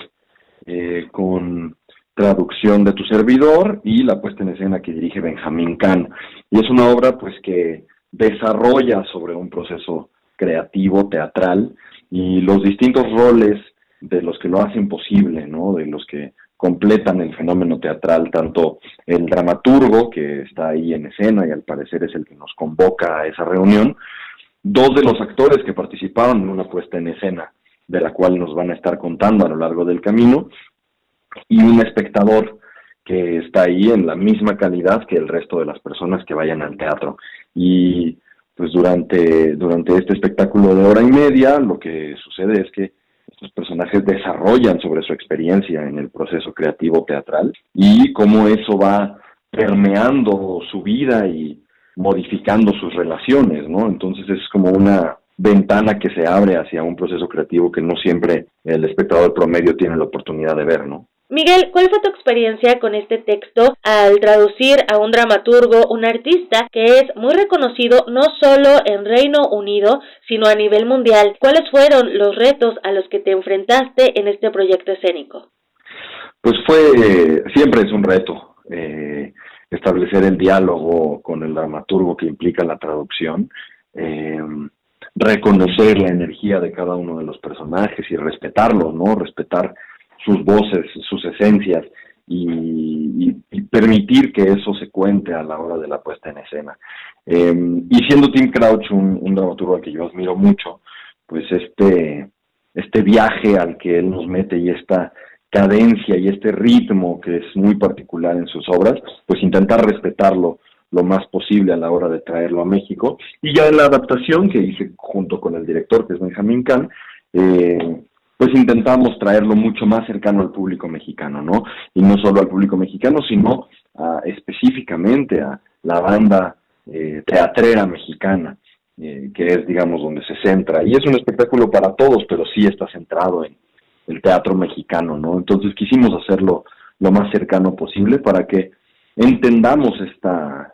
eh, con traducción de tu servidor y la puesta en escena que dirige Benjamín Kahn. Y es una obra pues que desarrolla sobre un proceso creativo, teatral, y los distintos roles de los que lo hacen posible, ¿no? De los que completan el fenómeno teatral, tanto el dramaturgo, que está ahí en escena y al parecer es el que nos convoca a esa reunión, dos de los actores que participaron en una puesta en escena, de la cual nos van a estar contando a lo largo del camino, y un espectador que está ahí en la misma calidad que el resto de las personas que vayan al teatro. Y pues durante, durante este espectáculo de hora y media, lo que sucede es que estos personajes desarrollan sobre su experiencia en el proceso creativo teatral y cómo eso va permeando su vida y modificando sus relaciones, ¿no? Entonces es como una ventana que se abre hacia un proceso creativo que no siempre el espectador promedio tiene la oportunidad de ver, ¿no? Miguel, ¿cuál fue tu experiencia con este texto al traducir a un dramaturgo, un artista que es muy reconocido no solo en Reino Unido, sino a nivel mundial? ¿Cuáles fueron los retos a los que te enfrentaste en este proyecto escénico? Pues fue, siempre es un reto eh, establecer el diálogo con el dramaturgo que implica la traducción. Eh, reconocer la energía de cada uno de los personajes y respetarlo, ¿no? Respetar sus voces, sus esencias y, permitir que eso se cuente a la hora de la puesta en escena. Em, y siendo Tim Crouch un, dramaturgo al que yo admiro mucho, pues este, este viaje al que él nos mete y esta cadencia y este ritmo que es muy particular en sus obras, pues intentar respetarlo lo más posible a la hora de traerlo a México. Y ya en la adaptación que hice junto con el director, que es Benjamín Kahn, eh, pues intentamos traerlo mucho más cercano al público mexicano, ¿no? Y no solo al público mexicano, sino específicamente a la banda eh, teatrera mexicana, eh, que es, digamos, donde se centra. Y es un espectáculo para todos, pero sí está centrado en el teatro mexicano, ¿no? Entonces quisimos hacerlo lo más cercano posible para que entendamos esta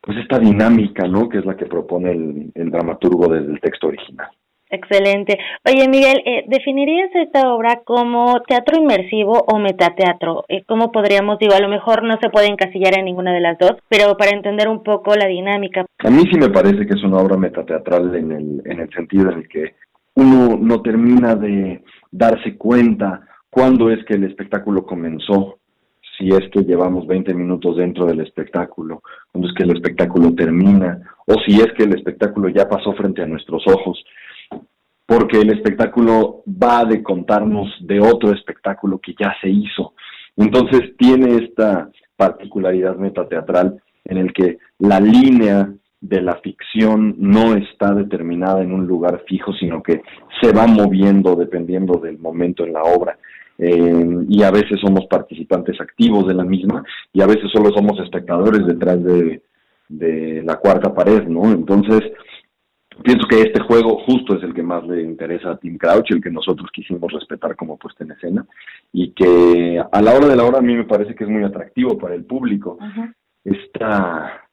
pues esta dinámica, ¿no? Que es la que propone el, el dramaturgo desde el texto original. Excelente. Oye, Miguel, eh, ¿definirías esta obra como teatro inmersivo o metateatro? Eh, ¿Cómo podríamos, digo, a lo mejor no se puede encasillar en ninguna de las dos, pero para entender un poco la dinámica? A mí sí me parece que es una obra metateatral en el, en el sentido en el que uno no termina de darse cuenta cuándo es que el espectáculo comenzó, si es que llevamos 20 minutos dentro del espectáculo, cuándo es que el espectáculo termina, o si es que el espectáculo ya pasó frente a nuestros ojos porque el espectáculo va de contarnos de otro espectáculo que ya se hizo. Entonces tiene esta particularidad metateatral en el que la línea de la ficción no está determinada en un lugar fijo, sino que se va moviendo dependiendo del momento en la obra. Eh, y a veces somos participantes activos de la misma y a veces solo somos espectadores detrás de, de la cuarta pared, ¿no? Entonces, pienso que este juego justo es el que más le interesa a Tim Crouch, el que nosotros quisimos respetar como puesta en escena, y que a la hora de la hora a mí me parece que es muy atractivo para el público. Esta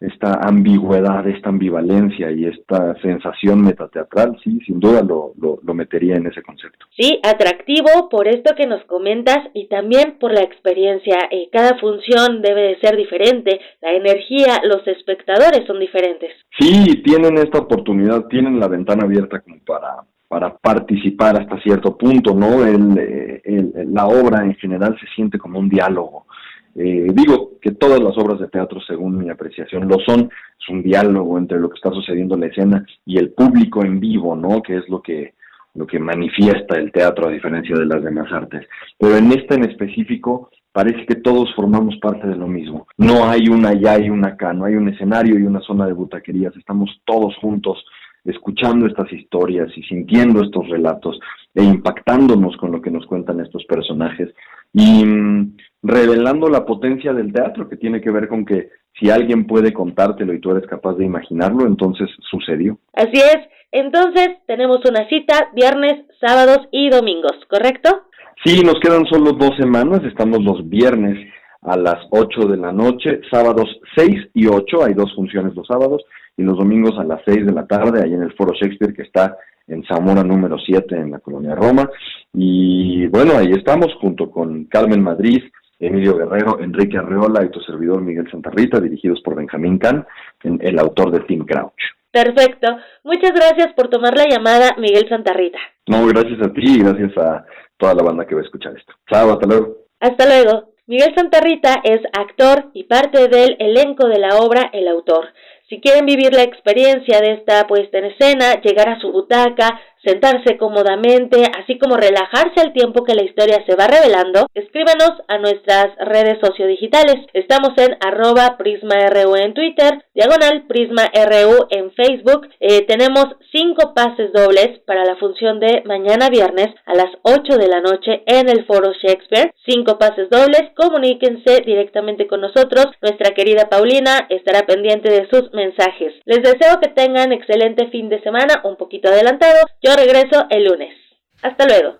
esta ambigüedad, esta ambivalencia y esta sensación metateatral, sí, sin duda lo, lo, metería en ese concepto. Sí, atractivo por esto que nos comentas y también por la experiencia. Eh, cada función debe de ser diferente, la energía, los espectadores son diferentes. Sí, tienen esta oportunidad, tienen la ventana abierta como para para participar hasta cierto punto, ¿no? El, eh, el, la obra en general se siente como un diálogo eh, digo que todas las obras de teatro, según mi apreciación, lo son. Es un diálogo entre lo que está sucediendo en la escena y el público en vivo, ¿no? Que es lo que lo que manifiesta el teatro a diferencia de las demás artes. Pero en esta en específico parece que todos formamos parte de lo mismo. No hay una allá y una acá, no hay un escenario y una zona de butaquerías, estamos todos juntos escuchando estas historias y sintiendo estos relatos e impactándonos con lo que nos cuentan estos personajes y mm, revelando la potencia del teatro que tiene que ver con que si alguien puede contártelo y tú eres capaz de imaginarlo, entonces sucedió. Así es, entonces tenemos una cita viernes, sábados y domingos, ¿correcto? Sí, nos quedan solo dos semanas, estamos los viernes a las 8 de la noche, sábados 6 y 8, hay dos funciones los sábados, y los domingos a las 6 de la tarde, ahí en el Foro Shakespeare, que está en Zamora número 7, en la colonia Roma. Y bueno, ahí estamos junto con Carmen Madrid, Emilio Guerrero, Enrique Arreola y tu servidor Miguel Santarrita, dirigidos por Benjamín Can, el autor de Tim Crouch. Perfecto. Muchas gracias por tomar la llamada, Miguel Santarrita. No, gracias a ti y gracias a toda la banda que va a escuchar esto. Chao, hasta luego. Hasta luego. Miguel Santarrita es actor y parte del elenco de la obra El Autor. Si quieren vivir la experiencia de esta puesta en escena, llegar a su butaca, sentarse cómodamente, así como relajarse al tiempo que la historia se va revelando, escríbanos a nuestras redes sociodigitales. Estamos en arroba prisma.ru en Twitter, diagonal prisma.ru en Facebook. Eh, tenemos cinco pases dobles para la función de mañana viernes a las 8 de la noche en el Foro Shakespeare. Cinco pases dobles, comuníquense directamente con nosotros. Nuestra querida Paulina estará pendiente de sus mensajes. Les deseo que tengan excelente fin de semana, un poquito adelantado. Yo regreso el lunes. Hasta luego.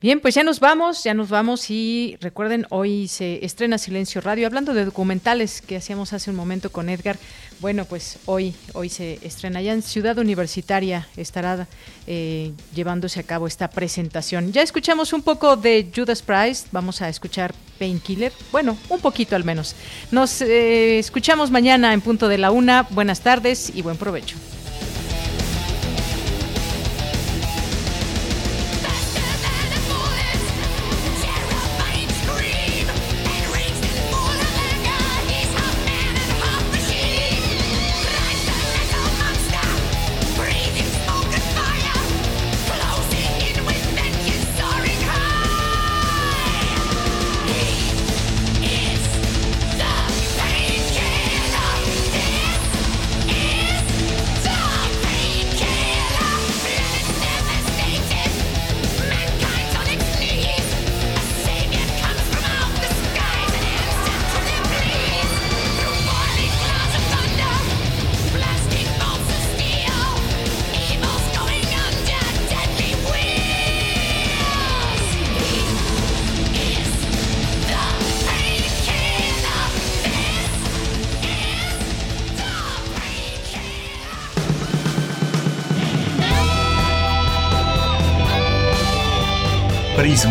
Bien, pues ya nos vamos, ya nos vamos y recuerden, hoy se estrena Silencio Radio, hablando de documentales que hacíamos hace un momento con Edgar. Bueno, pues hoy, hoy se estrena ya en Ciudad Universitaria, estará eh, llevándose a cabo esta presentación. Ya escuchamos un poco de Judas Price, vamos a escuchar Painkiller, bueno, un poquito al menos. Nos eh, escuchamos mañana en punto de la una. Buenas tardes y buen provecho.